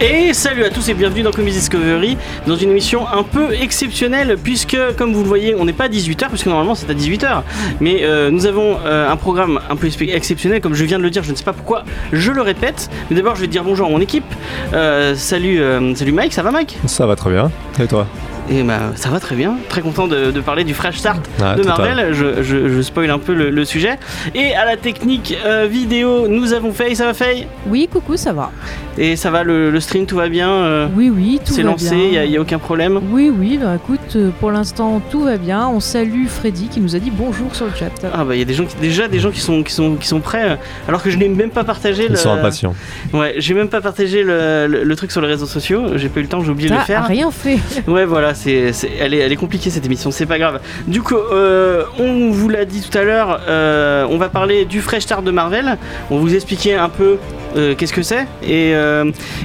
Et salut à tous et bienvenue dans Comics Discovery, dans une émission un peu exceptionnelle, puisque, comme vous le voyez, on n'est pas à 18h, puisque normalement c'est à 18h, mais euh, nous avons euh, un programme un peu exceptionnel, comme je viens de le dire, je ne sais pas pourquoi je le répète, mais d'abord je vais dire bonjour à mon équipe. Euh, salut, euh, salut Mike, ça va Mike? Ça va très bien. Et toi? Et bah ça va très bien, très content de, de parler du Fresh Start Ah, de. Marvel, je, je, je spoil un peu le, le sujet. Et à la technique euh, vidéo, nous avons Faye, ça va Faye? Oui, coucou, ça va. Et ça va, le, le stream, tout va bien euh, Oui, oui, tout va C'est lancé, bien. il n'y a, aucun problème? Oui, oui, bah écoute, euh, pour l'instant tout va bien. On salue Freddy qui nous a dit bonjour sur le chat. Ah bah il y a des gens qui, déjà des gens qui sont qui sont qui sont prêts euh, alors que je n'ai même pas partagé Ils le sont impatients. ouais j'ai même pas partagé le, le- le truc sur les réseaux sociaux j'ai pas eu le temps j'ai oublié de le faire rien fait. ouais voilà c'est c'est- elle est elle est compliquée cette émission c'est pas grave du coup euh, on vous l'a dit tout à l'heure euh, on va parler du fresh start de Marvel on va vous expliquer un peu euh, qu'est-ce que c'est et, euh,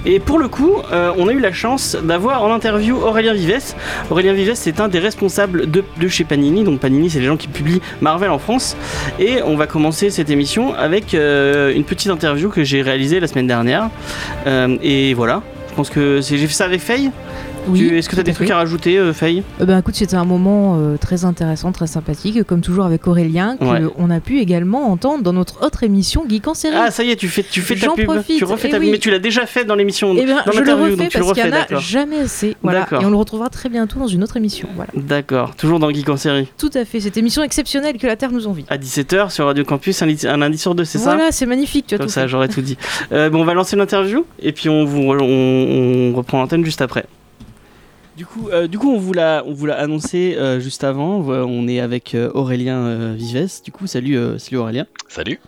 et pour le coup euh, on a eu la chance d'avoir en interview Aurélien Vives. Aurélien Vives c'est un des responsables de, chez Panini. Donc Panini c'est les gens qui publient Marvel en France. Et on va commencer cette émission avec euh, une petite interview que j'ai réalisée la semaine dernière. Euh, et voilà. Je pense que j'ai fait ça avec Faye Oui. Est-ce que tu as des trucs fait. à rajouter, euh, Faye? Euh, bah écoute, c'était un moment euh, très intéressant, très sympathique, comme toujours avec Aurélien, que Ouais. a pu également entendre dans notre autre émission Geek en série. Ah, ça y est, tu fais, tu fais ta pub. profite, Tu refais eh ta pub, oui. mais tu l'as déjà fait dans l'émission. Eh bien, dans je le refais donc tu parce qu'il n'y en a jamais assez. Voilà. Et on le retrouvera très bientôt dans une autre émission. Voilà. D'accord, toujours dans Geek en série. Tout à fait. Cette émission exceptionnelle que la Terre nous envie. À 17h sur Radio Campus, un, lundi- un lundi sur deux, c'est ça? Voilà, c'est magnifique. Tu as Comme tout ça, j'aurais tout dit. Euh, bon, on va lancer l'interview et puis on, vous, on, on reprend l'antenne juste après. Du coup, euh, du coup, on vous l'a, on vous l'a annoncé euh, juste avant. On est avec euh, Aurélien Vives. Du coup, salut, salut Aurélien. Salut.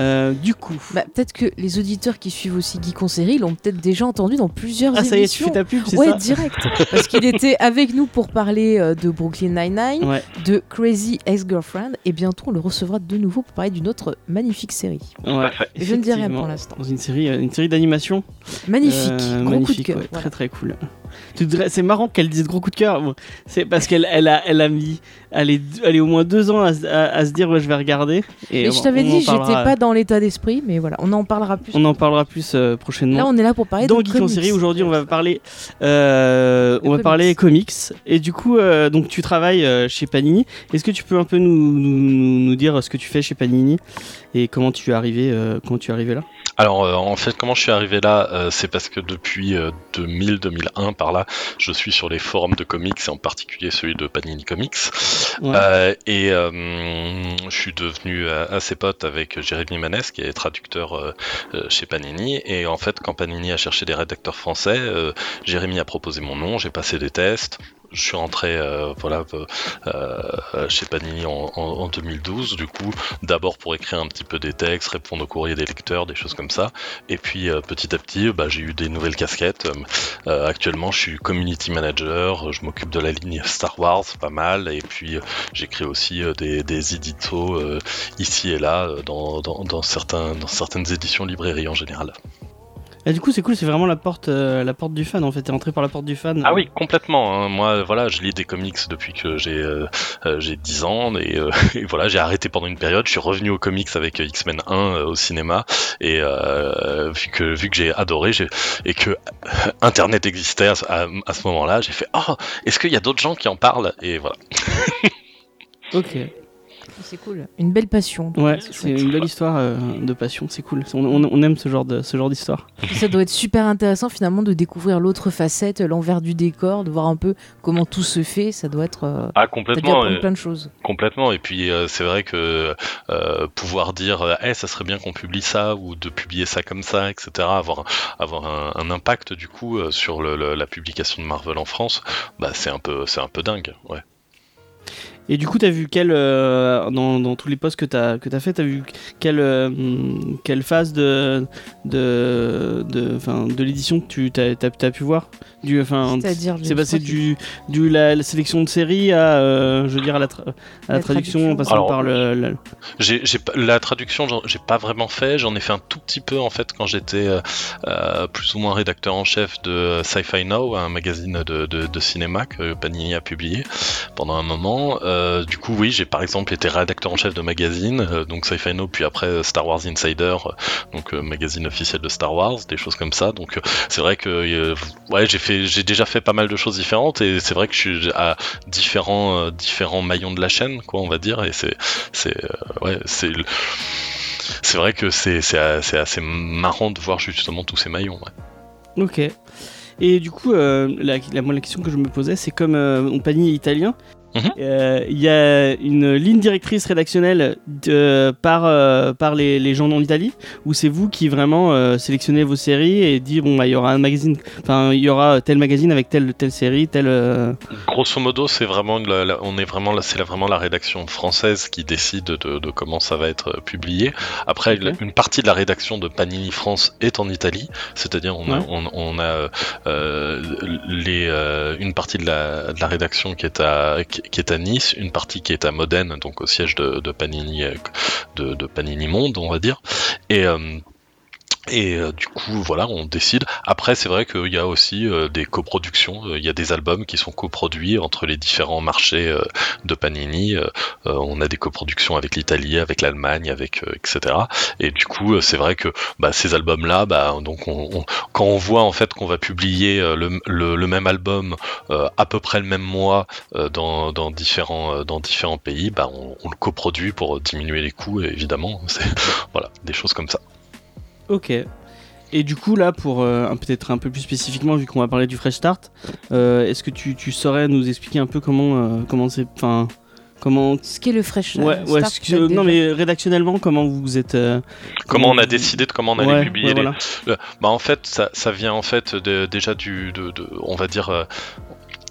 Euh, du coup, Bah, peut-être que les auditeurs qui suivent aussi en série l'ont peut-être déjà entendu dans plusieurs ah ça y est, tu émissions. fais ta pub, c'est ouais, ça direct. Parce qu'il était avec nous pour parler euh, de Brooklyn Nine-Nine, Ouais, de Crazy Ex-Girlfriend, et bientôt on le recevra de nouveau pour parler d'une autre magnifique série. ouais. Et je ne dis rien pour l'instant. Dans une série, euh, une série d'animation. Magnifique, Euh, gros magnifique, coup de cœur. ouais, voilà. très très cool. C'est marrant qu'elle dise gros coup de cœur. Bon, c'est parce qu'elle elle a, elle a mis, elle est, elle est au moins deux ans à, se- à- à se dire ouais je vais regarder. Et Mais on- je t'avais dit, j'étais pas dans l'état d'esprit, mais voilà, on en parlera plus. On en parlera plus euh, prochainement. Là, on est là pour parler Dans de Geek en série aujourd'hui, on va parler, euh, on va comics. parler comics. Et du coup, euh, donc tu travailles euh, chez Panini. Est-ce que tu peux un peu nous, nous, nous dire ce que tu fais chez Panini et comment tu es arrivé, euh, comment tu es arrivé là? Alors euh, en fait comment je suis arrivé là euh, c'est parce que depuis 2000-2001 par là je suis sur les forums de comics et en particulier celui de Panini Comics Ouais. Euh, et euh, je suis devenu assez pote avec Jérémy Qui est traducteur euh, euh, chez Panini. Et en fait quand Panini a cherché des rédacteurs français euh, Jérémy a proposé mon nom j'ai passé des tests je suis rentré euh, voilà euh, euh, chez Panini en, en- en 2012 du coup d'abord pour écrire un petit peu des textes répondre aux courriers des lecteurs des choses comme ça. Et puis petit à petit bah, j'ai eu des nouvelles casquettes. Actuellement je suis community manager je m'occupe de la ligne Star Wars pas mal. Et puis j'écris aussi des, des éditos ici et là dans certaines éditions librairies en général. Et du coup, c'est cool, c'est vraiment la porte, euh, la porte du fan en fait. T'es rentré par la porte du fan. Ah oui, complètement. hein. Moi, voilà, je lis des comics depuis que j'ai euh, euh, j'ai 10 ans et, euh, et voilà, j'ai arrêté pendant une période. Je suis revenu aux comics avec euh, X-Men 1 euh, au cinéma et euh, vu que vu que j'ai adoré et que euh, Internet existait à, à- à ce moment-là, j'ai fait oh, est-ce qu'il y a d'autres gens qui en parlent? Et voilà. Ok. C'est cool. Une belle passion. donc, Ouais, c'est une belle histoire euh, de passion. C'est cool. On, on- on aime ce genre de, ce genre d'histoire. Ça doit être super intéressant finalement de découvrir l'autre facette, l'envers du décor, de voir un peu comment tout se fait. Ça doit être. euh, Ah complètement. plein de choses. Complètement. Et puis euh, c'est vrai que euh, pouvoir dire, Eh, ça serait bien qu'on publie ça ou de publier ça comme ça, etc. Avoir avoir un, un impact du coup euh, sur le- le- la publication de Marvel en France, bah c'est un peu c'est un peu dingue. Ouais. Et du coup, t'as vu quelle euh, dans, dans tous les postes que t'as que as fait, t'as vu quelle euh, quelle phase de de de enfin de l'édition que tu t'as as, pu voir du c'est passé du du la, la sélection de série à euh, je veux dire à la, tra- à la, La traduction, en passant Alors, par le, le- J'ai, j'ai pas- la traduction, j'ai pas vraiment fait. J'en ai fait un tout petit peu en fait quand j'étais plus ou moins rédacteur en chef de Sci-Fi Now, un magazine de, de- de cinéma que Panini a publié pendant un moment. Euh, du coup, oui, j'ai par exemple été rédacteur en chef de magazine, euh, donc Sci-Fi Now, puis après euh, Star Wars Insider, euh, donc euh, magazine officiel de Star Wars, des choses comme ça. Donc euh, c'est vrai que euh, ouais, j'ai déjà fait pas mal de choses différentes et c'est vrai que je suis à différents euh, maillons de la chaîne, quoi, on va dire, et c'est euh, vrai que c'est assez marrant de voir justement tous ces maillons. Ok. Et du coup, euh, la, question que je me posais, c'est comme euh, on Panini est Mhm. euh, il y a une ligne directrice rédactionnelle de, par, euh, par les, les gens en Italie, ou c'est vous qui vraiment euh, sélectionnez vos séries et dit bon bah il y aura un magazine, enfin il y aura tel magazine avec telle telle série, telle. euh, Grosso modo, c'est vraiment la- la- on est vraiment c'est vraiment la rédaction française qui décide de, de comment ça va être euh, publié. Après, une partie de la rédaction de Panini France est en Italie, c'est-à-dire on, a- Ouais. on, on a euh, les euh, une partie de la, de la rédaction qui est à qui, qui est à Nice, une partie qui est à Modène, donc au siège de, Panini euh, de Panini Monde, on va dire, et euh, et euh, du coup, voilà, on décide. Après, c'est vrai qu'il y a aussi euh, des coproductions. Euh, Il y a des albums qui sont coproduits entre les différents marchés de Panini. On a des coproductions avec l'Italie, avec l'Allemagne, avec etc. Et du coup, c'est vrai que bah, ces albums-là, bah, donc on, on- quand on voit en fait qu'on va publier le, même album à peu près le même mois dans, différents pays, bah, on, on le coproduit pour diminuer les coûts. Évidemment, voilà des choses comme ça. Ok. Et du coup, là, pour euh, peut-être un peu plus spécifiquement, vu qu'on va parler du Fresh Start, euh, est-ce que tu, tu saurais nous expliquer un peu comment euh, comment c'est, enfin, comment Ce qui est le fresh Ouais, ouais, start, ce que- peut-être non mais rédactionnellement, comment vous êtes euh, Comment on a décidé de comment on allait Ouais, publier ouais, les, voilà. Bah en fait ça, ça vient en fait de- déjà du de, de- on va dire euh,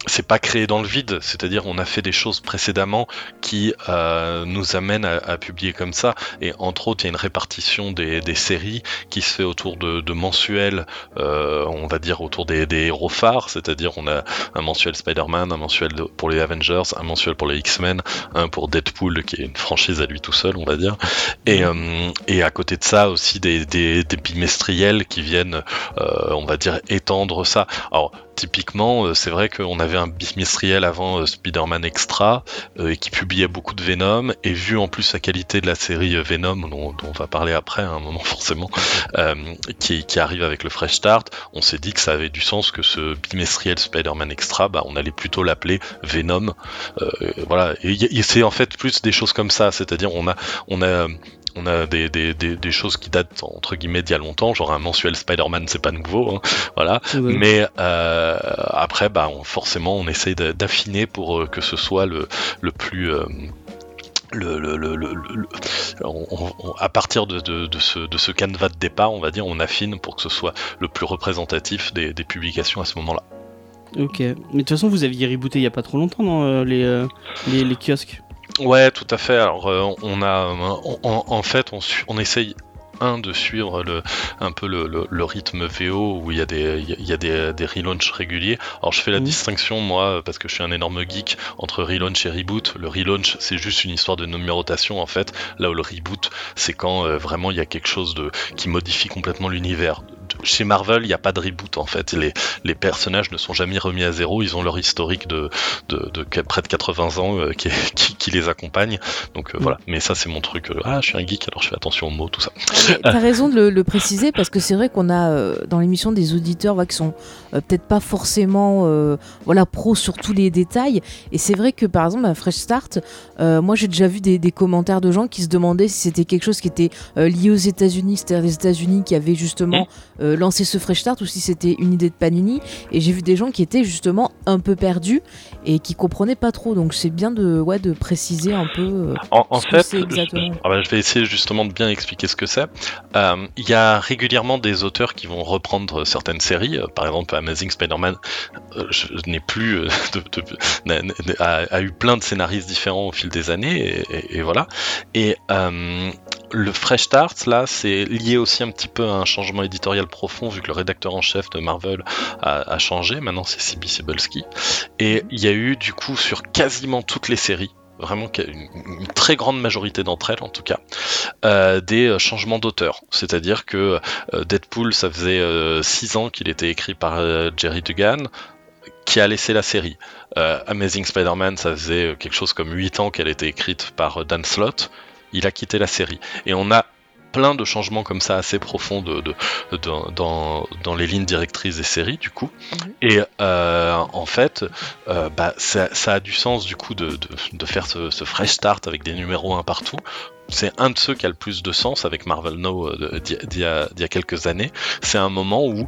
c'est pas créé dans le vide, c'est-à-dire on a fait des choses précédemment qui euh, nous amènent à, à publier comme ça, et entre autres il y a une répartition des, des séries qui se fait autour de, de mensuels, euh, on va dire autour des, des héros phares, c'est-à-dire on a un mensuel Spider-Man, un mensuel pour les Avengers, un mensuel pour les X-Men, un pour Deadpool qui est une franchise à lui tout seul on va dire, et, euh, et à côté de ça aussi des, des, bimestriels qui viennent, euh, on va dire, étendre ça. Alors typiquement, euh, c'est vrai qu'on avait un bimestriel avant euh, Spider-Man Extra euh, qui publiait beaucoup de Venom, et vu en plus la qualité de la série euh, Venom, dont, on va parler après à un moment forcément, qui, arrive avec le Fresh Start, on s'est dit que ça avait du sens que ce bimestriel Spider-Man Extra, bah, on allait plutôt l'appeler Venom. Voilà, et c'est en fait plus des choses comme ça, c'est-à-dire on a, on a on a des, des, des, des choses qui datent entre guillemets d'il y a longtemps, genre un mensuel Spider-Man, c'est pas nouveau, hein, voilà. Mais euh, après, bah, on- forcément, on essaye de- d'affiner pour euh, que ce soit le, le plus. euh, le, le- le- le- le- on- on- on- à partir de, de- de ce, de ce canevas de départ, on va dire, on affine pour que ce soit le plus représentatif des, des publications à ce moment-là. Ok. Mais de toute façon, vous aviez rebooté il y a pas trop longtemps dans euh, les, les les kiosques? Ouais, tout à fait. Alors, euh, on a, on- en, en fait, on, essaye un de suivre le, un peu le, le- le rythme VO où il y a des, il y a des, des relaunchs réguliers. Alors, je fais la Mhm. distinction moi parce que je suis un énorme geek entre relaunch et reboot. Le relaunch, c'est juste une histoire de numérotation en fait. Là où le reboot, c'est quand euh, vraiment il y a quelque chose de qui modifie complètement l'univers. Chez Marvel, il n'y a pas de reboot en fait. Les, les personnages ne sont jamais remis à zéro. Ils ont leur historique de, de, près de 80 ans euh, qui, qui, qui les accompagne. Donc euh, Mm. voilà. Mais ça, c'est mon truc. euh, ah, je suis un geek, alors je fais attention aux mots, tout ça. Mais T'as raison de le, le préciser parce que c'est vrai qu'on a euh, dans l'émission des auditeurs voilà, qui sont peut-être pas forcément voilà, pro sur tous les détails. Et c'est vrai que par exemple, à Fresh Start, moi j'ai déjà vu des, des commentaires de gens qui se demandaient si c'était quelque chose qui était lié aux États-Unis, c'est-à-dire les États-Unis qui avaient justement euh, euh, lancer ce Fresh Start ou si c'était une idée de Panini. Et j'ai vu des gens qui étaient justement un peu perdus et qui comprenaient pas trop. Donc c'est bien de, ouais, de préciser un peu. euh, En, en ce que fait, c'est je, exactement. ah bah, je vais essayer justement de bien expliquer ce que c'est. Euh, Il y a régulièrement des auteurs qui vont reprendre certaines séries. Par exemple, Amazing Spider-Man je, je n'ai plus de- de- a, a eu plein de scénaristes différents au fil des années et, et- et voilà. Et euh, le Fresh Start, là, c'est lié aussi un petit peu à un changement éditorial profond vu que le rédacteur en chef de Marvel a, a changé. Maintenant, c'est C.B. Cebulski. Et il y a eu du coup sur quasiment toutes les séries vraiment une, une très grande majorité d'entre elles en tout cas, euh, des euh, changements d'auteur. C'est-à-dire que euh, Deadpool, ça faisait 6 ans qu'il était écrit par Jerry Dugan, qui a laissé la série. Amazing Spider-Man, ça faisait quelque chose comme 8 ans qu'elle était écrite par Dan Slott, il a quitté la série. Et on a plein de changements comme ça assez profonds de, de- de- dans, dans les lignes directrices des séries du coup. Mhm. Et euh, en fait, euh, bah, ça, ça a du sens du coup de, faire ce, ce fresh start avec des numéros 1 partout. C'est un de ceux qui a le plus de sens avec Marvel Now euh, y d'il y a quelques années. C'est un moment où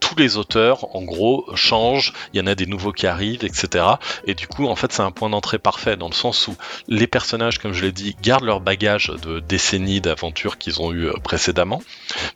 tous les auteurs, en gros, changent, il y en a des nouveaux qui arrivent, etc. Et du coup, en fait, c'est un point d'entrée parfait, dans le sens où les personnages, comme je l'ai dit, gardent leur bagage de décennies d'aventures qu'ils ont eu euh, précédemment,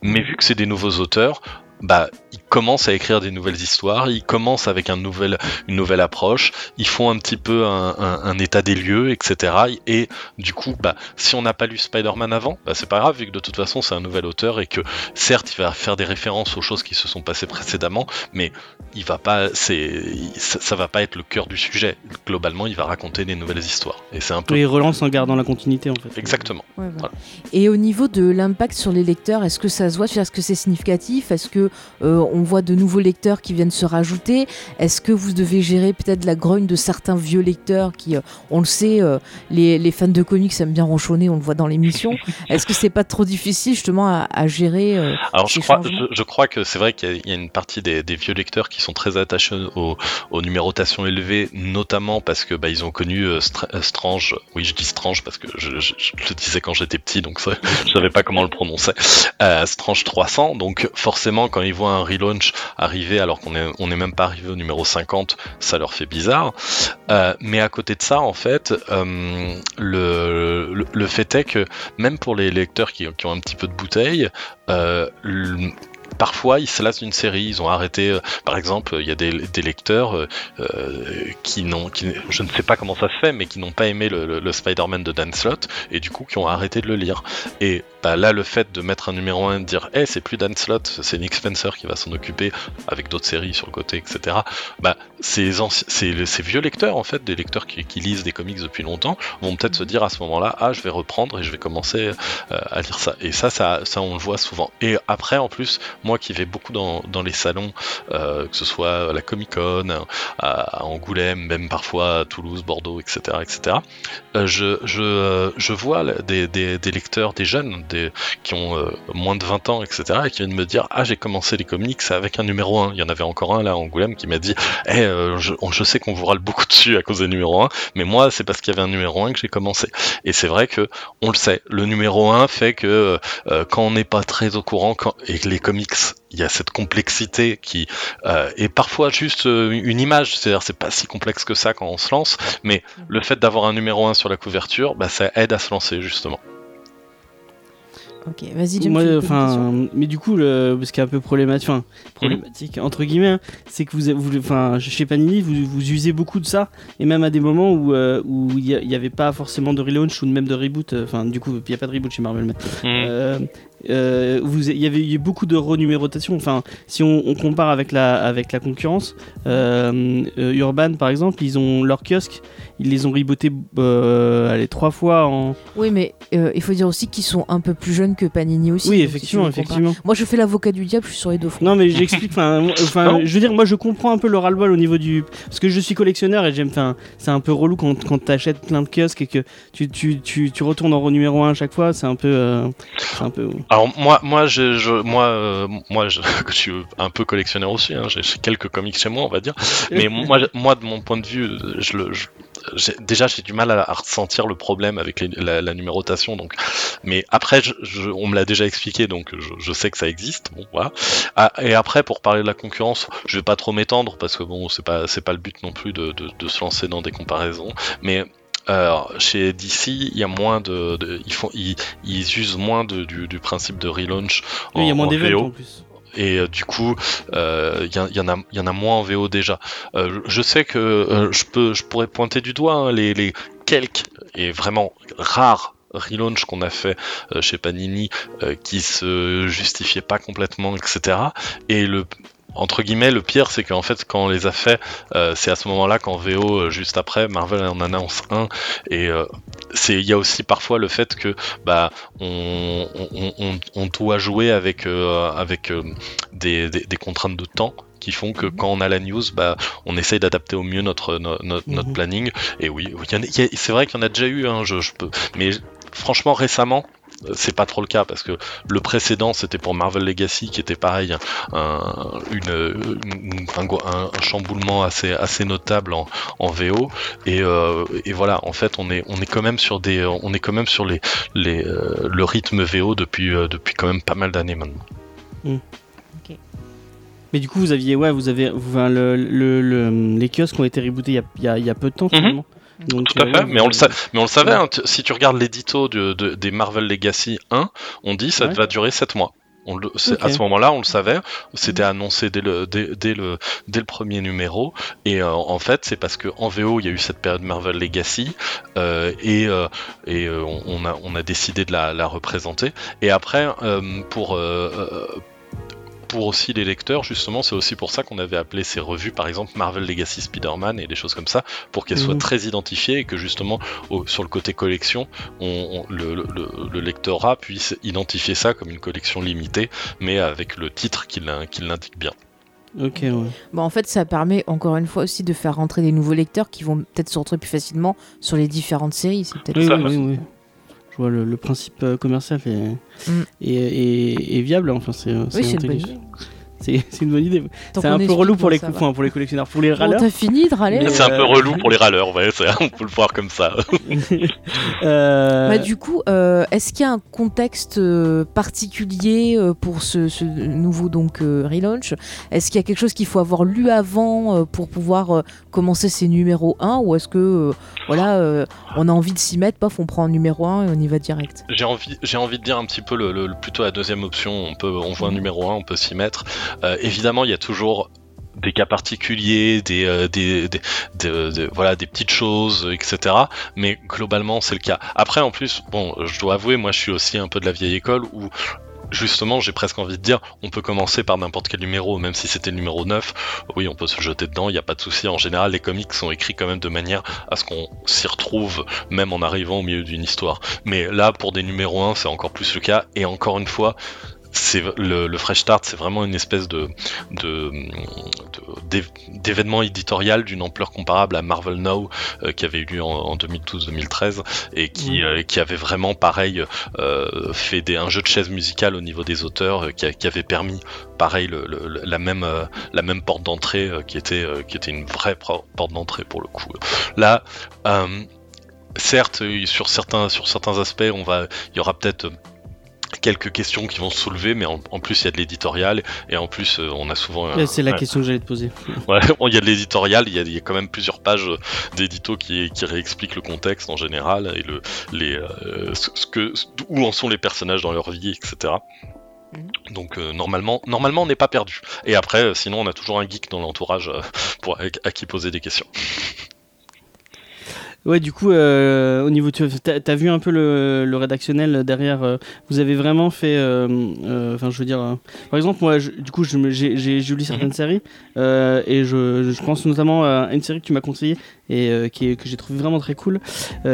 mais vu que c'est des nouveaux auteurs, bah, ils commencent à écrire des nouvelles histoires, ils commencent avec un nouvel, une nouvelle approche, ils font un petit peu un, un- un état des lieux, etc. Et du coup, bah, si on n'a pas lu Spider-Man avant, bah, c'est pas grave, vu que de toute façon c'est un nouvel auteur et que certes il va faire des références aux choses qui se sont passées précédemment, mais il va pas, c'est, il- ça, ça va pas être le cœur du sujet. Globalement, il va raconter des nouvelles histoires. Et c'est un peu Et il relance en gardant la continuité en fait. exactement. Ouais, voilà. Voilà. Et au niveau de l'impact sur les lecteurs, est-ce que ça se voit? Est-ce que c'est significatif? Est-ce que euh, on voit de nouveaux lecteurs qui viennent se rajouter Est-ce que vous devez gérer peut-être la grogne de certains vieux lecteurs qui, euh, on le sait, euh, les, les fans de comics aiment bien ronchonner, on le voit dans l'émission. Est-ce que c'est pas trop difficile justement à, à gérer euh, Alors je crois, changements? je, je crois que c'est vrai qu'il y a- il y a une partie des, des vieux lecteurs qui sont très attachés aux, aux numérotations élevées, notamment parce que bah, ils ont connu euh, Str- Strange. Oui, je dis Strange parce que je, je- je le disais quand j'étais petit, donc ça, je savais pas comment le prononcer. Euh, Strange 300. Donc forcément, quand ils voient un relaunch arriver alors qu'on est on est même pas arrivé au numéro 50, ça leur fait bizarre. Euh, mais à côté de ça, en fait, euh, le, le, fait est que même pour les lecteurs qui, ont un petit peu de bouteille, euh, Parfois, ils se lassent d'une série, ils ont arrêté. euh, par exemple, il y a des, lecteurs euh, euh, qui n'ont, je ne sais pas comment ça se fait, mais qui n'ont pas aimé le, Spider-Man de Dan Slott et du coup qui ont arrêté de le lire. Et bah, là, le fait de mettre un numéro 1 et de dire, eh, c'est plus Dan Slott, c'est Nick Spencer qui va s'en occuper avec d'autres séries sur le côté, etc. Bah, ces, ces, vieux lecteurs, en fait, des lecteurs qui, lisent des comics depuis longtemps, vont peut-être se dire à ce moment-là, ah, je vais reprendre et je vais commencer à lire ça. Et ça, ça, ça, on le voit souvent. Et après, en plus, moi qui vais beaucoup dans, les salons, euh, que ce soit à la Comic Con, à, Angoulême, même parfois à Toulouse, Bordeaux, etc., etc., euh, euh, je vois des, lecteurs, des jeunes, qui ont moins de 20 ans, etc., et qui viennent me dire Ah, j'ai commencé les comics avec un numéro 1. Il y en avait encore un là à Angoulême qui m'a dit Eh, je, sais qu'on vous râle beaucoup dessus à cause des numéros 1, mais moi, c'est parce qu'il y avait un numéro 1 que j'ai commencé. Et c'est vrai que, on le sait, le numéro 1 fait que quand on n'est pas très au courant quand, et que les comics, il y a cette complexité qui euh, est parfois juste euh, une image, c'est-à-dire c'est pas si complexe que ça quand on se lance, mais le fait d'avoir un numéro 1 sur la couverture, bah, ça aide à se lancer justement. Ok, vas-y. Question enfin, mais du coup, le, ce qui est un peu problématique, enfin, problématique entre guillemets, hein, c'est que vous, vous, enfin, chez Panini, vous, vous usez beaucoup de ça, et même à des moments où euh, où il n'y avait pas forcément de relaunch ou même de reboot. euh, Enfin, du coup, il n'y a pas de reboot chez Marvel. mais, euh, euh, il y avait eu beaucoup de renumérotation. Enfin, si on, compare avec la, avec la concurrence, euh, euh, Urban par exemple, ils ont leur kiosque, ils les ont rebootés euh, allez, trois fois en. Oui, mais euh, il faut dire aussi qu'ils sont un peu plus jeunes que Panini aussi. oui, si effectivement, effectivement. Moi, je fais l'avocat du diable, je suis sur les deux fronts. Non, mais j'explique. Enfin, je veux dire, moi, je comprends un peu le ras-le-bol au niveau du. Parce que je suis collectionneur et j'aime. Enfin, c'est un peu relou quand, quand t'achètes plein de kiosques et que tu, tu, tu, tu retournes en numéro 1 à chaque fois. C'est un peu. euh, c'est un peu. Alors moi, moi, je, je- moi, euh, moi, je, je suis un peu collectionneur aussi. hein, J'ai quelques comics chez moi, on va dire. Mais moi, moi, de mon point de vue, je le, je- déjà, j'ai du mal à, à ressentir le problème avec les- la, la numérotation. Donc, Mais après, je, on me l'a déjà expliqué, donc je, sais que ça existe. Bon, voilà. Ah, et après, pour parler de la concurrence, je vais pas trop m'étendre parce que bon, c'est pas c'est pas le but non plus de, de, se lancer dans des comparaisons. Mais chez DC, il y a moins de, ils font, ils, ils, usent moins de, du, du, principe de relaunch. Oui, il y a moins d'événements en plus et euh, du coup il euh, y, en a y en a moins en VO déjà. Euh, je sais que je peux je pourrais pointer du doigt hein, les, quelques et vraiment rares relaunch qu'on a fait chez Panini qui se justifiaient pas complètement etc et le entre guillemets, le pire, c'est qu'en fait, quand on les a fait, euh, c'est à ce moment-là qu'en VO, euh, juste après, Marvel en annonce un. Et euh, il y a aussi parfois le fait que bah, on, doit jouer avec, avec des, contraintes de temps qui font que mhm. quand on a la news, bah, on essaye d'adapter au mieux notre, notre, mhm. planning. Et oui, c'est vrai qu'il y en a déjà eu, hein, je, je peux, mais franchement récemment, c'est pas trop le cas parce que le précédent c'était pour Marvel Legacy qui était pareil un, une, un, chamboulement assez, assez notable en, en VO et, euh, et, voilà en fait on est, on est quand même sur des on est quand même sur les, les euh, le rythme VO depuis, euh, depuis quand même pas mal d'années maintenant. Hmm. Mais du coup vous aviez ouais vous avez le, le, les kiosques ont été rebootés il y a, y a, peu de temps mhm. Tout à euh, fait, mais, on le mais on le savait, hein, si tu regardes l'édito de, des Marvel Legacy 1, on dit ça va durer 7 mois. On le, À ce moment-là, on le savait, c'était annoncé dès le, dès, le, dès le premier numéro, et euh, en fait, c'est parce qu'en VO, il y a eu cette période Marvel Legacy, euh, et, et on, a, on a décidé de la, la représenter. Et après, pour pour aussi les lecteurs, justement, c'est aussi pour ça qu'on avait appelé ces revues, par exemple Marvel Legacy Spider-Man et des choses comme ça, pour qu'elles soient mhm. très identifiées et que justement, sur le côté collection, on, le, lectorat puisse identifier ça comme une collection limitée, mais avec le titre qui l'indique bien. Ok, ouais. Bon, en fait, ça permet encore une fois aussi de faire rentrer des nouveaux lecteurs qui vont peut-être se retrouver plus facilement sur les différentes séries. C'est peut-être ça. Oui, oui, le, principe euh, commercial est, mm. est, viable. Enfin, c'est oui. C'est une bonne idée. C'est un peu relou pour les, pour les collectionneurs. Pour les râleurs. T'as fini de râler C'est un peu relou pour les râleurs, ouais, on peut le voir comme ça. euh... bah, du coup, euh, est-ce qu'il y a un contexte euh, particulier euh, pour ce, ce, nouveau donc relaunch? Est-ce qu'il y a quelque chose qu'il faut avoir lu avant pour pouvoir commencer ces numéros 1 Ou est-ce que voilà, on a envie de s'y mettre, paf, on prend un numéro 1 et on y va direct? J'ai envie, envie de dire un petit peu le, plutôt la deuxième option. On, peut, on voit un mhm. numéro 1, on peut s'y mettre. Euh, évidemment, il y a toujours des cas particuliers, des, euh, voilà, des petites choses, etc. Mais globalement, c'est le cas. Après, en plus, bon, je dois avouer, moi, je suis aussi un peu de la vieille école où justement, j'ai presque envie de dire, on peut commencer par n'importe quel numéro, même si c'était le numéro 9, oui, on peut se jeter dedans, il n'y a pas de souci. En général, les comics sont écrits quand même de manière à ce qu'on s'y retrouve, même en arrivant au milieu d'une histoire. Mais là, pour des numéros 1, c'est encore plus le cas, et encore une fois, c'est le, Fresh Start, c'est vraiment une espèce de, d'événement éditorial d'une ampleur comparable à Marvel Now euh, qui avait eu lieu en, 2012-2013 et qui, euh, qui, avait vraiment pareil euh, fait des, un jeu de chaise musicale au niveau des auteurs qui, qui, avait permis pareil la même la même porte d'entrée qui était qui était une vraie porte d'entrée pour le coup. Là certes sur certains sur certains aspects on va il y aura peut-être quelques questions qui vont se soulever, mais en, plus il y a de l'éditorial et en plus euh, on a souvent. c'est la question que j'allais te poser. Ouais, il y a de l'éditorial, il, y a quand même plusieurs pages d'édito qui, qui réexpliquent le contexte en général et le, les, euh, ce que, où en sont les personnages dans leur vie, etc. Mhm. Donc euh, normalement, normalement on n'est pas perdu. Et après, sinon on a toujours un geek dans l'entourage pour à qui poser des questions. Ouais, du coup, euh, au niveau, tu as, vu un peu le, rédactionnel derrière. Euh, vous avez vraiment fait, euh, enfin, je veux dire, par exemple, moi, du coup, j'ai lu certaines mhm. séries et je, je, pense notamment à une série que tu m'as conseillée et qui est, que j'ai trouvé vraiment très cool,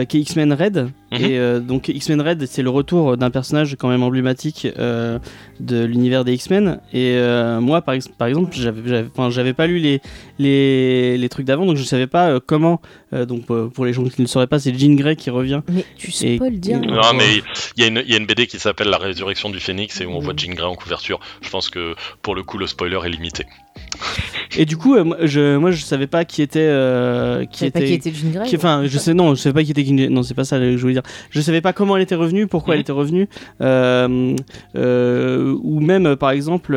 qui est X-Men Red. Mhm. Et donc X-Men Red, c'est le retour d'un personnage quand même emblématique de l'univers des X-Men. Et moi, par, par exemple, j'avais pas lu les, les, les trucs d'avant, donc je savais pas comment. donc pour les gens qui ne le sauraient pas, c'est Jean Grey qui revient. Mais tu spoil dire. Non, mais il y, y, a une BD qui s'appelle La résurrection du phénix et où on voit Jean Grey en couverture. Je pense que pour le coup, le spoiler est limité. Et du coup, euh, moi, je, moi, je savais pas qui était. euh, qui était. pas qui était Jean Grey Enfin, je sais, non, je savais pas qui était King. Non, c'est pas ça que je voulais dire. Je savais pas comment elle était revenue, pourquoi Mhm. elle était revenue. euh, euh, ou même, euh, par exemple,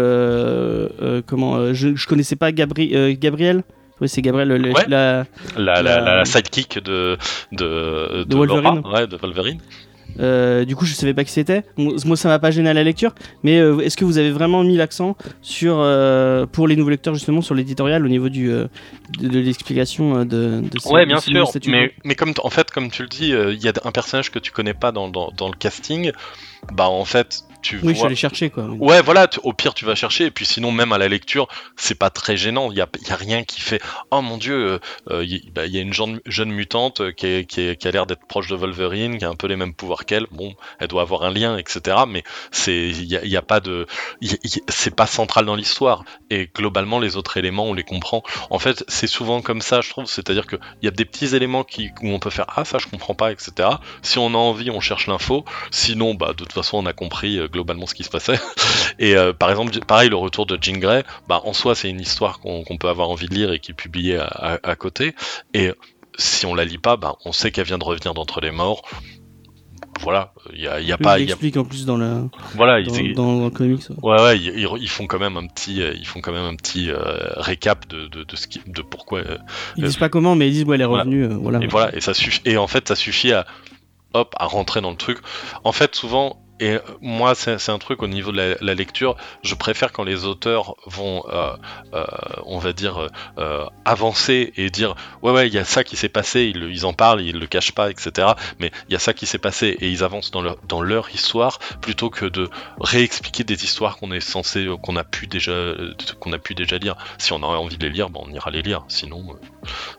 comment. je, je connaissais pas Gabri Gabriel. Oui, c'est Gabriel. le- Ouais. la- La, la, sidekick de, de, De Wolverine. Laura, ouais, de Wolverine. Euh, du coup, je savais pas qui c'était. Bon, Moi, ça m'a pas gêné à la lecture. Mais euh, est-ce que vous avez vraiment mis l'accent sur, euh, pour les nouveaux lecteurs, justement, sur l'éditorial au niveau du, de, de l'explication de, de ce- Ouais, bien sûr. Mais, comme en fait, comme tu le dis, il y a un personnage que tu connais pas dans, dans, dans le casting. Bah en fait, tu Oui, je suis allé chercher, quoi. Ouais, voilà, tu- au pire tu vas chercher, et puis sinon même à la lecture, c'est pas très gênant, il y a, y a rien qui fait « Oh mon dieu, euh, euh, y, bah, y a une jeune, jeune mutante euh, qui, est- qui, est- qui a l'air d'être proche de Wolverine, qui a un peu les mêmes pouvoirs qu'elle, bon, elle doit avoir un lien, etc. » Mais c'est y a, y a pas de... y- y- c'est pas central dans l'histoire, et globalement les autres éléments, on les comprend. En fait, c'est souvent comme ça, je trouve, c'est-à-dire qu'il y a des petits éléments qui, où on peut faire « Ah, ça je comprends pas, etc. » Si on a envie, on cherche l'info, sinon, bah, de toute façon, on a compris euh, globalement ce qui se passait. Et euh, par exemple, pareil, le retour de Jean Grey, bah, en soi, c'est une histoire qu'on peut avoir envie de lire et qui est publiée à, à- à côté. Et si on la lit pas, bah, on sait qu'elle vient de revenir d'entre les morts. Voilà, il y a, y a Oui, pas. il il y a- explique en plus dans le, voilà, dans, ils- dans- dans le comics. ouais. Ouais, ouais, ils, font quand même un petit, euh, ils font quand même un petit euh, récap de, de, de ce qui, de pourquoi. euh, Ils Euh, disent pas comment, mais ils disent ouais, elle est revenue. voilà. et voilà, et ça suffit. Et en fait, ça suffit à, hop, à rentrer dans le truc. En fait, souvent, et euh, moi, c'est un truc au niveau de la, lecture, je préfère quand les auteurs vont, euh, euh, on va dire, avancer et dire, ouais, ouais, il y a ça qui s'est passé, ils, en parlent, ils le cachent pas, etc. Mais il y a ça qui s'est passé et ils avancent dans leur, dans leur histoire plutôt que de réexpliquer des histoires qu'on est censé, qu'on a pu déjà, qu'on a pu déjà lire. Si on a envie de les lire, ben, on ira les lire. Sinon,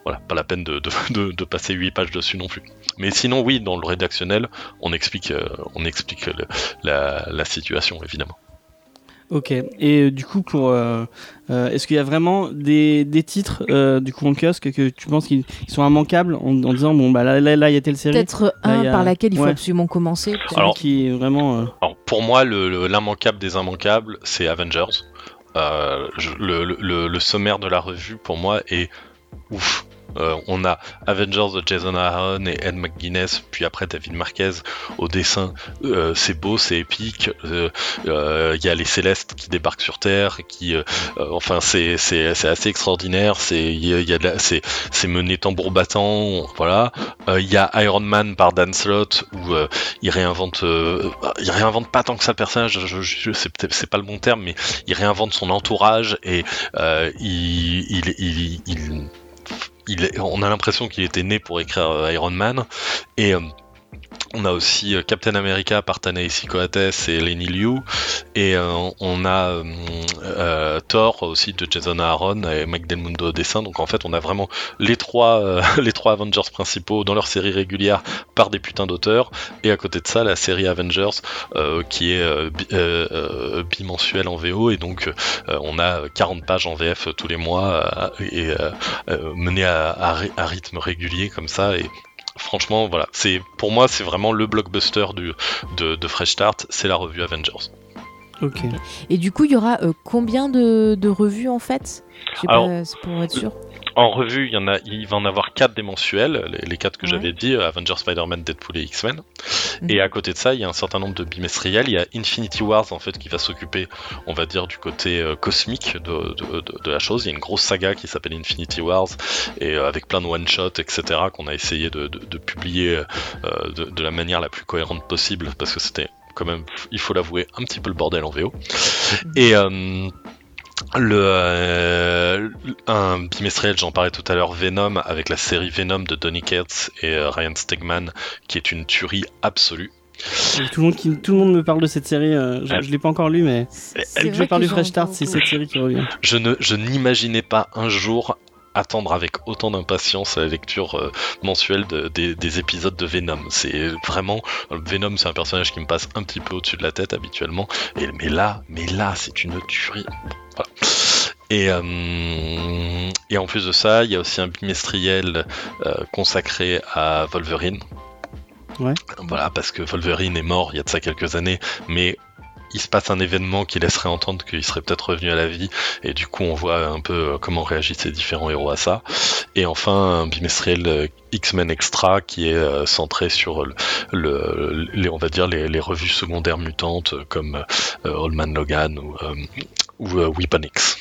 voilà, pas la peine de, de, de- de passer 8 pages dessus non plus. Mais sinon, oui, dans le rédactionnel, on explique, euh, on explique le- la, la situation, évidemment. Ok. Et euh, du coup, pour, euh, euh, est-ce qu'il y a vraiment des, des titres euh, du coup en kiosque que tu penses qu'ils ils sont immanquables en, en disant bon bah là là là il y a telle série Peut-être un a- par laquelle il faut absolument commencer. Alors- qui est vraiment euh, Alors, pour moi, le- le- l'immanquable des immanquables, c'est Avengers. Euh, je- le, le- le sommaire de la revue, pour moi, est ouf. Euh, on a Avengers de Jason Aaron et Ed McGuinness, puis après David Marquez au dessin. Euh, c'est beau, c'est épique. Euh, euh, Il y a les Célestes qui débarquent sur Terre, qui, enfin, c'est assez extraordinaire. C'est il y a- il a c'est mené tambour battant, voilà. Il y a Iron Man par Dan Slott où il réinvente, il réinvente pas tant que ça personnage. Je, je- c'est pas le bon terme, mais il réinvente son entourage et il, il, il, il- on a l'impression qu'il était né pour écrire euh, Iron Man. Et euh, on a aussi euh, Captain America par Ta-Nehisi Coates et Lenny Liu. Et euh, on a euh, euh, Thor aussi de Jason Aaron et Mike Del Mundo dessin. Donc en fait on a vraiment les trois les trois Avengers principaux dans leur série régulière par des putains d'auteurs. Et à côté de ça la série Avengers qui est bi- bimensuelle en VO et donc on a 40 pages en VF tous les mois et euh, euh, mené à, à ry- à rythme régulier comme ça franchement voilà c'est pour moi c'est vraiment le blockbuster du, de, de Fresh Start c'est la revue Avengers ok. Et du coup, il y aura euh, combien de, de revues en fait? Je sais Alors- pas, c'est pour être sûr. En revue, il y en a, il va en avoir quatre des mensuels, les, les quatre que Ouais. j'avais dit, euh, Avengers, Spider-Man, Deadpool et X-Men. Mhm. Et à côté de ça, il y a un certain nombre de bimestriels. Il y a Infinity Wars en fait qui va s'occuper, on va dire, du côté euh, cosmique de, de- de- de la chose. Il y a une grosse saga qui s'appelle Infinity Wars et euh, avec plein de one shot, etc. qu'on a essayé de, publier euh, de, la manière la plus cohérente possible parce que c'était quand même, il faut l'avouer, un petit peu le bordel en VO. Et euh, le, euh, un bimestriel, j'en parlais tout à l'heure, Venom, avec la série Venom de Donny Cates et euh, Ryan Stegman, qui est une tuerie absolue. Tout le monde qui tout le monde me parle de cette série. euh, je, je l'ai pas encore lu mais C'est dès que je parle du Fresh Start c'est cette série qui revient. Je ne, je n'imaginais pas un jour attendre avec autant d'impatience la lecture euh, mensuelle de- des, des épisodes de Venom. C'est vraiment Venom, c'est un personnage qui me passe un petit peu au-dessus de la tête habituellement, et, mais là, mais là, c'est une tuerie. Voilà. Et, euh, et en plus de ça, il y a aussi un bimestriel euh, consacré à Wolverine. Ouais. Voilà, parce que Wolverine est mort il y a de ça quelques années, mais il se passe un événement qui laisserait entendre qu'il serait peut-être revenu à la vie, et du coup on voit un peu comment réagissent ces différents héros à ça. Et enfin un bimestriel X-Men Extra qui est centré sur le, les, on va dire les, revues secondaires mutantes comme Old Man Logan ou, ou Weapon X.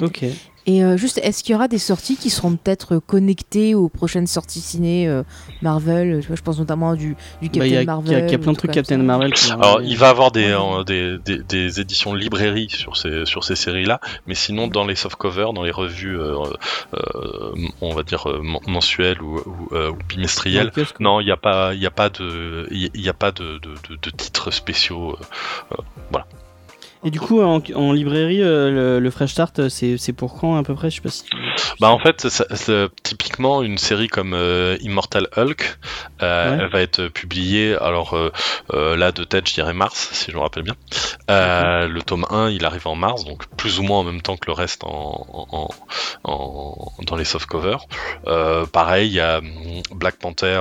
Ok. Et euh, juste, est-ce qu'il y aura des sorties qui seront peut-être connectées aux prochaines sorties ciné euh, Marvel je, pense notamment du, du bah, Captain Marvel. Il y, a plein de trucs Captain Marvel. Alors, il va avoir des, des, des, éditions librairie sur ces, sur ces séries-là, mais sinon, dans les softcovers, dans les revues, euh, on va dire mensuelles ou, ou, bimestrielles, non, il n'y a pas, il a pas de, il a pas de, de, de titres spéciaux. voilà. Et du coup, en, librairie, euh, le, Fresh Start, c'est pour quand à peu près Je sais pas si. Bah en fait, typiquement une série comme euh, Immortal Hulk, euh, elle va être publiée. Alors là, de tête, je dirais mars, si je me rappelle bien. Le tome 1, il arrive en mars, donc plus ou moins en même temps que le reste en, dans les softcovers. pareil, il y a hum, Black Panther,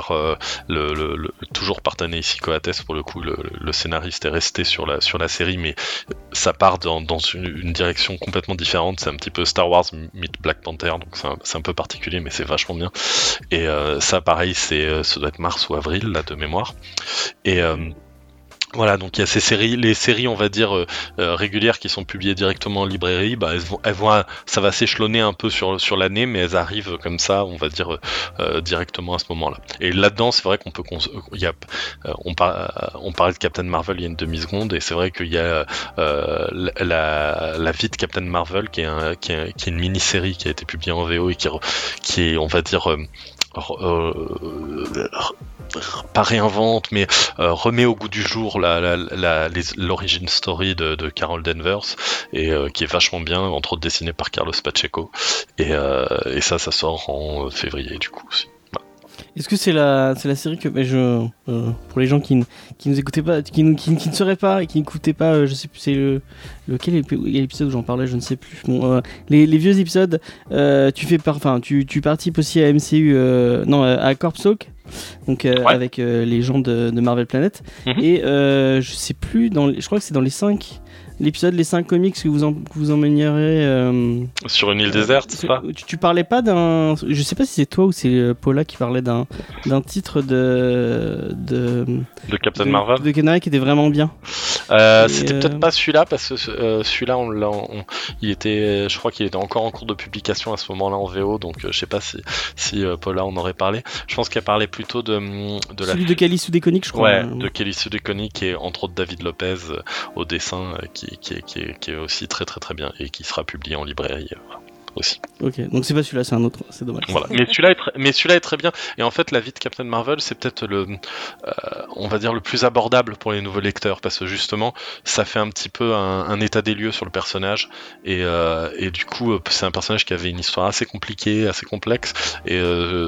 le, toujours par ici Coates pour le coup, le, scénariste est resté sur la sur la série, mais ça part dans, une, direction complètement différente. C'est un petit peu Star Wars meet Black Panther, donc c'est un, peu particulier, mais c'est vachement bien. Et euh, ça, pareil, c'est euh, ça doit être mars ou avril là de mémoire. Et euh, voilà, donc il y a ces séries, les séries, on va dire euh, euh, régulières qui sont publiées directement en librairie, bah elles vont, elles vont ça va s'échelonner un peu sur l'année, mais elles arrivent comme ça, on va dire euh, directement à ce moment-là. Et là-dedans, c'est vrai qu'on peut, il y a, on, parlait de Captain Marvel il y a une demi seconde, et c'est vrai qu'il y a la, la vie de Captain Marvel qui est, une mini-série qui a été publiée en VO et qui, qui est, on va dire pas réinvente, mais euh, remet au goût du jour l'origine story de, Carol Danvers, et euh, qui est vachement bien, entre autres dessinée par Carlos Pacheco. Et, euh, et ça, ça sort en février du coup aussi. Est-ce que c'est la, c'est la série que je, euh, pour les gens qui, qui nous écoutaient pas, qui, qui, qui ne seraient pas et qui n'écoutaient pas, euh, je sais plus, c'est le, lequel épisode où j'en parlais, je ne sais plus. Bon, euh, les, les, vieux épisodes, tu fais enfin, tu, tu participes aussi à MCU, non, à Corp Talk. Donc avec les gens de, de Marvel Planet mhm. et je sais plus dans je crois que c'est dans les 5 l'épisode Les 5 comics que vous, en, vous emmènerez. Euh, Sur une île déserte, c'est pas tu, tu, parlais pas d'un. Je sais pas si c'est toi ou c'est euh, Paula qui parlait d'un titre de. De, de Captain Marvel De Canary qui était vraiment bien. Euh, c'était peut-être pas celui-là parce que celui-là, on, il était, je crois qu'il était encore en cours de publication à ce moment-là en VO, donc je sais pas si, si Paula en aurait parlé. Je pense qu'elle parlait plutôt de, de Celui de Kelly Sudeconic, je crois. Ouais, de Kelly Sudeconic et entre autres David Lopez au dessin qui, qui, est, aussi très très très bien et qui sera publié en librairie. Euh, aussi. Ok, donc c'est pas celui-là, c'est un autre, c'est dommage. Voilà. Mais celui-là est, très bien. Et en fait, la vie de Captain Marvel, c'est peut-être le, euh, on va dire le plus abordable pour les nouveaux lecteurs, parce que justement, ça fait un petit peu un, état des lieux sur le personnage, et, euh, et du coup, c'est un personnage qui avait une histoire assez compliquée, assez complexe, et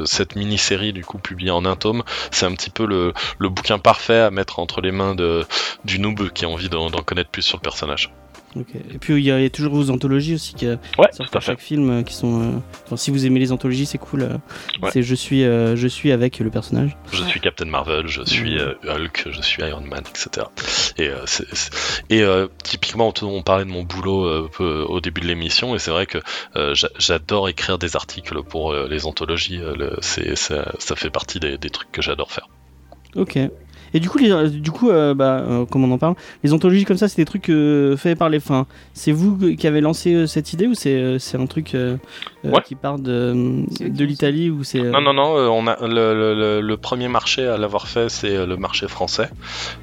cette mini-série, du coup, publiée en un tome, c'est un petit peu le, le, bouquin parfait à mettre entre les mains de, du noob qui a envie d'en connaître plus sur le personnage. Et puis il y, a toujours vos anthologies aussi qui sortent à chaque film euh, qui sont. Euh, si vous aimez les anthologies, c'est cool. Euh, c'est je suis, je suis avec le personnage. Je suis Captain Marvel, je suis Hulk, je suis Iron Man, etc. Et, et typiquement, on, parlait de mon boulot au début de l'émission, et c'est vrai que j'adore écrire des articles pour les anthologies. ça, fait partie des, des trucs que j'adore faire. Ok. Et du coup, les, du coup euh, bah, euh, comme on en parle, les anthologies comme ça, c'est des trucs euh, faits par les fins. C'est vous qui avez lancé cette idée ou c'est un truc qui part de, de l'Italie ou c'est Non, non, non. on a le, le, premier marché à l'avoir fait, c'est le marché français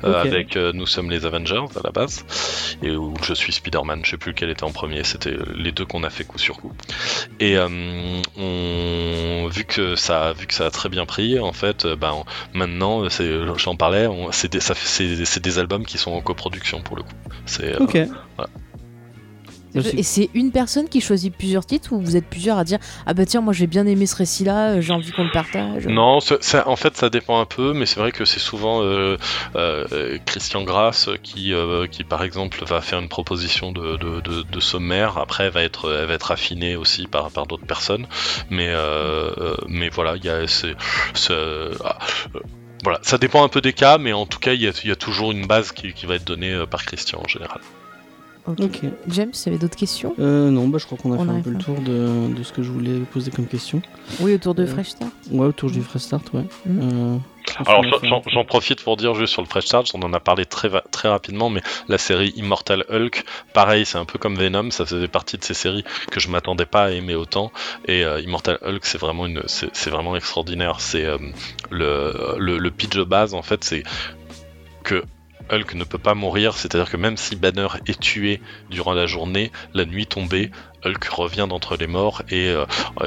avec Nous sommes les Avengers à la base et où je suis Spider-Man. Je sais plus lequel était en premier. C'était les deux qu'on a fait coup sur coup. Et on, vu que ça, vu que ça a très bien pris, en fait, ben maintenant, j'en parlais c'est des, des, albums qui sont en coproduction pour le coup. C'est, euh, ok. Et c'est une personne qui choisit plusieurs titres ou vous êtes plusieurs à dire ah bah tiens moi j'ai bien aimé ce récit-là, euh, j'ai envie qu'on le partage. Non, en fait ça dépend un peu, mais c'est vrai que c'est souvent euh, Christian Grasse qui, qui par exemple va faire une proposition de, de, sommaire. Après elle va être, elle va être affinée aussi par, par d'autres personnes, mais mais voilà il y a voilà, ça dépend un peu des cas, mais en tout cas, il y a, il y a toujours une base qui, qui va être donnée euh, par Christian en général. Ok. James, il y avait d'autres questions? Euh, non, bah, je crois qu'on a On fait a un peu le tour de, de ce que je voulais poser comme question. Oui, autour de Euh, Fresh Start. Ouais, autour du Fresh Start, ouais. Mhm. Alors j'en- profite pour dire juste sur le Fresh Start, on en a parlé très, très rapidement, mais la série Immortal Hulk, pareil, c'est un peu comme Venom, ça faisait partie de ces séries que je m'attendais pas à aimer autant. Et euh, Immortal Hulk, c'est vraiment une, c'est c'est vraiment extraordinaire. C'est euh, le, le, le pitch de base en fait, c'est que Hulk ne peut pas mourir, c'est-à-dire que même si Banner est tué durant la journée, la nuit tombée, Hulk revient d'entre les morts et, euh,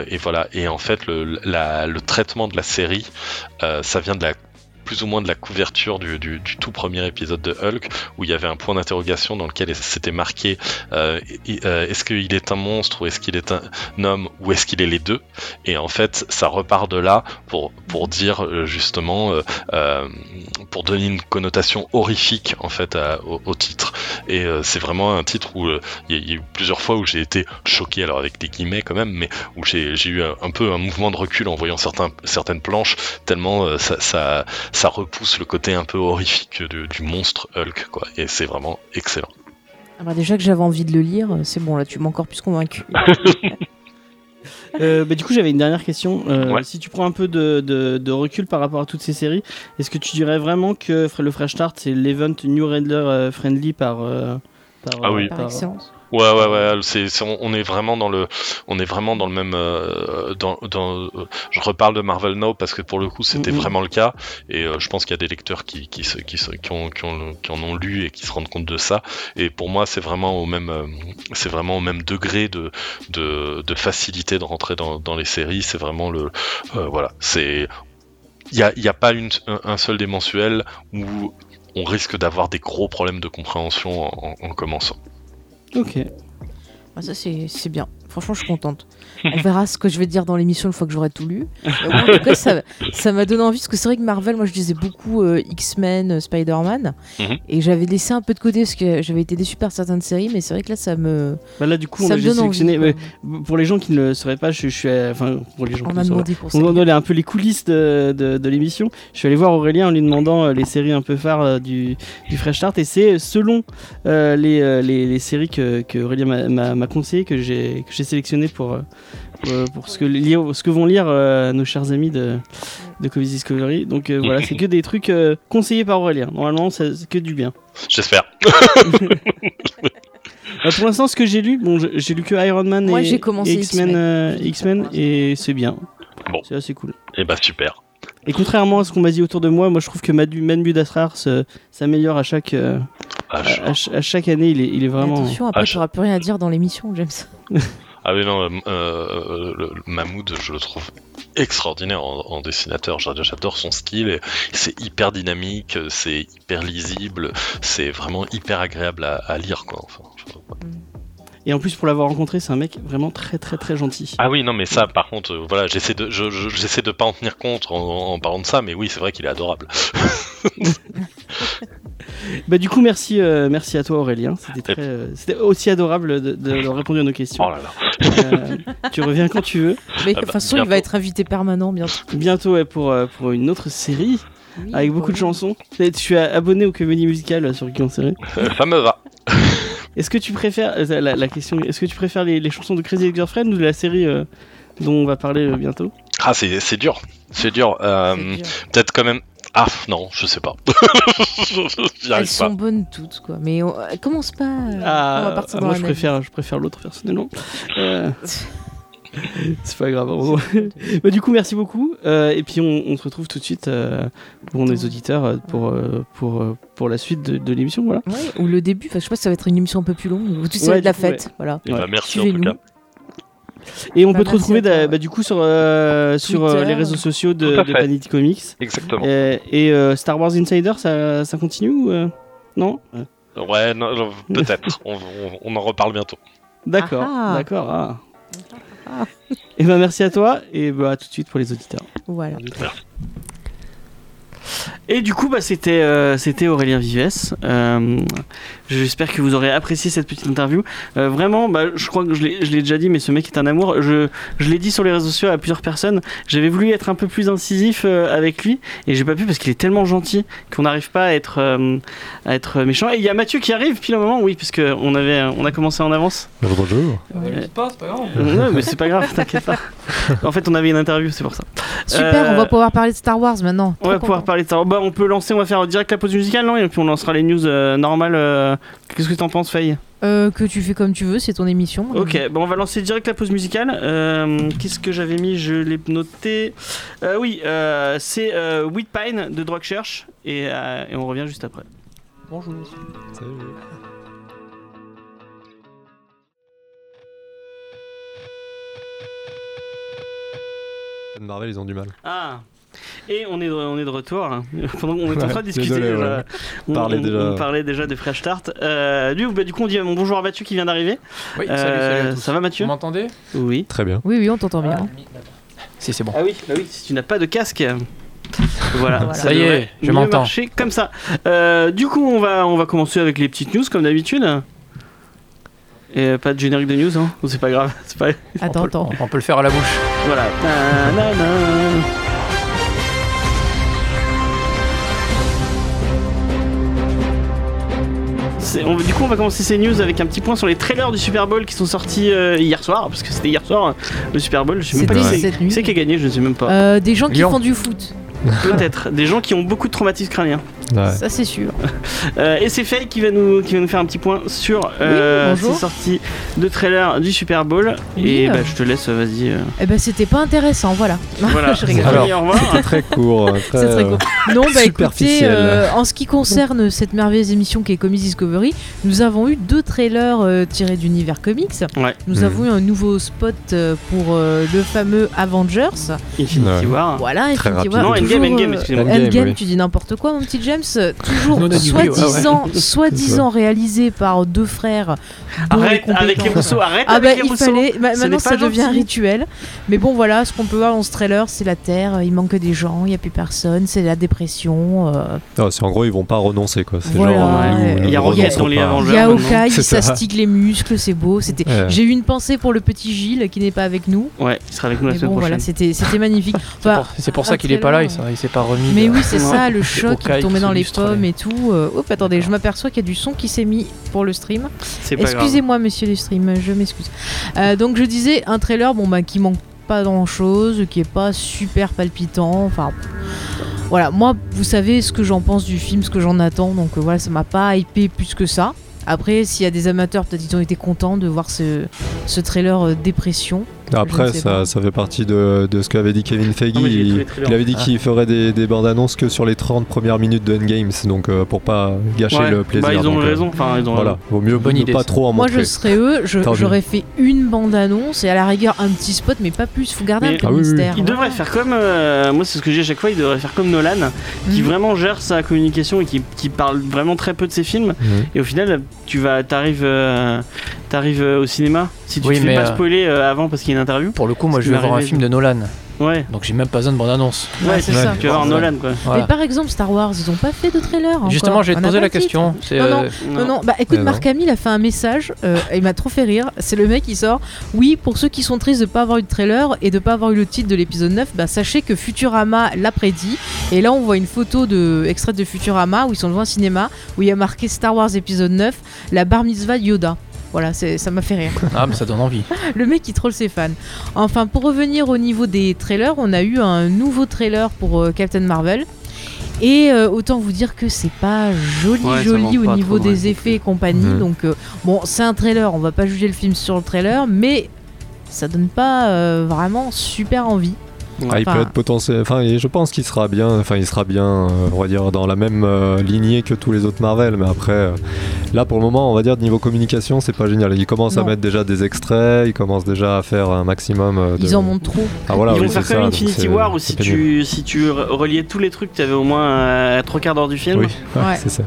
et voilà. Et en fait, le, la- le traitement de la série, euh, ça vient de la plus ou moins de la couverture du, tout premier épisode de Hulk où il y avait un point d'interrogation dans lequel c'était marqué euh, euh, est-ce qu'il est un monstre ou est-ce qu'il est un homme ou est-ce qu'il est les deux? Et en fait ça repart de là pour, pour dire euh, justement pour donner une connotation horrifique en fait au, titre. Et c'est vraiment un titre où il y, a- eu plusieurs fois où j'ai été choqué alors avec des guillemets quand même mais où j'ai eu un, peu un mouvement de recul en voyant certains, certaines planches tellement ça, ça repousse le côté un peu horrifique du, du monstre Hulk quoi et c'est vraiment excellent Ah bah déjà que j'avais envie de le lire, c'est bon, là tu m'as encore plus convaincu. Euh, bah, du coup, j'avais une dernière question. Euh, Ouais. Si tu prends un peu de, de- de recul par rapport à toutes ces séries, est-ce que tu dirais vraiment que le Fresh Start c'est l'event New Raider euh, friendly par, euh, par Ah oui. Par excellence. Ouais, ouais, ouais. C'est, c'est- on, est vraiment dans le, on est vraiment dans le même, euh, dans, dans. je reparle de Marvel Now parce que pour le coup, c'était Mhm. vraiment le cas, et euh, je pense qu'il y a des lecteurs qui, qui, se- qui, se- qui, ont, qui, ont, qui en ont lu et qui se rendent compte de ça. Et pour moi, c'est vraiment au même, euh, c'est vraiment au même degré de, de, de facilité de rentrer dans, dans les séries. C'est vraiment le, voilà, c'est. Il n'y a, y a pas une, un, un seul des mensuels où on risque d'avoir des gros problèmes de compréhension en, en- en commençant. Ok. Ah, ça c'est c'est bien. Franchement, je suis contente. On verra ce que je vais dire dans l'émission une fois que j'aurai tout lu. Moins, en tout cas, ça m'a donné envie parce que c'est vrai que Marvel, moi je disais beaucoup euh, X-Men, euh, Spider-Man, Mhm. et j'avais laissé un peu de côté parce que j'avais été déçu par certaines séries, mais c'est vrai que là ça me, Bah là, du coup, on ça a envie. sélectionné. ouais, pour les gens qui ne le sauraient pas, je, je suis. à- Enfin, pour les gens qui On m'a le sauraient. demandé pour ça. On va donner un peu les coulisses de, de- de l'émission. Je suis allé voir Aurélien en lui demandant euh, les séries un peu phares euh, du, du Fresh Start et c'est selon euh, les, euh, les, les séries que, que Aurélien m'a- conseillé que j'ai que j'ai sélectionné pour, euh, pour, euh, ce, que lire, ce que vont lire euh, nos chers amis de, de Comics Discovery. Donc euh, voilà, c'est que des trucs euh, conseillés par Aurélien. Normalement, c'est que du bien. J'espère. Euh, pour l'instant, ce que j'ai lu, bon, j'ai lu que Iron Man Moi, et, j'ai commencé et X-Men X-Men. euh, X-Men et c'est bien. Bon. C'est assez cool. Et bah super. Et contrairement à ce qu'on m'a dit autour de moi, moi je trouve que Madu- Manmud Asrar se- s'améliore à chaque, euh, Ah, à, à ch- à chaque année. Il est, il est Mais vraiment. Attention, après Ah, tu n'auras plus rien à dire dans l'émission, James. ah oui, non, euh, euh, le, le Mahmoud, je le trouve extraordinaire en, en dessinateur. J'adore son style. C'est hyper dynamique, c'est hyper lisible, c'est vraiment hyper agréable à, à lire. Quoi. Enfin, je- Et en plus, pour l'avoir rencontré, c'est un mec vraiment très très très gentil. Ah oui, non, mais ça, par contre, euh, voilà, j'essaie de, je- je- j'essaie de pas en tenir compte en, en parlant de ça, mais oui, c'est vrai qu'il est adorable. Bah du coup, merci, euh, merci à toi Aurélien. C'était très, euh, c'était aussi adorable de, de- de répondre à nos questions. Oh là là. Euh, tu reviens quand tu veux. Mais de bah, toute façon, il va être invité permanent bientôt. Bientôt ouais, pour, euh, pour une autre série Oui, avec beaucoup de chansons. Je suis abonné aux comédies musicales sur Geek en série. Euh, ça me va. Est-ce que tu préfères la, la question Est-ce que tu préfères les, les chansons de Crazy Ex-Girlfriend ou de la série euh, dont on va parler euh, bientôt? Ah, c'est, c'est dur. C'est dur. Euh, C'est dur. peut-être quand même. Ah, non, je sais pas. Elles sont pas. bonnes toutes, quoi. Mais on... euh, commence pas. euh, on va Ah, partir ah, dans moi la je préfère, je préfère l'autre personnellement. Euh, c'est pas grave. on- Bah, du coup, merci beaucoup. Euh, et puis on, on se retrouve tout de suite euh, pour nos auditeurs pour, euh, pour, euh, pour la suite de, de l'émission. Voilà. Ouais, ou le début, enfin, je sais pas si ça va être une émission un peu plus longue, ou tout ça Ouais, de la du coup, fête, voilà. Eh ben, merci en tout Suivez-nous. cas. Et on Bah, peut te retrouver toi, ouais. bah, du coup sur, euh, sur euh, les réseaux sociaux de, de. Panity Comics. Exactement. Euh, et euh, Star Wars Insider, ça, ça continue ou euh Non? Ouais, peut-être. on, on- on en reparle bientôt. D'accord, Ah ah. d'accord. Ah. Ah. Et ben merci à toi et bah, à tout de suite pour les auditeurs. Voilà. Merci. Et du coup, bah, c'était euh, c'était Aurélien Vives. Euh, J'espère que vous aurez apprécié cette petite interview. Euh, vraiment, bah, je crois que je l'ai je l'ai déjà dit, mais ce mec est un amour. Je, je l'ai dit sur les réseaux sociaux à plusieurs personnes. J'avais voulu être un peu plus incisif euh, avec lui et j'ai pas pu parce qu'il est tellement gentil qu'on n'arrive pas à être, euh, à être méchant. Et il y a Mathieu qui arrive pile au moment, oui, puisque on, avait, on a commencé en avance. Bonjour. Pas, c'est pas grave. non, mais c'est pas grave, t'inquiète pas. En fait, on avait une interview, c'est pour ça. Super, Euh, on va pouvoir parler de Star Wars maintenant. On va pouvoir parler de ça. Bah, on peut lancer, on va faire direct la pause musicale, non Et puis on lancera les news euh, normales. euh. Qu'est-ce que t'en penses, Faye Euh, que tu fais comme tu veux, c'est ton émission. Ok, bon, on va lancer direct la pause musicale. Euh, Qu'est-ce que j'avais mis Je l'ai noté. Euh, oui, euh, c'est euh, Wheat Pine de Drug Church. Et, euh, et on revient juste après. Bonjour. Marvel, ils ont du mal. Ah et on est de, on est de retour. hein. Pendant qu'on est en train de discuter, désolé, déjà, ouais. on, déjà. on parlait déjà de Fresh Start. Euh, du, bah, du coup, on dit mon bonjour à Mathieu qui vient d'arriver. Oui, Euh, salut, salut à tous. ça va, Mathieu? Vous m'entendez? Oui. Très bien. Oui, oui, on t'entend bien. Si, c'est bon. Ah oui, bah oui, si tu n'as pas de casque. Voilà, Voilà. Ça y est, je m'entends. marcher comme ça. Euh, du coup, on va, on va commencer avec les petites news comme d'habitude. Et euh, pas de générique de news, hein c'est pas grave. C'est pas... Attends, on, peut, attends. on peut le faire à la bouche. Voilà. Na, na, na. On- du coup, on va commencer ces news avec un petit point sur les trailers du Super Bowl qui sont sortis euh, hier soir, parce que c'était hier soir le Super Bowl. Je sais même pas qui c'est- qui c'est qui a gagné, je ne sais même pas. Euh, des gens qui Lyon. font du foot, Peut-être. Des gens qui ont beaucoup de traumatismes crâniens. Ouais. ça c'est sûr. Euh, et c'est Faye qui va nous qui va nous faire un petit point sur euh, ces sorties de trailer du Super Bowl. Oui, et euh. bah, je te laisse, vas-y. euh. Eh ben c'était pas intéressant, voilà. Voilà. je rigole. Salut, au revoir. C'était très court. euh, Très, C'est très cool. Non, bah écoutez, euh, en ce qui concerne cette merveilleuse émission qui est Comics Discovery, nous avons eu deux trailers euh, tirés d'univers comics. Ouais. Nous Mhm. avons eu un nouveau spot euh, pour euh, le fameux Avengers. Infinity Ouais. War. Voilà, Très Infinity. War, Non, Endgame, Endgame, excusez-moi. Endgame, Endgame, oui. tu dis n'importe quoi, mon petit James. Toujours On a dit oui, ouais, soi-disant, C'est soi-disant réalisé par deux frères. Arrête avec Rousseau, arrête Ah bah avec les il fallait, Ce maintenant n'est ça devient gentil. rituel. Mais bon voilà, ce qu'on peut voir dans ce trailer, c'est la Terre, il manque des gens, il n'y a plus personne, c'est la dépression. euh, c'est en gros, ils vont pas renoncer quoi. C'est Voilà, genre. euh, ouais. nous- nous Il y a Rocket dans les. Avengers. Il y a C'est il ça. s'astique les muscles, c'est beau. C'était. Ouais. J'ai eu une pensée pour le petit Gilles qui n'est pas avec nous. Ouais, il sera avec nous la semaine bon voilà, prochaine. c'était c'était magnifique. C'est Enfin, pour, c'est pour un ça qu'il est pas là, il s'est- pas remis. mais oui, c'est Ouais. ça, le choc, il Hawkeye tombait qui dans les pommes et tout. Euh, Hop, attendez, je m'aperçois qu'il y a du son qui s'est mis pour le stream. Excusez-moi, monsieur le stream, je m'excuse. Euh, donc je disais un trailer, bon bah qui manque pas grand chose, qui est pas super palpitant. Enfin, voilà, moi, vous savez ce que j'en pense du film, ce que j'en attends. Donc euh, voilà, ça m'a pas hypé plus que ça. Après, s'il y a des amateurs, peut-être ils ont été contents de voir ce, ce trailer euh, dépression. Après, ça, ça fait partie de, de ce qu'avait dit Kevin Feige. Il, avait dit Ah. qu'il ferait des, des bandes annonces que sur les 30 premières minutes de Endgame, c'est donc euh, pour pas gâcher Ouais. le plaisir. Bah, ils ont donc, euh, raison. Enfin, ils ont Voilà, vaut mieux Bonne ne idée, pas ça. trop en Moi, montrer. je serais eux, j'aurais fait une bande annonce et à la rigueur un petit spot, mais pas plus. Faut garder Mais- un peu Ah de oui, mystère. Faire comme. euh, moi, c'est ce que j'ai à chaque fois. Il devrait faire comme Nolan, qui Mhm. vraiment gère sa communication et qui, qui parle vraiment très peu de ses films. Mhm. Et au final, tu vas, t'arrives, euh, t'arrives euh, au cinéma. Si tu Oui, te fais mais, pas euh, spoiler euh, avant parce qu'il y a une interview. Pour le coup, moi je vais voir un film de Nolan, Ouais. donc j'ai même pas besoin de bande-annonce. Ouais, c'est c'est ça. Tu vas voir. Nolan, quoi. Voilà. Mais par exemple, Star Wars, ils ont pas fait de trailer. encore. Justement, je vais te poser la question. C'est, Non, non. euh, Non, non, bah écoute, Mais Marc Hamill a fait un message, euh, il m'a trop fait rire. C'est le mec qui sort. Oui, pour ceux qui sont tristes de pas avoir eu de trailer et de pas avoir eu le titre de l'épisode 9, bah sachez que Futurama l'a prédit. Et là, on voit une photo de extrait de Futurama où ils sont devant un cinéma où il y a marqué Star Wars épisode 9, la bar mitzvah de Yoda. Voilà, ça m'a fait rire. Ah, mais ça donne envie. Le mec qui troll ses fans. Enfin, pour revenir au niveau des trailers, on a eu un nouveau trailer pour euh, Captain Marvel. Et euh, autant vous dire que c'est pas joli Ouais, joli au niveau des effets et compagnie. Mhm. Donc euh, bon, c'est un trailer, on va pas juger le film sur le trailer, mais ça donne pas euh, vraiment super envie. Ah, il Enfin- peut être potentiel. Enfin, je pense qu'il sera bien. Enfin, il sera bien. euh, on va dire dans la même euh, lignée que tous les autres Marvel. Mais après, euh, là pour le moment, on va dire de niveau communication, c'est pas génial. Ils commencent à mettre déjà des extraits. Ils commencent déjà à faire un maximum. euh, de... Ils en montrent trop. Ah voilà, Ils oui, vont faire c'est comme ça, Infinity War où si tu, si tu re- reliais tous les trucs, tu avais au moins euh, trois quarts d'heure du film. Oui, ouais, Ouais. c'est ça.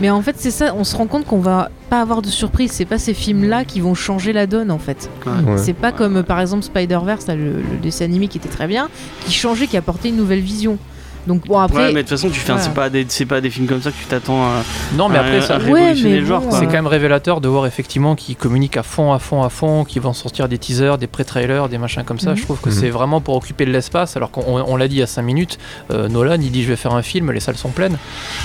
Mais en fait, c'est ça, on se rend compte qu'on va pas avoir de surprise. C'est pas ces films-là qui vont changer la donne en fait. Ouais. C'est pas comme euh, par exemple Spider-Verse, le dessin animé qui était très bien, qui changeait, qui apportait une nouvelle vision. Donc bon après. Ouais, mais de toute façon, tu fais c'est pas des c'est pas des films comme ça que tu t'attends à, Non, mais à- après, à ça, Ouais, révolutionner mais le genre. bon, c'est quand même révélateur de voir effectivement qu'ils communiquent à fond, à fond, à fond, qu'ils vont sortir des teasers, des pré-trailers, des machins comme ça. Mhm. Je trouve que Mhm. c'est vraiment pour occuper de l'espace, alors qu'on on l'a dit il y a 5 minutes, euh, Nolan il dit je vais faire un film, les salles sont pleines.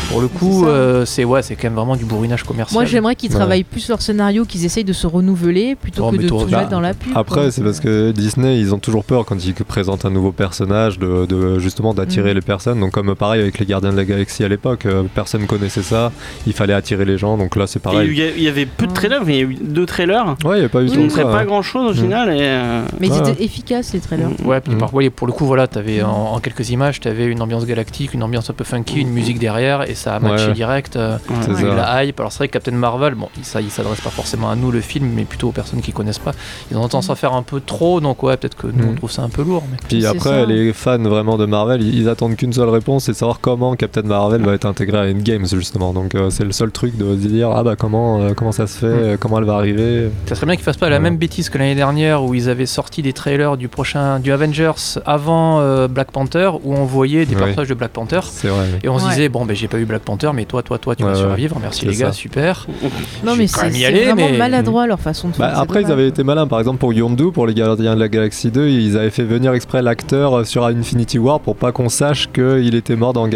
Pour le coup, C'est euh, c'est ouais, c'est quand même vraiment du bourrinage commercial. Moi j'aimerais qu'ils Ouais. travaillent plus leur scénario, qu'ils essayent de se renouveler plutôt Oh, que de tout bah, mettre dans la pub. Après, quoi. c'est parce que Disney, ils ont toujours peur quand ils présentent un nouveau personnage, de, de- justement d'attirer Mm. les personnes. Donc, comme pareil avec les Gardiens de la Galaxie à l'époque, euh, personne connaissait ça. Il fallait attirer les gens. Donc là, c'est pareil. il y, avait peu de Ouais. trailers, mais il y a eu deux trailers Ouais, il n'y a pas eu montraient ça. pas hein. grand chose au Mm. final. Et, euh, Mais ils Ouais. étaient efficaces les trailers. Ouais, puis Mhm. par- ouais, pour le coup, voilà, t'avais en, en quelques images, tu avais une ambiance galactique, une ambiance un peu funky, une musique derrière, et ça a matché Ouais. direct. euh, ouais. C'est avec ça. la hype. Alors c'est vrai que Captain Marvel, bon, ça, il s'adresse pas forcément à nous le film, mais plutôt aux personnes qui connaissent pas. Ils ont tendance à faire un peu trop, donc ouais, peut-être que nous on trouve ça un peu lourd. Mais... Puis après, ça. les fans vraiment de Marvel, ils, ils attendent qu'une seule réponse, c'est de savoir comment Captain Marvel va être intégré à Endgames justement. Donc euh, c'est le seul truc de se dire ah bah comment euh, comment ça se fait, Mm. euh, comment elle va arriver? Ça serait bien qu'ils fassent pas la Ouais. même bêtise que l'année dernière où ils avaient sorti des trailers du prochain du Avengers avant euh, Black Panther où on voyait des Oui. personnages de Black Panther. C'est vrai. oui. Et on se Ouais. disait, bon, ben j'ai pas eu Black Panther, mais toi, toi, toi, tu Ouais, vas ouais. survivre. Merci les gars, ça. super. Non mais c'est vraiment mais- maladroit leur façon de faire. Bah, c'est après, ils avaient été malins. Par exemple, pour Yondu, pour les Gardiens de la Galaxie 2, ils avaient fait venir exprès l'acteur sur Infinity War pour pas qu'on sache qu'il était mort dans, les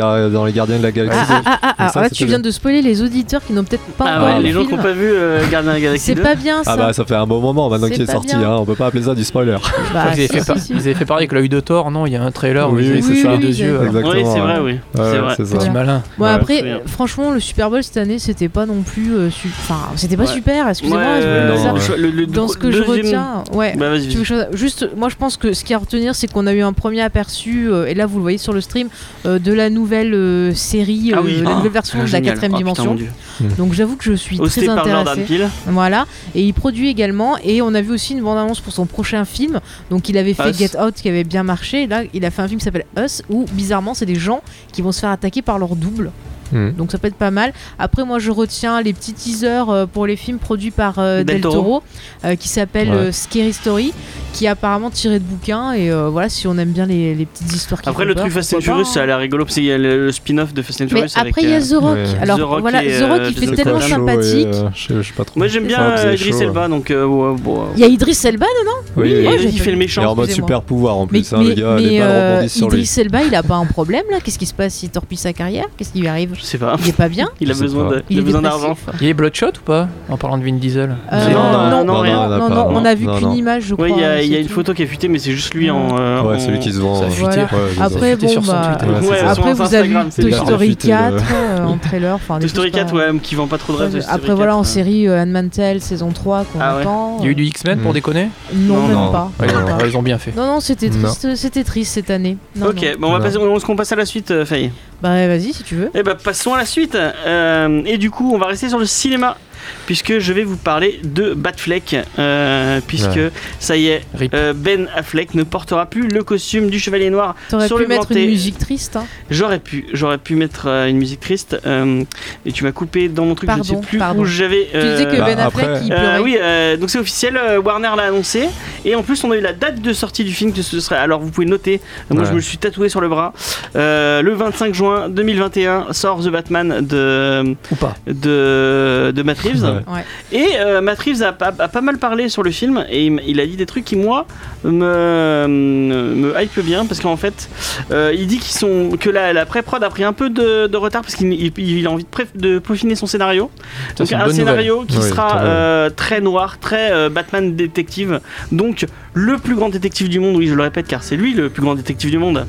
Gardiens de la Galaxie Ah, 2. ah, ah, ah, ça, là tu viens bien. de spoiler les auditeurs qui n'ont peut-être pas Ah encore ouais, vu les le gens qui n'ont pas vu euh, Gardien de la Galaxie C'est 2. pas bien ça. Ah bah ça fait un bon moment maintenant qu'il est sorti, hein, on peut pas appeler ça du spoiler. Bah, ils, avaient si, fait si, par- si. ils avaient fait pareil avec l'œil de Thor, non? Il y a un trailer où Oui, oui, c'est fait ça. les deux Oui, yeux. oui. Oui, c'est vrai, oui. C'est vrai. malin. Bon après, franchement, le Super Bowl cette année, c'était pas non plus, euh, enfin, c'était pas super. Excusez-moi. Dans ce que je retiens, ouais. Bah Juste, moi je pense que ce qu'il y a à retenir, c'est qu'on a eu un premier aperçu, euh, et là vous le voyez sur le stream, de la nouvelle euh, série, Ah euh, oui. la Ah, nouvelle version de la quatrième Oh, dimension. Dieu. Donc j'avoue que je suis Hosté très. Peele. Voilà, et il produit également, et on a vu aussi une bande-annonce pour son prochain film. Donc il avait fait Us. Get Out qui avait bien marché, là il a fait un film qui s'appelle Us, où bizarrement c'est des gens qui vont se faire attaquer par leur double. Hmm. Donc ça peut être pas mal. Après moi je retiens les petits teasers euh, pour les films produits par euh, Del Del Toro. Toro, euh, qui s'appelle Ouais. euh, Scary Story, qui est apparemment tiré de bouquins, et euh, voilà si on aime bien les, les petites histoires qui Après, font le peur, truc Fast and Furious, ça a hein. l'air rigolo parce qu'il y a le, le spin-off de Fast and Furious après il y a The Rock. ouais. Alors The Rock voilà, et, The Rock il fait tellement sympathique. et, euh, je, je sais pas trop. Moi j'aime bien euh, Idris chaud, Elba donc. euh, ouais, bon, euh, Il y a Idris Elba dedans? Oui, Oui, oui. Ouais, il fait le méchant. Et en mode super pouvoir en plus, hein, le gars. Idris Elba, il a pas un problème là? Qu'est-ce qui se passe? Il torpille sa carrière? Qu'est-ce qui lui arrive? Je sais pas. Il est pas bien Il a besoin de- il a est besoin dépressif. d'argent. Il y a Bloodshot ou pas En parlant de Vin Diesel Euh, Non, non, non, non, rien. non, on a non, pas, non, on a vu non, qu'une non. image, je crois. Oui, il y a, il y a c'est une tout. photo qui a fuité, mais c'est juste lui en. euh, Ouais, en- celui qui se vend. Ça a euh, fuité. Voilà. ouais. Après, bon, sur son bah, Twitter. Ouais, c'est Ouais, ça. sur après vous avez Instagram, vu c'est Toy. Story Fuité, 4 euh. euh, en trailer. enfin, des Toy Story choses 4, pas- ouais, qui vend pas trop de rêves. Toy Story Après voilà, 4, en euh. série euh, Handmaid's Tale saison 3 qu'on Ah ouais. attend. Il y a eu du X-Men pour Mm. déconner Non, Non, même non. pas. Ouais, même ils, ont, pas. ouais, ils ont bien fait. Non, non, c'était Non. triste, c'était triste cette année. Non, Ok, non. bon, on va passer, on, qu'on passe à la suite, euh, Faye. Bah vas-y si tu veux. Eh passons à la suite. Euh, et du coup, on va rester sur le cinéma. Puisque je vais vous parler de Batfleck. euh, puisque Ouais. ça y est, euh, Ben Affleck ne portera plus le costume du Chevalier Noir. T'aurais sur pu le mettre une musique triste. Hein. J'aurais pu, j'aurais pu mettre euh, une musique triste. euh, et tu m'as coupé dans mon truc, je ne sais plus pardon. où j'avais. Tu disais que Bah, Ben Affleck après- il Euh, pleurait. oui, euh, donc c'est officiel, euh, Warner l'a annoncé. Et en plus, on a eu la date de sortie du film que ce serait. Alors, vous pouvez noter, moi Ouais. je me le suis tatoué sur le bras. Euh, le 25 juin 2021 sort The Batman de, Ou pas. de, de Matt Reeves. Ouais. Et euh, Matt Reeves a, a- a pas mal parlé sur le film et il, a dit des trucs qui, moi, me, me hype bien parce qu'en fait, euh, il dit qu'ils sont, que la, la pré-prod a pris un peu de, de retard parce qu'il il- il a envie de, pré- de peaufiner son scénario. Donc un scénario qui Oui, sera euh, très noir, très euh, Batman détective. Donc le plus grand détective du monde, oui je le répète car c'est lui le plus grand détective du monde.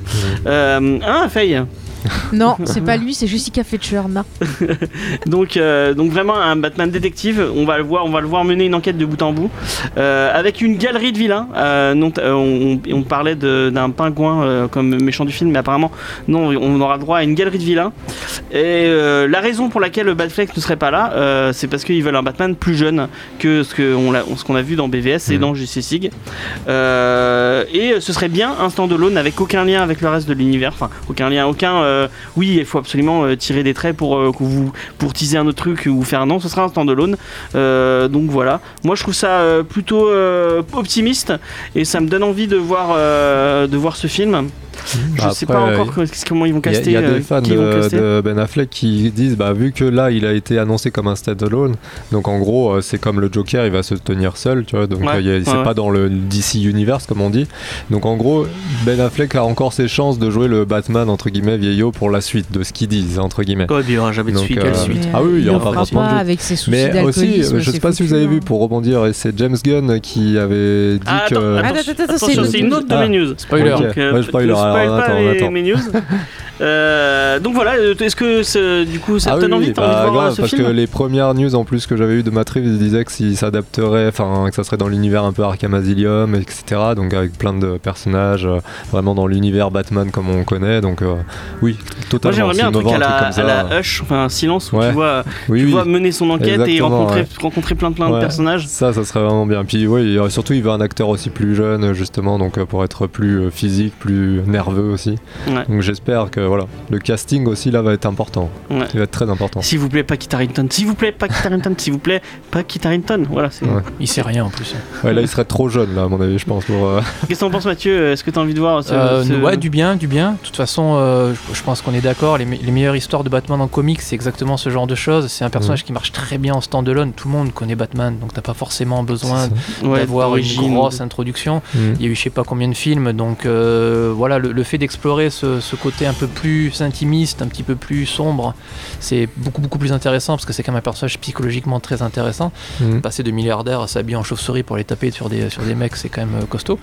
Euh, hein Faye? Non, c'est pas lui, c'est Jessica Fletcher. Non. donc, euh, donc vraiment un Batman détective. On va le voir, on va le voir mener une enquête de bout en bout, euh, avec une galerie de vilains. Euh, non, euh, on, on parlait d'un pingouin euh, comme méchant du film, mais apparemment non, on aura droit à une galerie de vilains. Et euh, la raison pour laquelle Batfleck ne serait pas là, euh, c'est parce qu'ils veulent un Batman plus jeune que ce qu'on a, ce qu'on a vu dans BVS et Mhm. dans Justice League. Euh, et ce serait bien un stand-alone avec aucun lien avec le reste de l'univers. Enfin, aucun lien, aucun. Euh, oui, il faut absolument euh, tirer des traits pour euh, vous pour teaser un autre truc ou faire un non. Ce sera un stand-alone. Donc voilà. Moi, je trouve ça plutôt optimiste et ça me donne envie de voir ce film. Je Après, sais pas encore co- comment ils vont caster. il y a, euh, des fans qui ils vont de, Ben Affleck qui disent bah vu que là il a été annoncé comme un standalone donc en gros euh, c'est comme le Joker il va se tenir seul tu vois donc Ouais, euh, c'est ouais, pas dans le DC Universe comme on dit donc en gros Ben Affleck a encore ses chances de jouer le Batman entre guillemets vieillot pour la suite de ce qu'ils disent entre guillemets puis il y aura jamais de Donc, suite. euh, Ah oui, il y il aura pas de avec ses soucis mais aussi euh, je sais c'est pas si vous avez hein. vu pour rebondir et c'est James Gunn qui avait dit Ah, que attends, Attends, attention, attends, c'est c'est une autre de Ah. mes news. Spoiler. Euh, ne spoil pas attends, les- attends. mes news. Euh, donc voilà, euh, est-ce que ce- du coup ça Ah te donne envie, oui, t'as envie bah, de voir ce parce film que les premières news en plus que j'avais eu de ils disaient que s'il s'adapterait, enfin que ça serait dans l'univers un peu Arkham Asylum, etc. Donc avec plein de personnages, euh, vraiment dans l'univers Batman comme on connaît. Donc euh, oui, Moi totalement. j'aimerais bien un truc à la, truc comme à ça, la Hush, enfin un silence où Ouais. tu vois, oui, tu oui. vois mener son enquête et rencontrer, ouais. rencontrer plein plein de personnages. Ça, ça serait vraiment bien. Puis oui, surtout il veut un acteur aussi plus jeune justement, donc euh, pour être plus euh, physique, plus nerveux aussi. Donc j'espère que voilà, le casting aussi là va être important. Ouais. Il va être très important. S'il vous plaît, pas Kit Harington. S'il vous plaît, pas Kit Harington. S'il vous plaît, pas Kit Harington. Voilà. c'est- Ouais. Il sait rien en plus. Ouais, là il serait trop jeune là à mon avis, je pense pour. euh, Qu'est-ce que t'en penses, Mathieu Est-ce que t'as envie de voir ce, Euh, ce- Ouais, du bien, du bien. De toute façon, euh, je, pense qu'on est d'accord. Les, me- les meilleures histoires de Batman en comics, c'est exactement ce genre de choses. C'est un personnage qui marche très bien en standalone. Tout le monde connaît Batman, donc t'as pas forcément besoin ouais, d'avoir une grosse introduction. Mm. Il y a eu je sais pas combien de films, donc euh, voilà, le, le fait d'explorer ce, ce côté un peu plus intimiste, un petit peu plus sombre, c'est beaucoup beaucoup plus intéressant parce que c'est quand même un personnage psychologiquement très intéressant. Mm. Passer de milliardaire à s'habiller en chauve-souris pour les taper sur des, sur des mecs, c'est quand même euh, costaud.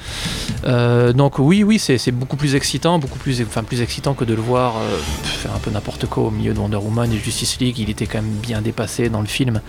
Euh, donc oui, oui, c'est c'est beaucoup plus excitant, beaucoup plus, enfin, plus excitant que de le voir euh, faire un peu n'importe quoi au milieu de Wonder Woman et Justice League. Il était quand même bien dépassé dans le film,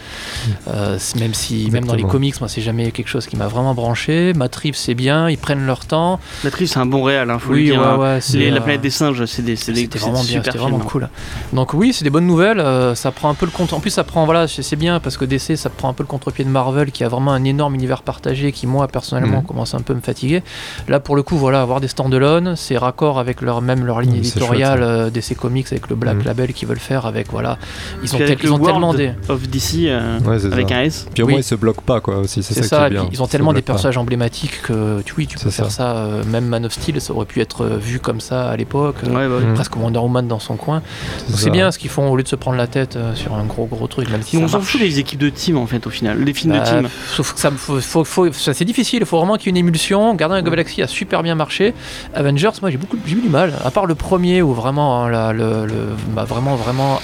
Euh, c- même si même dans les comics, moi c'est jamais quelque chose qui m'a vraiment branché. Reeves, c'est bien, ils prennent leur temps. L'actrice, c'est un bon réal, hein, faut le oui, dire. ouais, hein. ouais, c'est, Les- La planète des singes, c'est des, c'est des c'était vraiment bien, c'était vraiment films, hein. cool. Donc oui, c'est des bonnes nouvelles. euh, ça prend un peu le compte. En plus, ça prend voilà, c'est bien parce que DC, ça prend un peu le contre-pied de Marvel, qui a vraiment un énorme univers partagé, qui moi personnellement Mhm. commence un peu à me fatiguer. Là, pour le coup, voilà, avoir des stand-alone, c'est raccord avec leur même leur ligne c'est éditoriale chouette, euh, DC Comics avec le Black Mhm. Label qu'ils veulent faire avec voilà, ils ont, tel- ils ont le tellement des of DC euh, Ouais, avec ça. un S. Puis au Oui. moins ils se bloquent pas quoi aussi, c'est ça, ça, qui est et bien. ils ont tellement des personnages emblématiques que tu, oui, tu peux faire ça. même Man of Steel, ça aurait pu être vu comme ça à l'époque. Bah. Mhm. Presque Wonder Woman dans son coin. Donc c'est bien ce qu'ils font au lieu de se prendre la tête euh, sur un gros gros truc, même si on s'en fout des équipes de team en fait au final, des films Bah, de team. Sauf que ça, faut, faut- faut- ça, c'est difficile, il faut vraiment qu'il y ait une émulsion. Gardien de la Galaxy a super bien marché. Avengers, moi j'ai beaucoup j'ai eu du mal. À part le premier où vraiment hein, la- le, le- m'a vraiment vraiment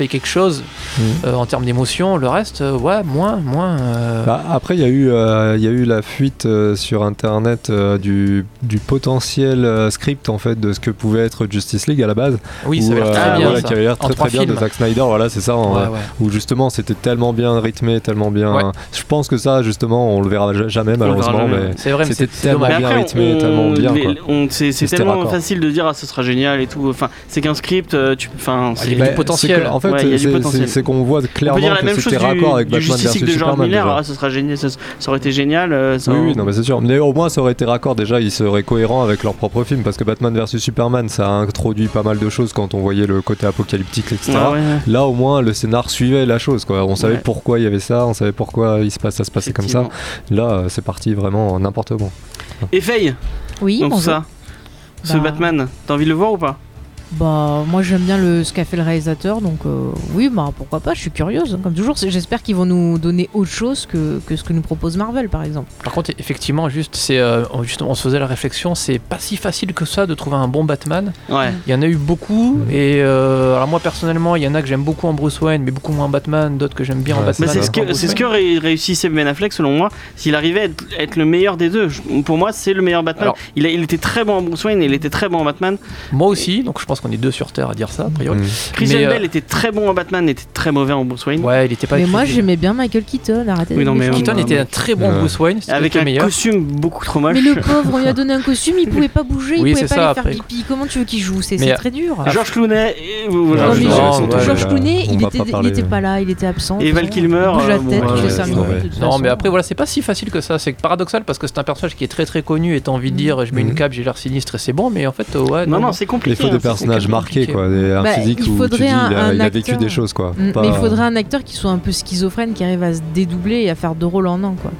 fait quelque chose Mhm. euh, en termes d'émotion. Le reste, euh, ouais, moins, moins. euh, Bah, après, il y, a eu, euh, il y a eu la fuite euh, sur internet euh, du, du potentiel euh, script en fait de ce que pouvait être Justice League à la base. oui, ça Où, a l'air euh, très bien. voilà, ça. qui avait l'air très très bien de. Zack Snyder. Voilà, c'est ça. en- Ouais, ouais. Où justement c'était tellement bien rythmé, tellement bien. Ouais. Je pense que ça, justement, on le verra ja- jamais malheureusement, jamais. mais C'est vrai, mais C'était c'est c'est tellement bien après, rythmé, on- tellement bien, les- quoi. on- c'est c'est tellement facile de dire ah ce sera génial et tout. Enfin, c'est qu'un script, euh, tu, enfin, c'est- il y a du Bah, potentiel. c'est En fait, Ouais, c'est- qu'on voit on peut clairement dire la que c'était raccord avec du Batman vs Superman. Miller. déjà. Ah, ce sera génial, ça, ça aurait été génial. euh, ça- Oui, oui, non, mais c'est sûr. Mais au moins, ça aurait été raccord. Déjà, ils seraient cohérents avec leur propre film parce que Batman vs Superman, ça a introduit pas mal de choses quand on voyait le côté apocalyptique, etc. Ouais, ouais. Là, au moins, le scénar suivait la chose. Quoi. On savait Ouais. pourquoi il y avait ça, on savait pourquoi il se passe, ça se passait comme ça. Là, euh, c'est parti vraiment n'importe comment. Et Faye, Oui, bonjour. ça, ce Bah. Batman, t'as envie de le voir ou pas? Bah, moi j'aime bien le, ce qu'a fait le réalisateur, donc euh, oui, bah pourquoi pas, je suis curieuse, comme toujours. J'espère qu'ils vont nous donner autre chose que, que ce que nous propose Marvel, par exemple. Par contre, effectivement, juste, c'est, euh, on- justement, on se faisait la réflexion, c'est pas si facile que ça de trouver un bon Batman. Ouais. Il y en a eu beaucoup, et euh, alors moi personnellement, il y en a que j'aime beaucoup en Bruce Wayne, mais beaucoup moins en Batman, d'autres que j'aime bien en Batman. Mais c'est ce que c'est ce que ré- réussissait Ben Affleck selon moi. S'il arrivait à être, à être le meilleur des deux, Je- pour moi c'est le meilleur Batman. Alors- il, a- il était très bon en Bruce Wayne, et il était très bon en Batman. Moi aussi, donc je pense qu'on est deux sur Terre à dire ça, a priori. Mm. Christian Mais, euh, Bell était très bon en Batman, était très mauvais en Bruce Wayne. Ouais, il était pas. mais moi j'aimais bien Michael Keaton, arrêtez Oui, de non, mais. Keaton était un très bon. Bruce Wayne, c'était Avec un meilleur. costume beaucoup trop moche. Mais le pauvre, on lui a donné un costume, il pouvait pas bouger, il Oui, pouvait pas ça, aller faire pipi. Comment tu veux qu'il joue? C'est très dur. George Clooney George- Clooney, on il était, pas là, il était absent. Et Val Kilmer, euh, les de Non, mais après, voilà, c'est pas si facile que ça. C'est paradoxal parce que c'est un personnage qui est très très connu et t'as envie de dire je mets une cape, j'ai l'air sinistre et c'est bon, mais en fait, euh, ouais. Non, non, c'est compliqué. faut des hein, compliqué. quoi. Des- un Bah, physique il où tu faudrait dis il a, un- il a un vécu acteur. des choses, quoi. Mm, Pas- Mais il faudrait un acteur qui soit un peu schizophrène, qui arrive à se dédoubler et à faire deux rôles en un, quoi.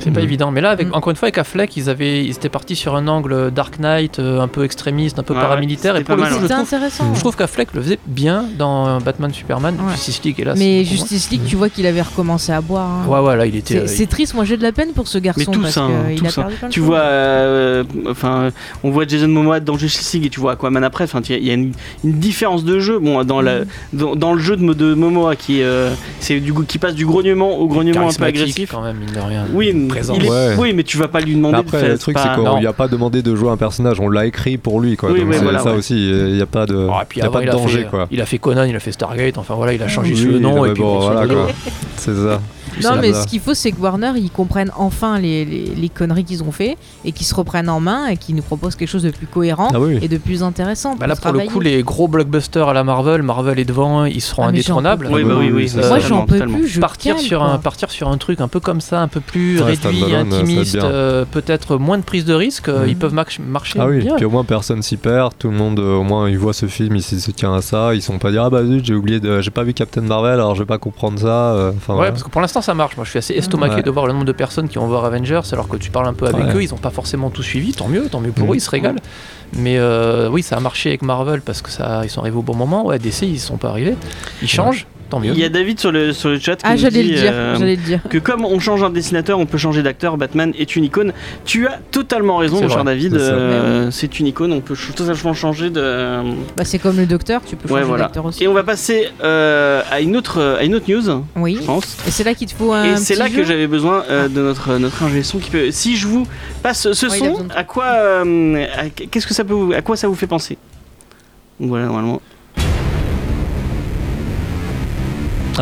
C'est pas Mhm. évident. Mais là, avec, Mm. encore une fois, avec Affleck, ils, avaient, ils étaient partis sur un angle Dark Knight, euh, un peu extrémiste, un peu Ouais, paramilitaire. et pour c'était le coup, je trouve, intéressant. je trouve qu'Affleck le faisait bien dans Batman Superman. Ouais. Justice League, hélas. Mais. Justice League, tu vois qu'il avait recommencé à boire. hein. Ouais, ouais, là, il était. C'est euh, triste, moi j'ai de la peine pour ce garçon tous, parce hein, a perdu Tu vois, euh, enfin, on voit Jason Momoa dans Justice League et tu vois Aquaman après. Enfin, il y a- il y a une, une différence de jeu. Bon, dans, la, dans, dans le jeu de, de Momoa, qui, euh, c'est du, qui passe du grognement au grognement un peu agressif. quand même, mine de rien. Oui, il est- Ouais. oui, mais tu vas pas lui demander Après, de faire. le truc, c'est qu'on lui a pas demandé de jouer un personnage, on l'a écrit pour lui, quoi. Oui, Donc ouais, voilà, ça ouais. aussi, il n'y a pas de, Oh, puis y a avant, pas de danger, fait, quoi. il a fait Conan, il a fait Stargate, enfin voilà, il a changé Oui, le nom et puis bon, voilà, quoi. C'est ça. Non, mais ce qu'il faut, c'est que Warner, ils comprennent enfin les, les, les conneries qu'ils ont fait et qu'ils se reprennent en main et qu'ils nous proposent quelque chose de plus cohérent Ah oui. et de plus intéressant. Bah là, pour travailler. le coup, les gros blockbusters à la Marvel, Marvel est devant, ils seront Ah, indétrônables. Oui, bah oui, oui. Euh, Moi, ça. j'en peux plus. Je partir cale, sur un partir sur un truc un peu comme ça un peu plus Ouais, réduit intimiste euh, peut-être moins de prise de risque euh, ils peuvent march- marcher Ah oui, bien puis au moins personne s'y perd, tout le monde euh, au moins il voit ce film, il se tient à ça, ils sont pas dire ah bah zut j'ai oublié j'ai pas vu Captain Marvel alors je vais pas comprendre ça. Enfin ouais parce que pour l'instant ça marche moi je suis assez estomaqué Ouais. de voir le nombre de personnes qui vont voir Avengers alors que tu parles un peu avec Ouais. eux ils ont pas forcément tout suivi tant mieux tant mieux pour Mhm. eux ils se régalent mais euh, oui ça a marché avec Marvel parce que ça ils sont arrivés au bon moment ouais DC ils sont pas arrivés ils changent tant mieux Il y a David sur le, sur le chat qui Ah, nous j'allais dit, le dire. euh, le dire. que comme on change un dessinateur, on peut changer d'acteur. Batman est une icône. Tu as totalement raison, mon cher David. euh, C'est une icône. On peut totalement changer de. Bah, c'est comme le docteur, tu peux Ouais, changer voilà. d'acteur aussi. Et on va passer euh, à une autre à une autre news, Oui. je pense. Et c'est là qu'il te faut un. Et c'est là jeu que j'avais besoin euh, de notre notre ingé son qui peut. Si je vous passe ce Ouais, son, de- à quoi euh, à- qu'est-ce que ça peut vous- à quoi ça vous fait penser? Donc Voilà normalement.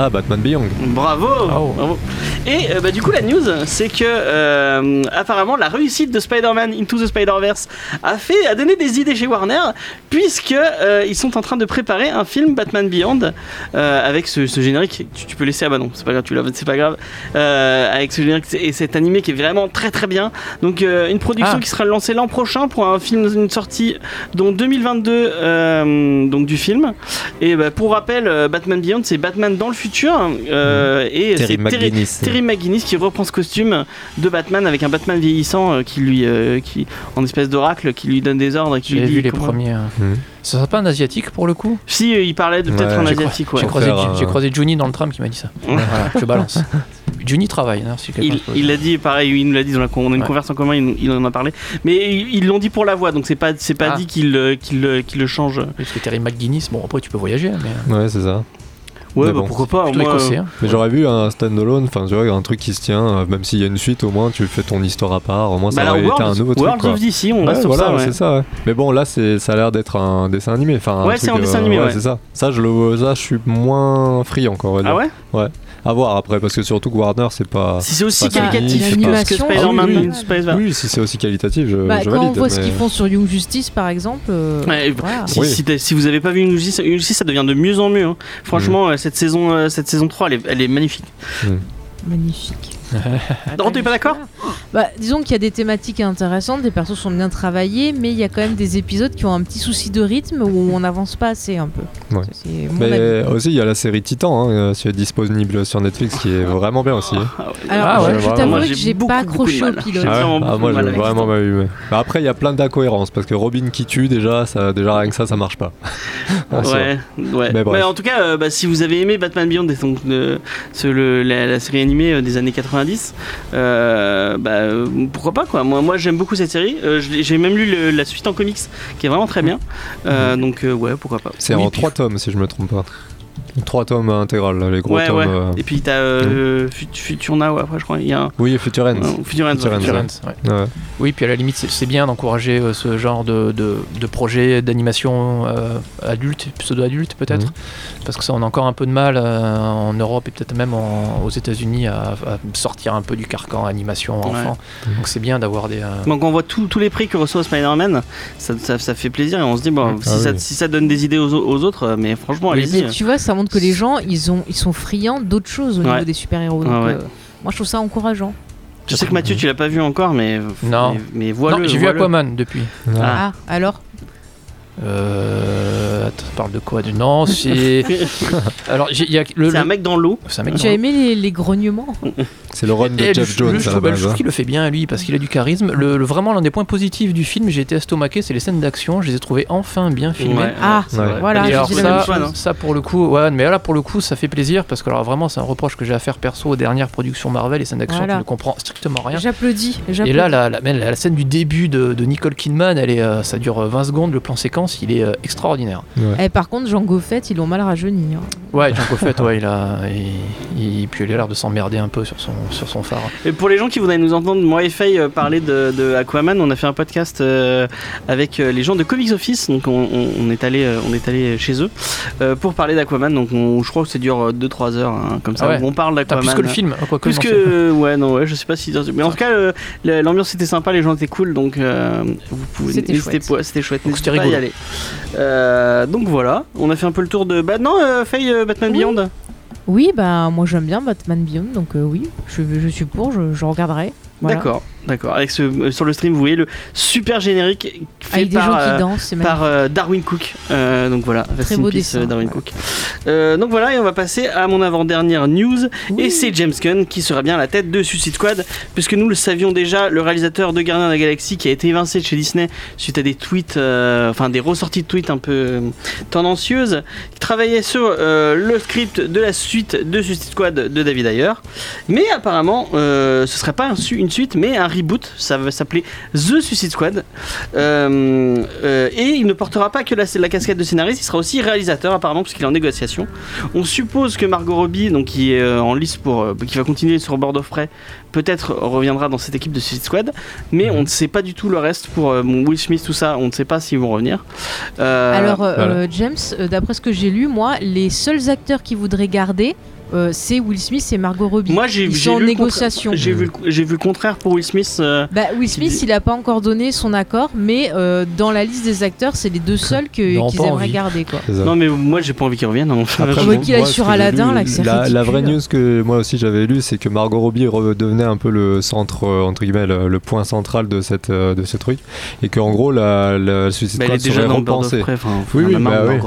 Ah Batman Beyond. Bravo, Oh. bravo. Et euh, bah, du coup la news c'est que euh, apparemment la réussite de Spider-Man Into the Spider-Verse a fait a donné des idées chez Warner puisque euh, ils sont en train de préparer un film Batman Beyond avec ce, ce générique. Tu, tu peux laisser ah bah non c'est pas grave tu l'as c'est pas grave avec ce générique et cet animé qui est vraiment très très bien. Donc une production Ah. qui sera lancée l'an prochain pour un film une sortie dont 2022 euh, donc du film. Et bah, pour rappel Batman Beyond c'est Batman dans le futur euh, et c'est Terry McGuinness. Terry McGuinness qui reprend ce costume de Batman avec un Batman vieillissant euh, qui lui, euh, qui, en espèce d'oracle, qui lui donne des ordres et qui lui j'ai dit vu les comment- premiers hein. Ce sera pas un asiatique pour le coup Si, euh, il parlait de peut-être Ouais, un asiatique, ouais. j'ai croisé, euh, croisé Juni dans le tram qui m'a dit ça voilà, je balance Juni travaille hein, si Il, l'a dit, pareil, il nous l'a dit, on a une Ouais. converse en commun, il, il en a parlé. Mais ils l'ont dit pour la voix, donc c'est pas, c'est pas Ah. dit qu'il qu'il le- qu'il le change. parce que Terry McGuinness bon après tu peux voyager mais Ouais c'est ça. Ouais, Mais bah, bon. pourquoi pas. moi, écossais hein. Mais j'aurais vu un standalone, enfin tu vois un truc qui se tient, euh, même s'il y a une suite au moins tu fais ton histoire à part, au moins ça bah, aurait été un nouveau truc Worlds quoi. of DC, on Ouais, reste sur voilà, ça. ouais. c'est ça. ouais. Mais bon, là, c'est, ça a l'air d'être un dessin animé. Enfin, Ouais, c'est truc, un dessin animé, ouais. C'est ça. Ça, je le, ça, je suis moins friand encore. Ah ouais À voir après, parce que surtout que Warner, c'est pas. Si c'est aussi qualitatif que Spider-Man ah oui, si c'est aussi qualitatif, je, Bah, je quand on voit ce qu'ils font sur Young Justice par exemple. euh, Ouais, voilà. Si, Oui. si, t'as- si vous avez pas vu une justice, ça devient de mieux en mieux. hein. Franchement, euh, cette saison, euh, cette saison 3, elle est, elle est magnifique. Magnifique. Non, t'es pas d'accord? Bah, disons qu'il y a des thématiques intéressantes, des persos sont bien travaillés, mais il y a quand même des épisodes qui ont un petit souci de rythme où on n'avance pas assez un peu. Ouais. Ça, Mais aussi, il y a la série Titan, hein, euh, qui est disponible sur Netflix, qui est vraiment bien aussi. Ah ouais. Alors, Ah ouais, je t'avoue que j'ai pas accroché au mal. pilote. Ah ouais Ah, moi, mal j'ai vraiment pas eu. mais- Bah, après, il y a plein d'incohérences, parce que Robin qui tue, déjà, ça, déjà rien que ça, ça marche pas. Ah, ça. Ouais, ouais. Mais bref. en tout cas, euh, bah, si vous avez aimé Batman Beyond, et donc, euh, ce- le- la, la série animée euh, des années 90, euh, bah, pourquoi pas quoi. Moi, moi j'aime beaucoup cette série. Euh, J'ai même lu le- la suite en comics, qui est vraiment très bien. Euh, Donc euh, ouais, pourquoi pas. C'est Oui, en trois tomes, si je me trompe pas. Trois tomes intégral, là, les gros Ouais, tomes. ouais. euh, Et puis t'as euh, Fut- Now après, je crois. Il y a un. Oui, Future Ends. un- Future Ends, Future ouais, Ends, Future ouais. Ends. Ouais. Ouais. Oui, puis à la limite, c'est- bien d'encourager euh, ce genre de, de, de projet d'animation euh, adulte, pseudo-adulte peut-être, Mhm. parce que ça, on a encore un peu de mal euh, en Europe et peut-être même en- aux États-Unis à, à sortir un peu du carcan animation enfant. Donc c'est bien d'avoir des. euh, Donc on voit tous tous les prix que reçoit Spider-Man, ça, ça, ça fait plaisir et on se dit bon, Ah si, ça, oui. si ça donne des idées aux, aux autres, mais franchement Oui, allez-y. Tu vois, ça montre que les gens, ils, ont, ils sont friands d'autres choses au Ouais. niveau des super-héros. Donc, Ouais, ouais. euh, moi, je trouve ça encourageant. Je sais que Mathieu tu l'as pas vu encore, mais Non. mais, non, j'ai vu. Aquaman depuis. Ah. Ah, alors? Euh, attends, parle de quoi? Du- Non, c'est. Alors, j'ai- il y a le. C'est un le- mec dans l'eau. C'est un mec Tu dans as le- aimé les, les grognements C'est le run de Et Jeff Jones je à la trouve, je qu'il le fait bien lui parce qu'il a du charisme. Le, le- vraiment l'un des points positifs du film, j'ai été estomaqué, c'est les scènes d'action. Je les ai trouvées enfin bien filmées. Ouais. Ah, Ouais. voilà, Et alors ça, ça pour le coup, ouais, mais là pour le coup, ça fait plaisir parce que alors vraiment c'est un reproche que j'ai à faire perso aux dernières productions Marvel, les scènes d'action, Voilà. tu ne comprends strictement rien. J'applaudis. Et là, la, la, la- la scène du début de, de Nicole Kidman, elle est, euh, ça dure euh, 20 secondes, le plan séquence, il est euh, extraordinaire. Eh, par contre, Jean Goffet, ils l'ont mal rajeuni. hein. Ouais, Jean Coffet, ouais, il a, il, il- puis il a l'air de s'emmerder un peu sur son, sur son phare. Et pour les gens qui voudraient nous entendre, moi et Faye euh, parler de, de Aquaman, on a fait un podcast euh, avec euh, les gens de Comics Office, donc on, on- on est allé, euh, on est allé chez eux euh, pour parler d'Aquaman. Donc on- je crois que ça dure 2-3 heures, hein, comme ça. Ah ouais. on parle d'Aquaman. plus que le film, quoi Plus que ouais non ouais je sais pas si mais en tout cas euh, l'ambiance était sympa les gens étaient cool donc euh, vous pouvez C'était chouette. c'était chouette Donc pas y aller Euh, donc voilà on a fait un peu le tour de bah non euh, Faye euh, Batman Oui. Beyond? Oui, bah moi j'aime bien Batman Beyond, donc euh, oui, je, je suis pour, je, regarderai. D'accord d'accord avec ce euh, sur le stream vous voyez le super générique fait Avec des par gens qui euh, dansent, par euh, Darwin Cook Euh, donc voilà Très beau peace, dessin, Darwin ouais. Cook Euh, donc voilà et on va passer à mon avant-dernière news Oui. Et c'est James Gunn qui sera bien à la tête de Suicide Squad, puisque nous le savions déjà, le réalisateur de Gardien de la Galaxie qui a été évincé de chez Disney suite à des tweets, enfin des ressorties de tweets un peu tendancieuses, qui travaillait sur le script de la suite de Suicide Squad de David Ayer. Mais apparemment, ce serait pas une suite, mais un reboot. Ça va s'appeler The Suicide Squad. Euh, euh, et il ne portera pas que la, la casquette de scénariste, il sera aussi réalisateur apparemment, puisqu'il est en négociation. On suppose que Margot Robbie, donc qui est euh, en lice pour, qui va continuer sur Board of Prey, peut-être reviendra dans cette équipe de Suicide Squad, mais on ne sait pas du tout le reste pour euh, bon, Will Smith, tout ça, on ne sait pas s'ils vont revenir. Euh, Alors, voilà. James, d'après ce que j'ai lu, moi, les seuls acteurs qui voudraient garder, euh, c'est Will Smith et Margot Robbie. moi j'ai j'ai sont en négociation. J'ai vu, le- j'ai vu le contraire pour Will Smith. euh, Bah, Will Smith, dit- il a pas encore donné son accord, mais euh, dans la liste des acteurs, c'est les deux seuls que- qu'ils aimeraient envie. garder. Quoi. Non mais moi j'ai pas envie qu'il revienne. hein. Après, je- vois qu'il aille moi, sur Aladdin, là, que la, la vraie news que moi aussi j'avais lu, c'est que Margot Robbie redevenait un peu le centre, euh, entre guillemets, le, le point central de, cette, de ce truc. Et qu'en gros, la, la Suicide Squad déjà serait dans Bird of repensée. Oui, oui, bah hein.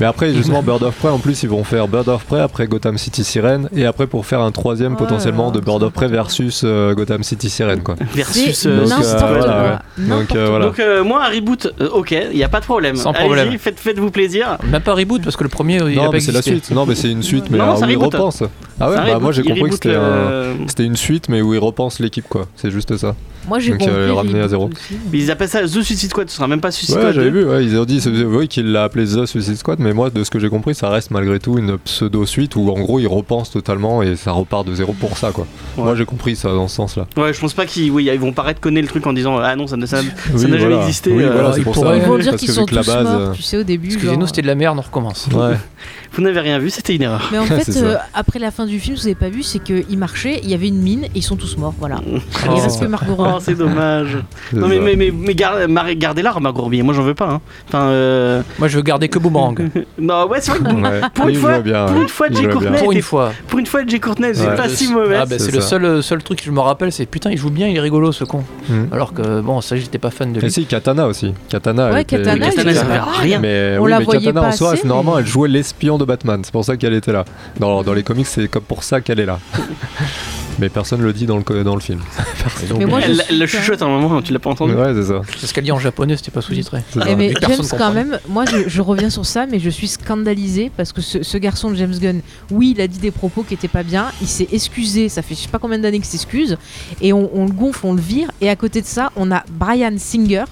Mais après, justement, Bird of Prey, en plus, ils vont faire Bird of Prey, après Gotham City Siren, et après pour faire un troisième Oh potentiellement de Bird of Prey versus euh, Gotham City Siren, quoi. Versus. Euh, donc, euh, voilà, ouais. Donc, quoi. voilà. Donc moi un reboot, euh, ok, il y a pas de problème. Sans problème. Faites, faites-vous plaisir. Même pas reboot parce que le premier, il a non, mais c'est la suite. Non, mais c'est une suite, mais Non, où il reboot. repense. Ah ouais, bah reboot, moi j'ai compris que c'était le- une suite, mais où il repense l'équipe, quoi. C'est juste ça. Moi, j'ai Donc, compris. ramener à zéro. Mais ils appellent ça The Suicide Squad, ce sera même pas Suicide Ouais, Squad. j'avais 2. vu, ouais, ils ont dit oui, qu'il l'a appelé The Suicide Squad, mais moi, de ce que j'ai compris, ça reste malgré tout une pseudo-suite où en gros il repense totalement et ça repart de zéro pour ça, quoi. Ouais. Moi j'ai compris ça dans ce sens-là. Ouais, je pense pas qu'ils oui, ils vont de connaître le truc en disant ah non, ça ne ça, Oui, ça n'a jamais existé. Oui, euh, voilà, c'est ils pour pourraient- ça. Ils vont dire parce qu'ils que sont tous base, morts, euh, tu sais, au début. Excusez-nous, c'était de la merde, on recommence. Ouais. Vous n'avez rien vu, c'était une erreur. Mais en fait, euh, après la fin du film, ce que vous avez pas vu, c'est qu'il marchait, il y avait une mine et ils sont tous morts. Voilà. Oh. Il reste que Margot Oh, Robbie. c'est dommage. Non mais mais mais, mais gardez-la, Margot Robbie. Moi j'en veux pas. Hein. Enfin euh... Moi, je veux garder que Boomerang. non ouais c'est vrai que Ouais. Pour une fois- bien, pour une fois, Jay Courtney-. Pour une fois. pour une fois Jay Courtney, c'est Ouais. pas si mauvais. Ah, bah, C'est le seul, euh, seul truc que je me rappelle, c'est putain, il joue bien, il est rigolo ce con. Mhm. Alors que bon, ça, j'étais pas fan de Et lui. si, Katana aussi. Katana. Ouais, Katana, Katana, rien. Mais On la voyait Katana pas en soi, c'est normalement, mais- elle jouait l'espion de Batman. C'est pour ça qu'elle était là. Dans, dans les comics, c'est comme pour ça qu'elle est là. mais personne le dit dans le, co- dans le film. Mais moi, Elle, le chuchote à un moment, tu l'as pas entendu Ouais, c'est ça. C'est ce qu'elle dit en japonais, c'était pas sous-titré. Eh, mais James, quand même, moi je, je reviens sur ça, mais je suis scandalisé parce que ce, ce garçon de James Gunn, oui, il a dit des propos qui étaient pas bien, il s'est excusé, ça fait je sais pas combien d'années qu'il s'excuse, et on, on le gonfle, on le vire, et à côté de ça, on a Brian Singer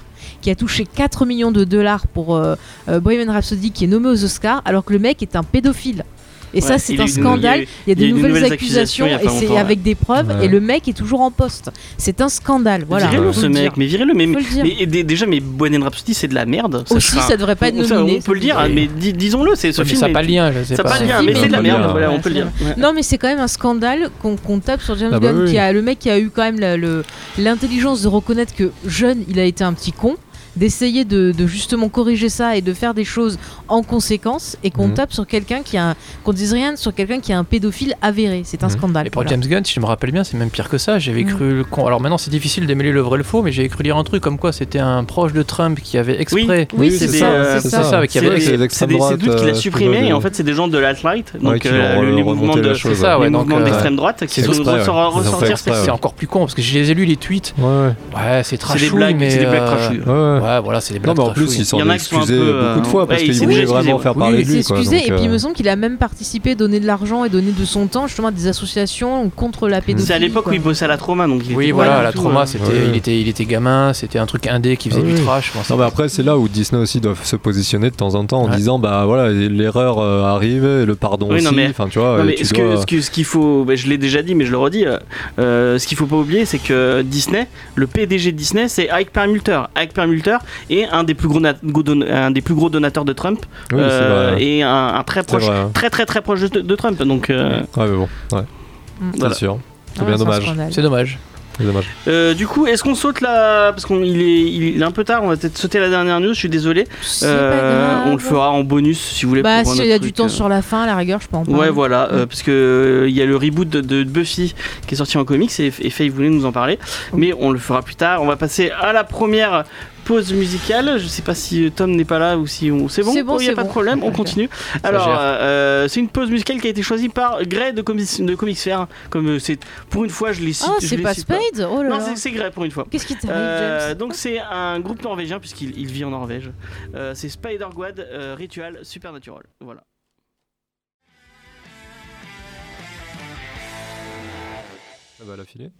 qui a touché 4 millions de dollars pour euh, euh, Bohemian Rhapsody, qui est nommé aux Oscars, alors que le mec est un pédophile. Et ça, c'est un scandale. il y a des nouvelles, nouvelles accusations et c'est avec des preuves, Ouais. et le mec est toujours en poste. C'est un scandale, voilà. virez-le ce mec, dire. mais virez-le. Mais, mais déjà, mais Bohemian Rhapsody c'est de la merde. Aussi, enfin, ça devrait pas être on- ça, nominé. on peut le dire, Oui. mais dis- disons-le, c'est ce Ouais, mais film. ça n'a pas de lien, je sais Ça pas. n'a pas lien, mais est c'est de la merde. Voilà, on peut le dire. Non, mais c'est quand même un scandale qu'on tape sur James Ah bah Gunn, oui. qui a le mec qui a eu quand même l'intelligence de reconnaître que jeune, il a été un petit con. D'essayer de, de justement corriger ça et de faire des choses en conséquence et qu'on Mhm. tape sur quelqu'un qui a qu'on dise rien sur quelqu'un qui a un pédophile avéré. C'est un Mhm. scandale. Et pour voilà. James Gunn, si je me rappelle bien, c'est même pire que ça. J'avais Mm. cru le con. Alors maintenant, c'est difficile d'émêler le vrai et le faux, mais j'avais cru lire un truc comme quoi c'était un proche de Trump qui avait exprès. Oui, c'est c'est ça, euh, c'est ça. ça, avec- C'est avait- des- doutes qu'il a euh, supprimé et en fait c'est des gens de l'alt-right, donc qui euh, les mouvements de, euh, d'extrême droite qui ouais. C'est encore plus con parce que je les ai lus les tweets. Ouais, c'est trashouille, mais c'est des blagues trashouilles. Ouais, voilà, c'est des Non, mais en plus, s'en Il y en a est peu, euh, beaucoup de fois parce s'est voulaient excusé, vraiment ouais. faire Oui, parler Il de s'est lui. quoi, excusé donc, et puis il euh, me semble qu'il a même participé, donné de l'argent et donné de son temps justement à des associations contre la pédophilie. C'est à l'époque où il bossait à la trauma, donc il Oui, voilà, la trauma, euh, c'était, ouais. il, était, il était gamin, c'était un truc indé qui faisait du trash. Bon, Non mais après c'est là où Disney aussi doivent se positionner de temps en temps en Ouais. disant bah voilà l'erreur euh, arrive et le pardon Oui, aussi enfin tu vois ce, qu'il faut, je l'ai déjà dit, mais je le redis, euh, euh, ce qu'il faut pas oublier, c'est que Disney, le PDG de Disney, c'est Ike Perlmutter. Ike Perlmutter est un des plus gros, nat- go- don- un des plus gros donateurs de Trump oui, euh, et un, un très proche, vrai, hein. très très très proche de, de Trump. Donc euh, Ouais mais bon ouais Mm. c'est Voilà. sûr c'est Ah, bien dommage. C'est dommage. euh, du coup, est-ce qu'on saute là parce qu'il est, il est un peu tard, on va peut-être sauter la dernière news. Je suis désolé. C'est Euh, pas grave. on le fera en bonus si vous voulez. Bah, s'il y a du temps euh. sur la fin, à la rigueur, je peux en parler. Ouais, voilà, euh, parce que euh, il y a le reboot de, de Buffy qui est sorti en comics et, et Faye voulait nous en parler, mais on le fera plus tard. On va passer à la première pause musicale. Je sais pas si Tom n'est pas là ou si on... c'est bon. C'est bon, il n'y a c'est pas de problème. On continue. Alors, gère. euh, c'est une pause musicale qui a été choisie par Gray de Comics de Comics Fair. Comme euh, c'est pour une fois, je les cite. Ah, c'est pas Spade? Oh là Non, là. c'est- Gray pour une fois. Qu'est-ce qui t'arrive, Euh, James? donc c'est un groupe norvégien puisqu'il il vit en Norvège. Euh, c'est Spider Guad euh, Ritual Supernatural. Voilà. Ah bah la filée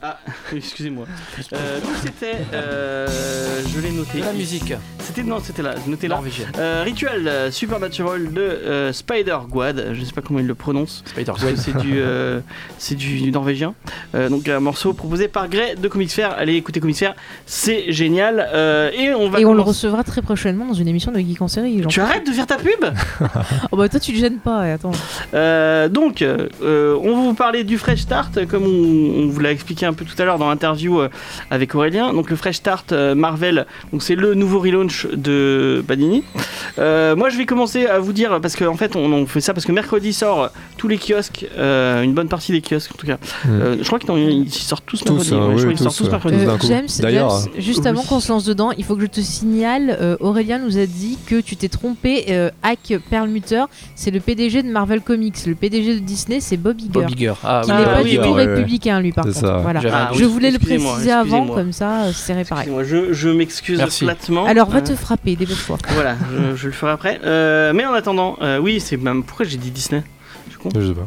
Ah, excusez-moi. Euh, donc c'était, euh, je l'ai noté. La musique C'était non, c'était là, notez là. Euh, Ritual euh, Supernatural de euh, Spider Guad. Je sais pas comment il le prononce. Spider Ouais, c'est du, euh, c'est du norvégien. Euh, donc un morceau proposé par Grey de Comics Fair. Allez écouter Comics Fair, c'est génial. Euh, et on va. Et on le recevra très prochainement dans une émission de Geek en série. Tu arrêtes de faire ta pub? Oh bah toi tu le gênes pas, et attends. Euh, donc, euh, on va vous parler du Fresh Start, comme on, on vous l'a expliqué un peu tout à l'heure dans l'interview euh, avec Aurélien. Donc, le Fresh Start euh, Marvel, donc c'est le nouveau relaunch de Panini. Euh, moi, je vais commencer à vous dire, parce qu'en fait, on, on fait ça parce que mercredi sort tous les kiosques, euh, une bonne partie des kiosques en tout cas. Mm. Euh, je crois qu'ils ils sortent tous mercredi. Tous, ouais, je crois tous, sortent tous mercredi. Euh. James, D'ailleurs, James, juste oui. avant qu'on se lance dedans, il faut que je te signale, euh, Aurélien nous a dit que tu t'es trompé. Euh, Ike Perlmutter, c'est le PDG de Marvel Comics. Le PDG de Disney, c'est Bob Iger. Bob Iger. Ah, Qui Ah, n'est Bob pas oui, du tout ouais, ouais. républicain, lui, par C'est contre. ça. Voilà. Ah. Je voulais le préciser avant, comme ça, c'est réparé. Je, je m'excuse platement. Alors, va Euh, te frapper, dépêche-toi. Voilà, je, je le ferai après. Euh, mais en attendant, euh, oui, c'est même pourquoi j'ai dit Disney? Je sais pas.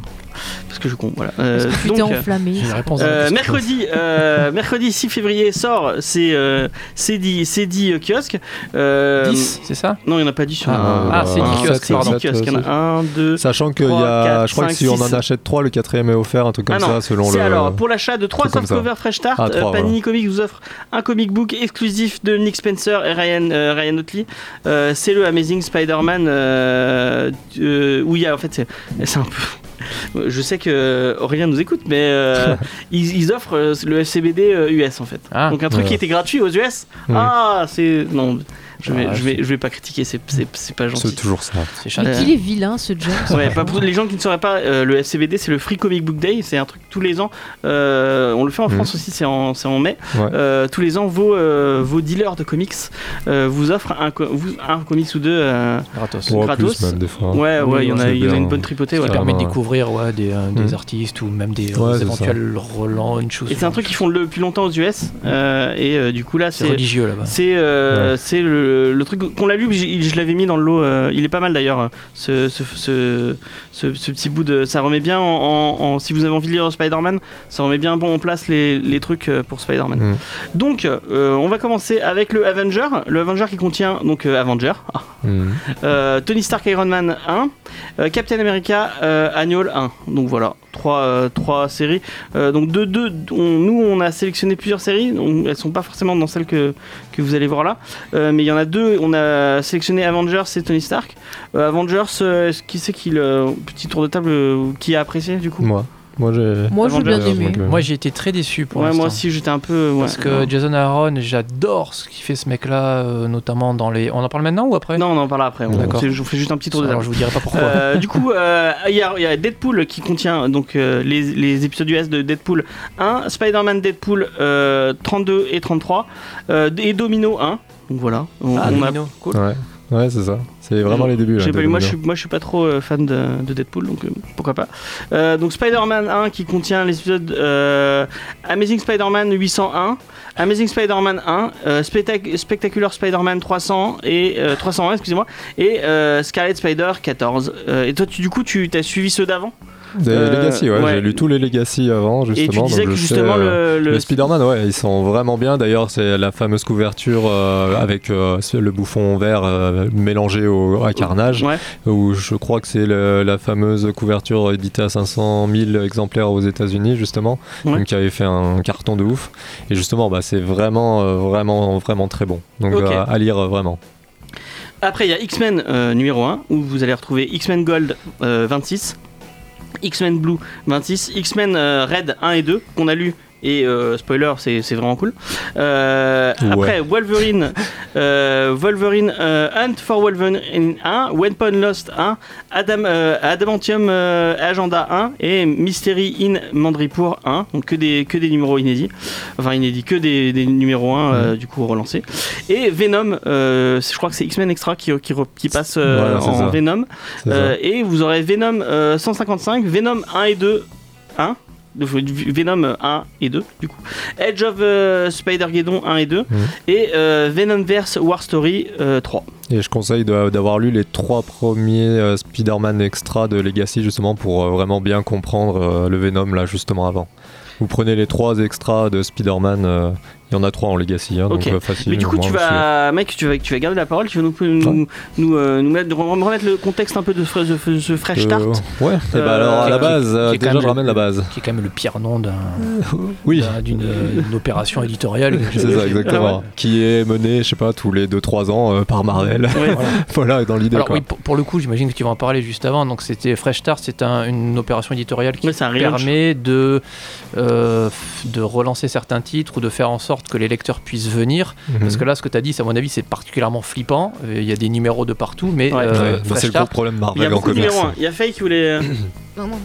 Parce que je suis con, voilà. Euh, donc, enflammé. Euh, mercredi, euh, mercredi 6 février sort, c'est euh, c'est dit, c'est dit kiosque. Euh, 10, c'est ça? Non, il n'y en a pas 10 sur Ah, le- ah, c'est Euh, dit kiosque, C'est pardon. dit kiosque. Il y en a un, deux. Sachant qu'il y Trois, a, quatre, je crois que cinq, si on en six. achète 3, le quatrième est offert, un truc comme Ah ça, selon C'est le. alors pour l'achat de 3 truc comme ça. softcovers Fresh Start, Ah, Panini Comics vous offre un comic book exclusif de Nick Spencer et Ryan, euh, Ryan Otley. Euh, c'est le Amazing Spider-Man euh, euh, où il y a en fait c'est c'est un peu. Je sais que Aurélien nous écoute, mais euh, ils, ils offrent euh, le FCBD euh, US en fait. Ah, Donc un truc ouais. qui était gratuit aux US. Ouais. Ah, c'est non, je vais, Ah, je vais, je vais pas critiquer, c'est c'est- c'est pas gentil. C'est toujours ça. c'est. Mais Euh, qu'il est vilain, ce James. Ouais, pas pour les gens qui ne sauraient pas, euh, le FCBD c'est le Free Comic Book Day, c'est un truc tous les ans. euh, on le fait en Mhm. France aussi, c'est en, c'est en mai. Ouais. Euh, tous les ans, vos, euh, vos dealers de comics euh, vous offrent un, vous- un comics ou deux. euh, Gratos. Ou gratos. plus, même des fois. ouais, Oui, ouais, il y en a, y en une bonne tripotée. Ça Ouais. Permet de ouais. découvrir ouais, des, euh, des Mm. artistes ou même des, Ouais, euh, éventuels relaunchs. Et c'est un truc qu'ils font depuis longtemps aux US. euh, et euh, du coup, là, C'est c'est. religieux là-bas. C'est euh, c'est le, le truc qu'on l'a lu, je, je l'avais mis dans le lot. euh, il est pas mal d'ailleurs. Ce, ce, ce, ce- ce petit bout de, ça remet bien en, en- en- si vous avez envie de lire Spider-Man, ça remet bien bon en place les, les trucs euh, pour Spider-Man. Mm. Donc, euh, on va commencer avec le Avenger, le Avenger qui contient donc Avenger, ah, euh, Tony Stark Iron Man 1, euh, Captain America Annual 1. Donc voilà, trois, trois séries. Donc de deux, on- nous on a sélectionné plusieurs séries. On- elles sont pas forcément dans celles que, que vous allez voir là, mais il y en a deux. On a sélectionné Avengers et Tony Stark. Euh, Avengers, euh, est-ce- qui c'est qui le petit tour de table euh, qui a apprécié du coup? Moi. Moi, j'ai. Moi, bien aimé. moi, j'ai été très déçu pour Ouais, moi aussi j'étais un peu. ouais, Parce que non. Jason Aaron, j'adore ce qu'il fait ce mec-là, euh, notamment dans les. On en parle maintenant ou après? Non, on en parlera après. D'accord. Je vous fais juste un petit tour de Alors table. je vous dirai pas pourquoi. Euh, du coup, euh, il y, a- y a Deadpool qui contient donc euh, les, les épisodes US de Deadpool 1, Spider-Man Deadpool euh, 32 et 33 euh, et Domino 1. Donc voilà. On, ah, on a- cool. Ouais, ouais c'est ça. C'est vraiment les débuts. là, pas moi, je suis, moi je suis pas trop euh, fan de, de Deadpool, donc euh, pourquoi pas. Euh, donc Spider-Man 1 qui contient les épisodes euh, Amazing Spider-Man 801, Amazing Spider-Man 1, euh, Spectac- Spectacular Spider-Man 300 et euh, 301, excusez-moi, et euh, Scarlet Spider 14. Euh, et toi, tu, du coup, tu as suivi ceux d'avant? Des Euh, Legacy, ouais, ouais. J'ai lu tous les Legacy avant, justement. Et tu disais donc que sais, justement euh, le, le- Les Spider-Man, ouais, ils sont vraiment bien. D'ailleurs, c'est la fameuse couverture euh, avec le bouffon vert mélangé au, à Carnage, Ouais. où je crois que c'est la fameuse couverture éditée à 500 000 exemplaires aux États-Unis, justement, Ouais. donc qui avait fait un carton de ouf. Et justement, bah, c'est vraiment, vraiment, vraiment très bon. Donc à lire vraiment. Après, il y a X-Men euh, numéro 1, où vous allez retrouver X-Men Gold euh, 26, X-Men Blue 26, X-Men euh, Red 1 et 2, qu'on a lu. Et euh, spoiler, c'est vraiment cool. Euh, Ouais. Après, Wolverine, euh, Wolverine Hunt for Wolverine 1, Weapon Lost 1, Adam, Adamantium Agenda 1 et Mystery in Mandripour 1. Donc que des, que des numéros inédits. Enfin, inédits, que des, des numéros 1 euh, du coup relancés. Et Venom, je crois que c'est X-Men Extra qui, qui, re- qui passe Voilà, en ça. Venom. Et vous aurez Venom euh, 155, Venom 1 et 2, 1. Venom 1 et 2 du coup Edge of euh, Spider-Geddon 1 et 2 Mhm. et euh, Venomverse War Story euh, 3 Et je conseille d'avoir lu les trois premiers euh, Spider-Man extra de Legacy justement pour euh, vraiment bien comprendre euh, le Venom là justement avant. Vous prenez les trois extras de Spider-Man, euh, il y en a trois en Legacy, hein, donc euh, facile. mais du coup tu vas mec tu vas, tu vas garder la parole tu vas nous, nous, Ouais. nous, euh, nous mettre, remettre le contexte un peu de ce, de ce Fresh Euh, Start ouais, et Euh, bah alors à la base, qui- qui est quand déjà même je le- ramène la base. Qui est quand même le pire nom d'un- Oui, d'un- d'une opération éditoriale. c'est ça exactement. Ouais. Qui est mené, je sais pas, tous les 2-3 ans euh, par Marvel. Ouais. voilà, dans l'idée Alors quoi. oui, pour, pour le coup, j'imagine que tu vas en parler juste avant. Donc c'était Fresh Start, c'est un- une opération éditoriale qui permet euh, de relancer certains titres ou de faire en sorte que les lecteurs puissent venir. Parce Mhm. que là, ce que tu as dit, c'est, à mon avis, c'est particulièrement flippant. Euh, Il y a des numéros de partout, mais Ouais. euh, Ouais, bah, c'est le gros problème il y a Marvel en 1 il y a Faye qui voulait Non, non.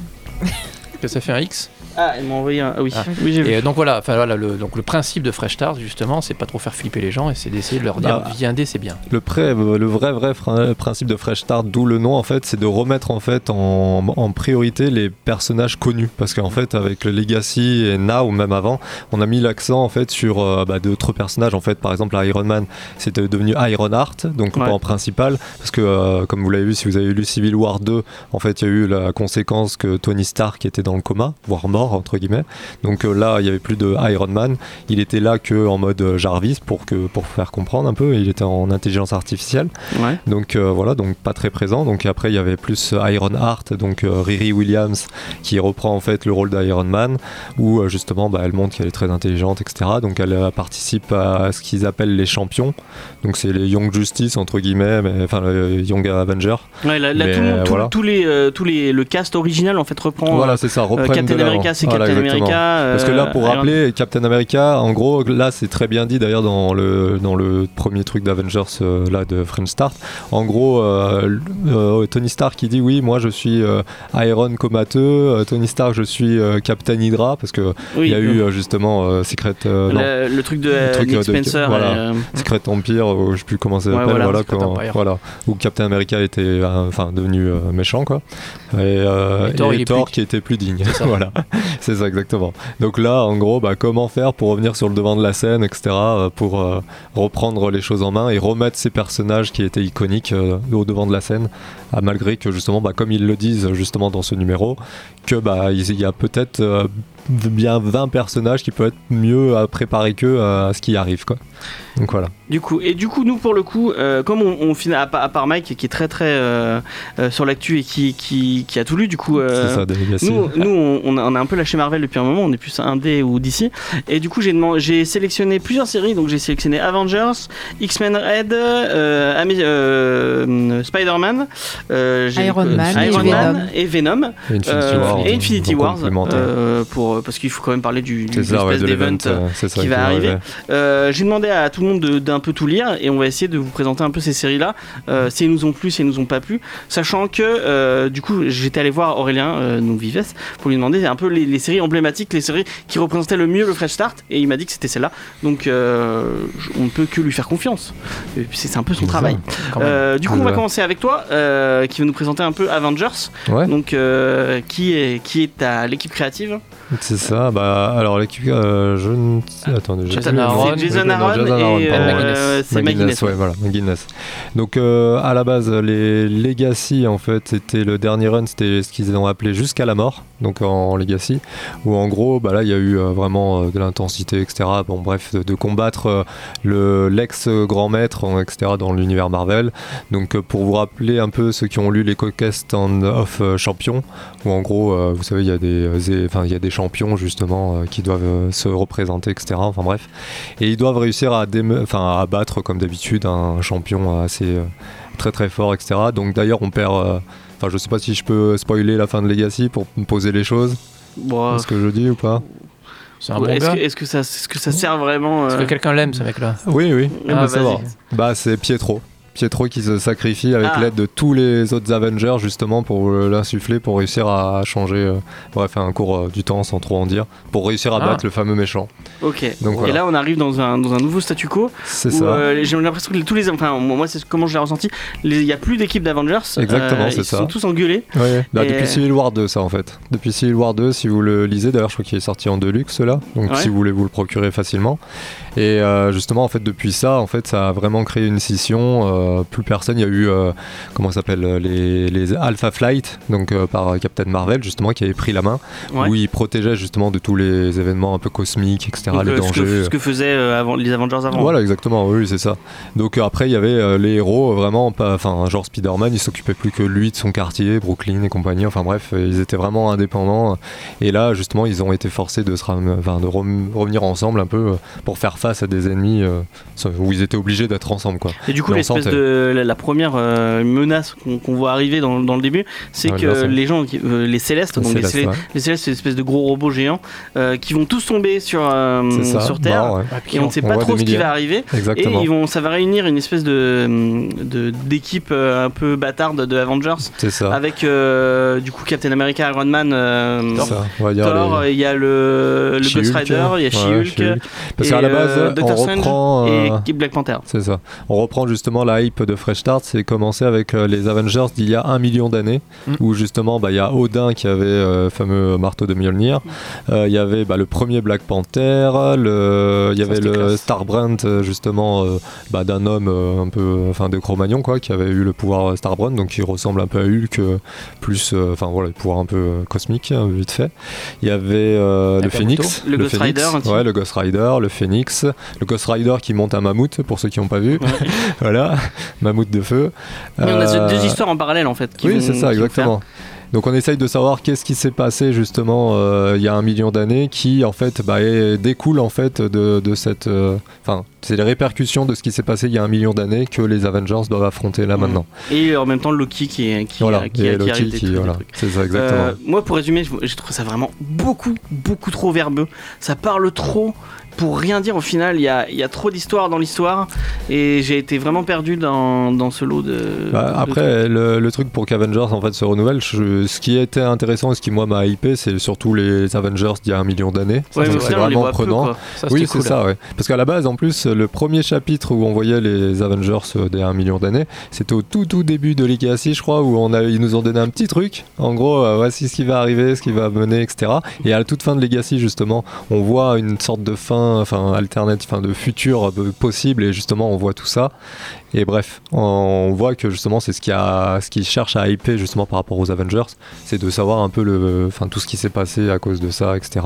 que ça fait un X? Ah il m'a envoyé un ah oui Ah. oui j'ai vu Et euh, donc voilà, enfin voilà, le, donc le principe de Fresh Start justement, c'est pas trop faire flipper les gens et c'est d'essayer de leur dire Bah, viendez, c'est bien. Le, pré- le vrai vrai fr- principe de Fresh Start, d'où le nom en fait, c'est de remettre en fait en, en priorité les personnages connus, parce qu'en fait avec le Legacy et Now ou même avant, on a mis l'accent en fait sur euh, bah, d'autres personnages. En fait, par exemple Iron Man, c'était devenu Iron Heart, donc Ouais. pas en principal, parce que euh, comme vous l'avez vu, si vous avez lu Civil War 2, en fait il y a eu la conséquence que Tony Stark était dans le coma, voire mort entre guillemets. Donc euh, là, il y avait plus de Iron Man. Il était là que en mode euh, Jarvis pour que pour faire comprendre un peu. Il était en intelligence artificielle. ouais Donc euh, voilà, donc pas très présent. Donc après, il y avait plus Iron Heart, donc Riri Williams qui reprend en fait le rôle d'Iron Man, où justement, bah, elle montre qu'elle est très intelligente, etc. Donc elle participe à ce qu'ils appellent les champions. Donc c'est les Young Justice entre guillemets, mais enfin le Young Avenger. Ouais, là, là, Mais, tout le monde- tout- voilà. tous les, tous les, le cast original en fait reprend voilà, c'est ça. Captain. America, c'est Voilà, Captain exactement. America. Parce que là, pour euh, Iron- rappeler, Captain America, en gros, là, c'est très bien dit d'ailleurs dans le, dans le premier truc d'Avengers, euh, là, de French Start. En gros, euh, euh, Tony Stark qui dit Oui, moi je suis euh, Iron comateux, euh, Tony Stark, je suis euh, Captain Hydra, parce que oui, il y a eu euh, euh, justement euh, Secret, euh, non, le, truc de Le euh, truc, Nick euh, de- Spencer. voilà. euh, Secret Empire, ou je sais plus comment ça Ouais, voilà, voilà, quand- voilà, où Captain America était euh, enfin devenu euh, méchant, quoi. Et, euh, Et Thor, et Thor plus- qui était plus digne. Voilà, c'est ça exactement. Donc là, en gros, bah, comment faire pour revenir sur le devant de la scène, etc., euh, pour euh, reprendre les choses en main et remettre ces personnages qui étaient iconiques euh, au devant de la scène, malgré que justement, bah, comme ils le disent justement dans ce numéro, que bah il y a peut-être bien 20 personnages qui peuvent être mieux à préparer qu'eux à ce qui arrive, quoi. Donc voilà. Du coup, et du coup, nous pour le coup, euh, comme on, on finit à, pa- à part Mike qui est très très euh, euh, sur l'actu et qui, qui, qui a tout lu, du coup, euh, ça, nous, nous on, on a, un peu lâché Marvel depuis un moment, on est plus indé ou d'ici. Et du coup, j'ai demandé- j'ai sélectionné plusieurs séries, donc j'ai sélectionné Avengers, X-Men Red, euh, euh, Spider-Man, euh, Iron Man Iron et Man Venom. et Venom. Et Infinity Euh, War. et Infinity Wars complémentaire. Euh, pour parce qu'il faut quand même parler du, ça, espèce de d'event euh, ça qui va arriver. Euh, j'ai demandé à tout le monde de- d'un peu tout lire et on va essayer de vous présenter un peu ces séries là euh, si elles nous ont plu si elles nous ont pas plu. Sachant que euh, du coup j'étais allé voir Aurélien euh, donc Vives pour lui demander un peu les, les séries emblématiques les séries qui représentaient le mieux le Fresh Start. Et il m'a dit que c'était celle-là. Donc euh, on ne peut que lui faire confiance. C'est un peu son travail. Euh, du coup on va commencer avec toi euh, qui va nous présenter un peu Avengers. Ouais. donc euh, qui est qui est ta l'équipe créative C'est ça, bah alors l'équipe, euh, je ne sais, attendez, j'ai Jason. Aaron. c'est Jason Non, Aaron Jason Aaron, et pardon, ouais. euh, c'est McGuinness ouais, voilà, McGuinness. Donc euh, à la base, les Legacy en fait, c'était le dernier run, c'était ce qu'ils ont appelé jusqu'à la mort, donc en Legacy, où en gros, bah là, il y a eu euh, vraiment euh, de l'intensité, etc. Bon, bref, de, de combattre euh, le l'ex grand maître, euh, etc. dans l'univers Marvel. Donc euh, pour vous rappeler un peu ceux qui ont lu les Conquest and of euh, Champions, où en gros, euh, vous savez, il y a des, euh, enfin il y a des champions justement euh, qui doivent euh, se représenter, etc. Enfin bref. Et ils doivent réussir à, enfin, à battre, comme d'habitude, un champion assez euh, très très fort, etc. Donc d'ailleurs, on perd. euh, Enfin, je sais pas si je peux spoiler la fin de Legacy pour me poser les choses. Bon, ce que je dis ou pas? Bon est-ce que, est-ce que ça, est-ce que ça sert vraiment Est-ce que quelqu'un l'aime, ce mec-là? Oui, oui. Ah, bah. Bah, c'est Pietro. Pietro qui se sacrifie avec Ah. l'aide de tous les autres Avengers justement pour l'insuffler, pour réussir à changer, euh, bref, un cours euh, du temps sans trop en dire, pour réussir à Ah. battre le fameux méchant. Ok. Donc, et là, on arrive dans un, dans un nouveau statu quo. C'est ça. euh, J'ai l'impression que tous les, enfin, moi, c'est comment je l'ai ressenti. Il n'y a plus d'équipe d'Avengers. Exactement, Euh, c'est ils ça. sont tous engueulés. Ouais, bah, Et- depuis Civil War 2 ça en fait. Depuis Civil War 2 si vous le lisez, d'ailleurs je crois qu'il est sorti en deluxe là, donc Ouais. si vous voulez vous le procurer facilement. Et euh, justement en fait depuis ça en fait ça a vraiment créé une scission. euh, plus personne, il y a eu euh, comment ça s'appelle les, les Alpha Flight donc par Captain Marvel justement qui avait pris la main Ouais. où il protégeait justement de tous les événements un peu cosmiques etc Donc, les euh, ce, dangers. que, ce que faisaient avant, les Avengers avant. Voilà, exactement, oui, c'est ça. Donc après, il y avait les héros, vraiment, enfin, genre Spider-Man, il s'occupait plus que lui de son quartier, Brooklyn et compagnie, enfin bref, ils étaient vraiment indépendants. Et là, justement, ils ont été forcés de, se ram- enfin, de revenir ensemble un peu pour faire face à des ennemis euh, où ils étaient obligés d'être ensemble, quoi. Et du coup, l'espèce sentait. de la, la première euh, menace qu'on voit arriver dans, dans le début, c'est Ouais, que là, les gens, qui- euh, les Célestes, donc les, Céleste, Célé- ouais. les Célestes, c'est une espèce de gros robots géants euh, qui vont tous tomber sur, euh, ça, sur Terre. ouais. Et on ne sait pas trop ce qui va arriver. Exactement. Et ils vont, ça va réunir une espèce de de- d'équipe un peu bâtarde de Avengers C'est ça. avec euh, du coup Captain America, Iron Man, euh, Thor, les- il y a le, le Ghost Rider, il y a ouais, She-Hulk. Parce et, qu'à la base, euh, on Doctor Strange reprend. euh, et Black Panther. C'est ça. On reprend justement la hype de Fresh Start, c'est commencé avec euh, les Avengers d'il y a un million d'années, Mm. où justement bah, il y a Odin qui avait le fameux marteau de Mjolnir, il y avait bah, le premier Black Panther, le... il y avait le. Starbrand justement bah, d'un homme un peu, enfin de Cro-Magnon quoi, qui avait eu le pouvoir Starbrand, donc qui ressemble un peu à Hulk, plus, enfin voilà, le pouvoir un peu cosmique, hein, vite fait. Il y avait euh, le Phoenix, Le Ghost Phoenix, Rider, ouais, le Ghost Rider, le Phoenix, le Ghost Rider qui monte un mammouth pour ceux qui n'ont pas vu. Ouais. voilà, mammouth de feu. Mais on a Euh, deux histoires en parallèle en fait. qui Oui, vont- c'est ça, exactement. Donc on essaye de savoir qu'est-ce qui s'est passé justement euh, il y a un million d'années qui en fait bah, est- découle en fait de, de cette... euh, Enfin, c'est les répercussions de ce qui s'est passé il y a un million d'années que les Avengers doivent affronter là Ouais. maintenant. Et en même temps Loki qui, est- qui, voilà, qui, et qui Loki qui... Voilà, c'est ça exactement. Euh, moi, pour résumer, je- j'ai trouvé ça vraiment beaucoup, beaucoup trop verbeux. Ça parle trop pour rien dire au final. Il y a, il y a trop d'histoires dans l'histoire et j'ai été vraiment perdu dans, dans ce lot de. Bah, de trucs. après, le, le truc pour qu'Avengers en fait se renouvelle, je- ce qui était intéressant et ce qui moi m'a hypé, c'est surtout les Avengers d'il y a un million d'années. Ouais, c'est vraiment peu, prenant. Ça, Oui, c'est cool. ça, ouais. Parce qu'à la base, en plus, le premier chapitre où on voyait les Avengers d'il y a un million d'années, c'était au tout tout début de Legacy, je crois, où on a, ils nous ont donné un petit truc. En gros, euh, voici ce qui va arriver, ce qui va mener, etc. Et à la toute fin de Legacy, justement, on voit une sorte de fin enfin de futurs euh, possibles et justement on voit tout ça. Et bref, on voit que justement c'est ce qui a, ce qui cherche à hyper justement par rapport aux Avengers, c'est de savoir un peu le, enfin tout ce qui s'est passé à cause de ça, etc.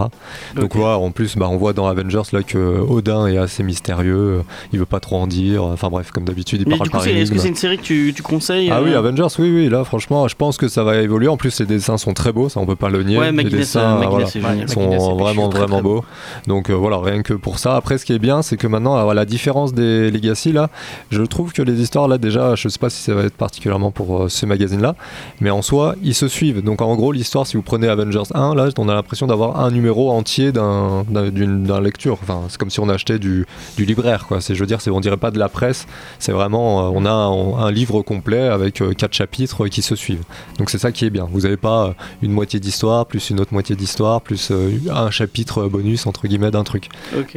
Donc voilà, en plus, bah, on voit dans Avengers là que Odin est assez mystérieux, il veut pas trop en dire. Enfin bref, comme d'habitude, il Mais parle du coup, par est-ce que c'est une série que tu, tu conseilles Ah oui, euh, Avengers, oui, oui, là franchement, je pense que ça va évoluer. En plus, les dessins sont très beaux, ça on peut pas le nier. Ouais, les dessins, euh, voilà, sont vraiment, très, vraiment très beaux. Donc euh, voilà, rien que pour ça. Après, ce qui est bien, c'est que maintenant, à la différence des Legacy, là, je trouve que les histoires, là, déjà, je sais pas si ça va être particulièrement pour euh, ce magazine-là, mais en soi, ils se suivent. Donc en gros, l'histoire, si vous prenez Avengers 1, là, on a l'impression d'avoir un numéro entier d'un d'un- d'une d'un lecture. Enfin, c'est comme si on achetait du, du libraire, quoi. C'est, je veux dire, c'est, on dirait pas de la presse, c'est vraiment, euh, on a un, un livre complet avec euh, quatre chapitres qui se suivent. Donc c'est ça qui est bien. Vous n'avez pas une moitié d'histoire, plus une autre moitié d'histoire, plus un chapitre bonus, entre guillemets, d'un truc.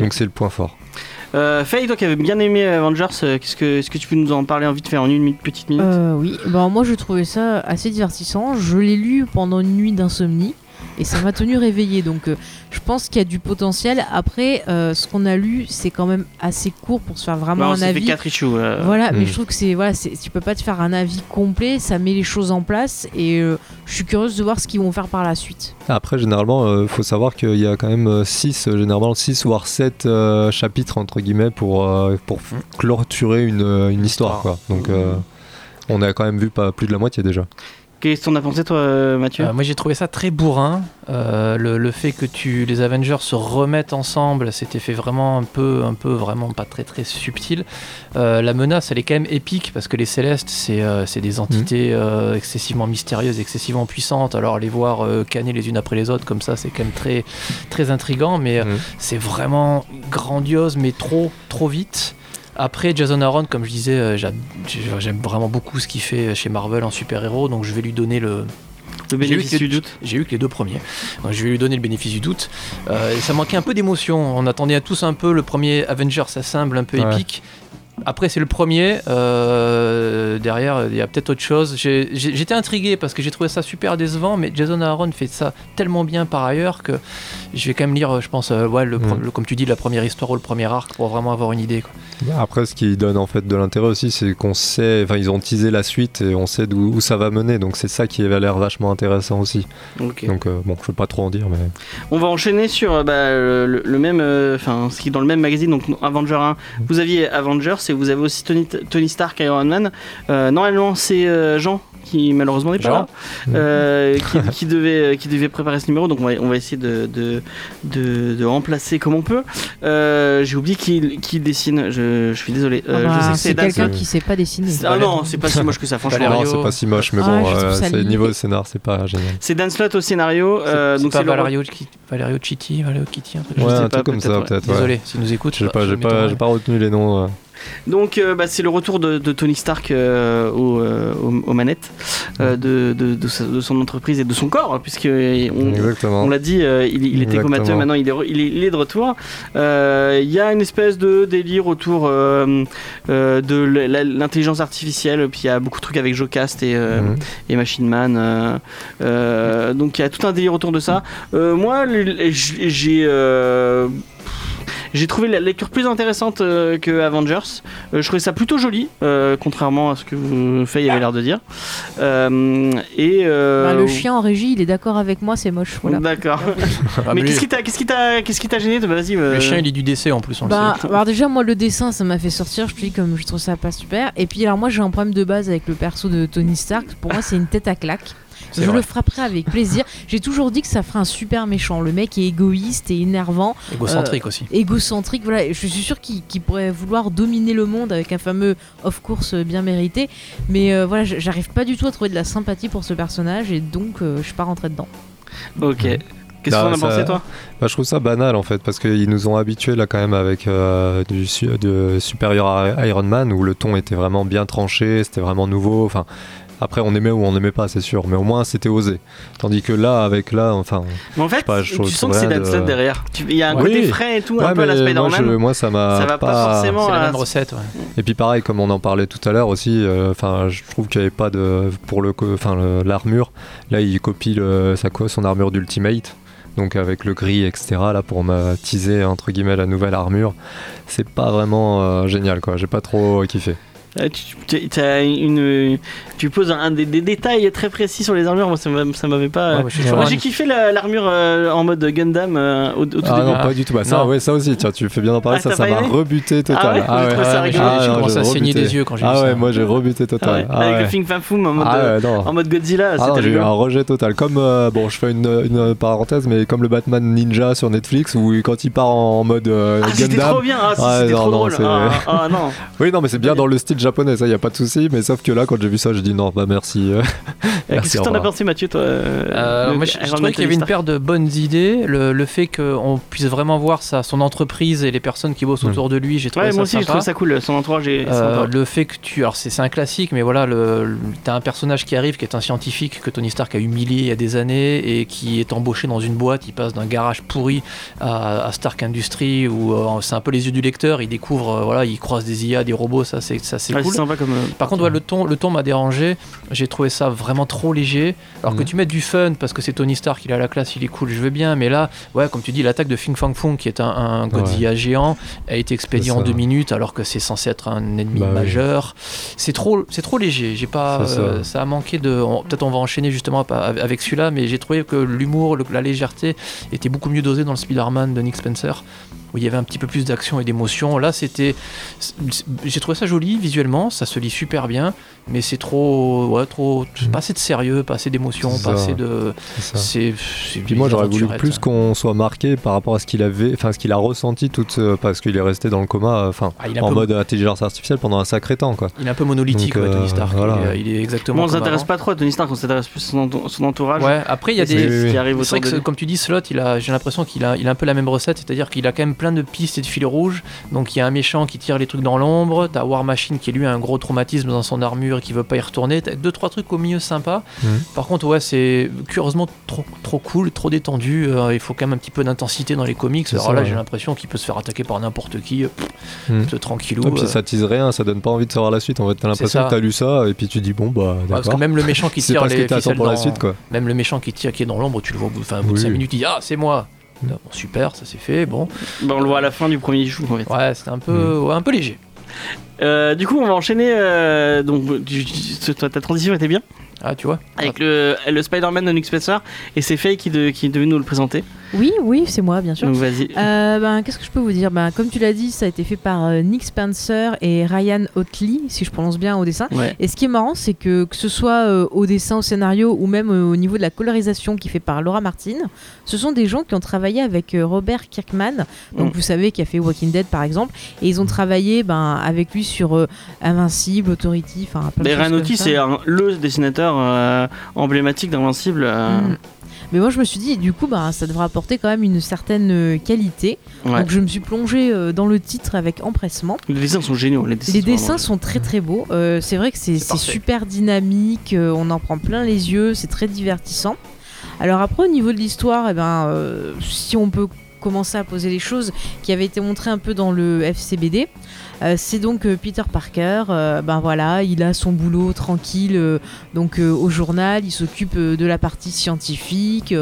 Donc c'est le point fort. Euh, Faye, toi qui avais bien aimé Avengers, euh, qu'est-ce que, est-ce que tu peux nous en parler en vite fait en une minute- petite minute? Euh, oui, bah, moi je trouvais ça assez divertissant. Je l'ai lu pendant une nuit d'insomnie et ça m'a tenu réveillée. Donc euh, je pense qu'il y a du potentiel. Après, euh, ce qu'on a lu, c'est quand même assez court pour se faire vraiment Bah, on un s'est fait avis. 4 issues. euh, Voilà, mais Hmm. je trouve que c'est voilà, c'est- tu peux pas te faire un avis complet. Ça met les choses en place et euh, je suis curieuse de voir ce qu'ils vont faire par la suite. Après, généralement, il faut savoir qu'il y a quand même 6, généralement 6 voire 7 chapitres, entre guillemets, pour, euh, pour clôturer une, une histoire. Quoi. Donc euh, on a quand même vu pas plus de la moitié déjà. Qu'est-ce que t'en as pensé, toi, euh, Mathieu Euh, moi j'ai trouvé ça très bourrin. Euh, le, le fait que tu, les Avengers se remettent ensemble, c'était fait vraiment un peu, un peu vraiment pas très très subtil. Euh, la menace, elle est quand même épique parce que les Célestes, c'est des entités euh, excessivement mystérieuses, excessivement puissantes. Alors les voir canner les unes après les autres comme ça, c'est quand même très très intrigant, mais Mhm. c'est vraiment grandiose, mais trop trop vite. Après, Jason Aaron, comme je disais, euh, j'a- j'ai- j'aime vraiment beaucoup ce qu'il fait chez Marvel en super-héros, donc je vais lui donner le, Le bénéfice j'ai eu du que- doute. j'ai eu que les deux premiers. Donc, je vais lui donner le bénéfice du doute. Euh, ça manquait un peu d'émotion. On attendait à tous un peu le premier Avengers assemble un peu Ouais. épique. Après, c'est le premier. Euh, derrière, il y a peut-être autre chose. J'étais intrigué parce que j'ai trouvé ça super décevant, mais Jason Aaron fait ça tellement bien par ailleurs que je vais quand même lire, je pense, euh, ouais, le, Mm. le- comme tu dis, la première histoire ou le premier arc pour vraiment avoir une idée. quoi. Après, ce qui donne en fait de l'intérêt aussi, c'est qu'on sait, enfin, ils ont teasé la suite et on sait d'où où ça va mener. Donc c'est ça qui avait l'air vachement intéressant aussi. Donc euh, bon, je veux pas trop en dire, mais On va enchaîner sur bah, le, le même, euh, enfin, ce qui est dans le même magazine, donc Avenger 1. Vous aviez Avengers et vous avez aussi Tony, Tony Stark, Iron Man. Euh, normalement, c'est euh, Jean qui malheureusement n'est pas là, euh, qui, qui devait, qui devait préparer ce numéro. Donc on va, on va essayer de, de, de, de remplacer comme on peut. Euh, J'ai oublié qui, qui dessine. Je, je suis désolé. Euh, Ah bah, je sais que c'est Dan quelqu'un qui sait pas dessiner. Ah non, c'est pas si moche que ça, franchement. Valerio. non, c'est pas si moche, mais Ah, bon, je euh, ça limité. niveau scénar, c'est pas génial. C'est Dan Slott au scénario. C'est donc c'est le- Valerio, Valerio Chitti, Valerio Kitty, un truc Je Ouais, sais un pas, truc comme ça peut-être, ouais. Désolé, s'il nous écoute. J'ai pas, j'ai je pas, pas retenu les noms. Donc euh, bah, c'est le retour de, de Tony Stark euh, euh, aux, aux manettes euh, de, son entreprise et de son corps, puisque on, l'a dit, il, il était comateux, maintenant il est, il est, il est de retour. Il y a une espèce de délire autour de l'intelligence artificielle, puis il y a beaucoup de trucs avec Jocast et, Mhm. et Machine Man. donc il y a tout un délire autour de ça. Moi, j'ai. J'ai trouvé la lecture plus intéressante euh, que Avengers. Euh, je trouvais ça plutôt joli, euh, contrairement à ce que vous Faye avait l'air de dire. Euh, et euh, Bah, le chien en régie, il est d'accord avec moi, c'est moche. Voilà. D'accord. Ah, mais qu'est-ce qui t'a, qu'est-ce qui t'a, qu'est-ce qui t'a gêné? Vas-y. euh, Le chien, il est du décès en plus, on Bah, le sait. alors déjà moi le dessin ça m'a fait sortir, je te dis comme je trouve ça pas super. Et puis alors moi j'ai un problème de base avec le perso de Tony Stark. Pour moi c'est une tête à claque. Je vrai. le frapperai avec plaisir. J'ai toujours dit que ça ferait un super méchant. Le mec est égoïste et énervant, Égocentrique aussi. égocentrique. Voilà, je suis sûr qu'il pourrait vouloir dominer le monde avec un fameux off course bien mérité. Mais euh, voilà, j'arrive pas du tout à trouver de la sympathie pour ce personnage et donc euh, je suis pas rentrée dedans. Ok. Qu'est-ce que Bah, ça- pensé toi Bah, je trouve ça banal en fait parce qu'ils nous ont habitués là quand même avec euh, du de supérieur à Iron Man où le ton était vraiment bien tranché, c'était vraiment nouveau. Enfin, après on aimait ou on n'aimait pas, c'est sûr, mais au moins c'était osé. Tandis que là, avec là, enfin, Mais en fait, pas, je tu sens que c'est de- Slott derrière. Tu- Il y a un Oui. côté frais et tout, un peu à la mais moi, je- moi, ça m'a Ça va pas forcément- C'est la même recette, ouais. Et puis pareil, comme on en parlait tout à l'heure aussi, euh, enfin, je trouve qu'il n'y avait pas de pour le, enfin, l'armure. Là, il copie le, sa quoi, son armure d'Ultimate. donc avec le gris, etc. Là pour me teaser entre guillemets la nouvelle armure, c'est pas vraiment euh, génial quoi. J'ai pas trop kiffé. Euh, tu, tu- t'as une, tu poses un, des, des détails très précis sur les armures. Moi, ça m'a- ça m'avait pas. Ouais, moi, j'ai kiffé la- l'armure euh, en mode Gundam euh, au, au tout Ah début. non, Ah. pas du tout. Bah, ça, ouais, ça aussi. Tiens, tu fais bien d'en parler. Ah, ça, ça m'a rebuté total. Ah ouais ça ouais. rigolo. j'ai commencé à saigner des yeux quand j'ai vu Ah ça. ouais, moi j'ai rebuté Ah total. ouais, Ah avec ouais. le Fing Fang Foom en mode, Ah euh, ouais, non. en mode Godzilla, Ah j'ai eu un rejet total. Comme, euh, bon, je fais une, une parenthèse, mais comme le Batman Ninja sur Netflix, où quand il part en mode euh, Ah, c'était Gundam. trop bien, ah, c'était non, trop non, drôle. c'est- Ah, ah, non. Oui, non, mais c'est bien dans le style japonais, ça, y a pas de souci. Mais sauf que là, quand j'ai vu ça, j'ai dit non, bah merci. euh. Qu'est-ce que t'en as pensé, Mathieu, toi euh, Euh, le moi, je, je trouvais qu'il y avait une paire de bonnes idées. Le, le fait qu'on puisse vraiment voir sa, son entreprise et les personnes qui bossent autour de lui, j'ai trouvé Ouais, ça moi aussi, j'ai trouvé ça cool. Son entourage Euh, le fait que tu. Alors, c'est c'est un classique, mais voilà, le, le- t'as un personnage qui arrive qui est un scientifique que Tony Stark a humilié il y a des années et qui est embauché dans une boîte. Il passe d'un garage pourri à, à Stark Industries où euh, c'est un peu les yeux du lecteur. Il découvre, euh, voilà, il croise des IA, des robots, ça c'est ça, c'est Ouais, cool. c'est sympa comme. euh, Par contre, ouais, le ton, le ton m'a dérangé. J'ai trouvé ça vraiment trop léger. Alors que Mhm. tu mets du fun parce que c'est Tony Stark, il a la classe, il est cool, je veux bien. Mais là, ouais, comme tu dis, l'attaque de Fing Fang Foom, qui est un, un Godzilla géant, a été expédié C'est en deux minutes alors que c'est censé être un ennemi Bah oui. majeur. C'est trop, c'est trop léger. J'ai pas, euh, ça a manqué de. Peut-être on va enchaîner justement avec celui-là, mais j'ai trouvé que l'humour, la légèreté était beaucoup mieux dosé dans le Spider-Man de Nick Spencer où il y avait un petit peu plus d'action et d'émotion. Là, c'était. J'ai trouvé ça joli visuellement, ça se lit super bien, mais c'est trop. Ouais, trop. Mm. Pas assez de sérieux, pas assez d'émotion, C'est pas ça. assez de. C'est Puis moi j'aurais voulu plus qu'on soit marqué par rapport à ce qu'il avait, enfin ce qu'il a ressenti toute, euh, parce qu'il est resté dans le coma, euh, enfin Ah, en peu- mode intelligence artificielle pendant un sacré temps quoi. Il est un peu monolithique, Donc, ouais, Tony euh, Stark. voilà. Il, est, il est exactement. Moi, on s'intéresse pas trop à Tony Stark, on s'intéresse plus à son, entour- son entourage. Ouais, après il y a des. Oui, ce oui, qui arrive C'est vrai que, comme tu dis, Slot, il a, j'ai l'impression qu'il a, il a un peu la même recette, c'est-à-dire qu'il a quand même plein de pistes et de fils rouges. Donc il y a un méchant qui tire les trucs dans l'ombre, t'as War Machine qui lui a un gros traumatisme dans son armure et qui veut pas y retourner. T'as deux trois trucs au milieu sympa. Mhm. Par contre, ouais, c'est curieusement trop, trop cool, trop détendu. Euh, il faut quand même un petit peu d'intensité dans les comics. Alors ça, là, ouais. j'ai l'impression qu'il peut se faire attaquer par n'importe qui, euh, pff, Mhm. c'est tranquillou. Puis euh. ça tease rien, ça donne pas envie de savoir la suite. En fait, t'as l'impression que t'as lu ça et puis tu dis bon bah Ouais, parce que même le méchant qui tire les t'attends ficelles pour la dans- suite quoi. Même le méchant qui tire qui est dans l'ombre, tu le vois au bout, au bout de Oui, 5 oui. minutes, il dit Ah, c'est moi Mm. Bon, Super, ça c'est fait, bon. Bah, on le voit à la fin du premier en fait. Ouais, c'était un peu, Mm. ouais, un peu léger. Euh, du coup, on va enchaîner. euh, donc, ta transition était bien Ah, tu vois avec le, le Spider-Man de Nick Spencer et c'est Faye qui, de- qui est devenu nous le présenter. Oui, oui, c'est moi, bien sûr. Donc, vas-y. Euh, ben, Qu'est-ce que je peux vous dire? Ben, Comme tu l'as dit, ça a été fait par euh, Nick Spencer et Ryan Otley, si je prononce bien au dessin. Ouais. Et ce qui est marrant, c'est que que ce soit euh, au dessin, au scénario ou même euh, au niveau de la colorisation qui est fait par Laura Martin, ce sont des gens qui ont travaillé avec euh, Robert Kirkman, donc Mm. vous savez qui a fait Walking Dead par exemple, et ils ont travaillé ben, avec lui sur euh, Invincible, Authority, enfin plein de Mais choses Ryan Otley, c'est un- le dessinateur euh, emblématique d'Invincible. euh, Mm. Mais moi je me suis dit, du coup, ben, ça devrait apporter quand même une certaine euh, qualité. ouais. Donc je me suis plongée euh, dans le titre avec empressement. Les dessins sont géniaux. Les dessins, Les sont dessins sont très très beaux. Euh, c'est vrai que c'est super dynamique, euh, on en prend plein les yeux, c'est très divertissant. Alors après au niveau de l'histoire, eh ben, euh, si on peut commencer à poser les choses qui avaient été montrées un peu dans le FCBD, c'est donc euh, Peter Parker. euh, ben voilà, il a son boulot tranquille, euh, donc euh, au journal, il s'occupe euh, de la partie scientifique.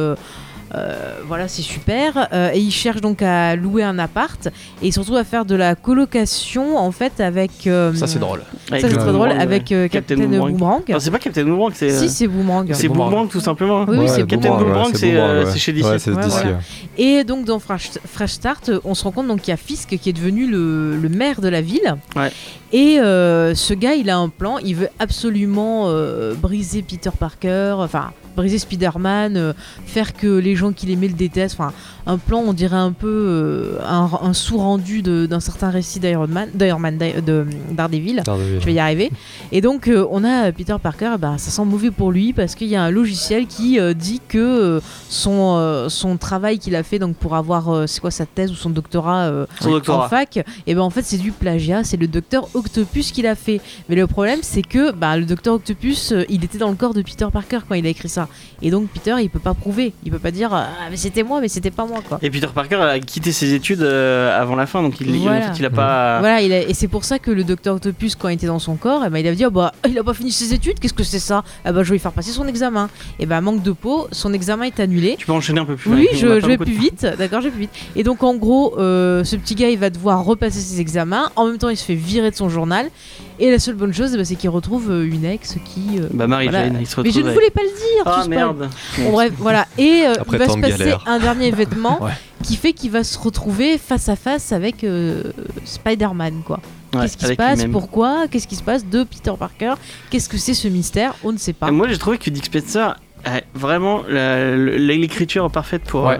Euh, voilà, c'est super. Euh, et il cherche donc à louer un appart et surtout à faire de la colocation en fait avec. euh, Ça, c'est drôle. Ça c'est très drôle avec euh, Captain, Boomerang. Non, c'est pas Captain Boomerang, c'est. Si c'est Boomerang. c'est Boomerang. Boomerang tout simplement. Oui, oui, c'est Captain Boomerang, ouais, c'est Boomerang, ouais. c'est chez DC. Ouais, c'est Ouais, DC, voilà. ouais. Et donc dans Fresh, Fresh Start, euh, on se rend compte donc qu'il y a Fisk qui est devenu le, le maire de la ville. Ouais. Et euh, ce gars, il a un plan. Il veut absolument euh, briser Peter Parker, enfin briser Spider-Man, euh, faire que les gens qui l'aimaient le détestent. Enfin, un plan, on dirait un peu euh, un, un sous-rendu de- d'un certain récit d'Iron Man, d'Iron Man, de Daredevil. Daredevil. Je vais y arriver. Et donc, euh, on a Peter Parker, bah, ça sent mauvais pour lui parce qu'il y a un logiciel qui euh, dit que euh, son, euh, son travail qu'il a fait donc pour avoir, euh, c'est quoi sa thèse ou son doctorat, euh, Son en doctorat. fac, et ben en fait c'est du plagiat, c'est le docteur Octopus qui l'a fait. Mais le problème c'est que bah, le docteur Octopus, euh, il était dans le corps de Peter Parker quand il a écrit ça. Ça. Et donc Peter, il peut pas prouver, il peut pas dire ah mais c'était moi, mais c'était pas moi quoi. Et Peter Parker a quitté ses études euh, avant la fin, donc il, Voilà. en fait, il a pas. Voilà, il a- et c'est pour ça que le docteur Octopus, quand il était dans son corps, eh ben, il a dit oh, bah, il a pas fini ses études, qu'est-ce que c'est ça? Ah bah, je vais lui faire passer son examen. Et ben, manque de peau, son examen est annulé. Tu peux enchaîner un peu plus. Oui, on a je, vais plus vite, d'accord, je vais plus vite. Et donc en gros, euh, ce petit gars, il va devoir repasser ses examens. En même temps, il se fait virer de son journal. Et la seule bonne chose, bah, c'est qu'il retrouve euh, une ex qui. euh, Bah Marie Voilà. Jane, il se retrouve. Mais je ne voulais pas le dire. Ah merde. Bon, bref, voilà. Et euh, Après il va se passer un dernier événement Ouais. qui fait qu'il va se retrouver face à face avec euh, Spider-Man, quoi. Ouais, Qu'est-ce qui se passe. Pourquoi Qu'est-ce qui se passe de Peter Parker Qu'est-ce que c'est ce mystère On ne sait pas. Et Moi j'ai trouvé que Dick Spencer a vraiment l'écriture parfaite pour, Ouais.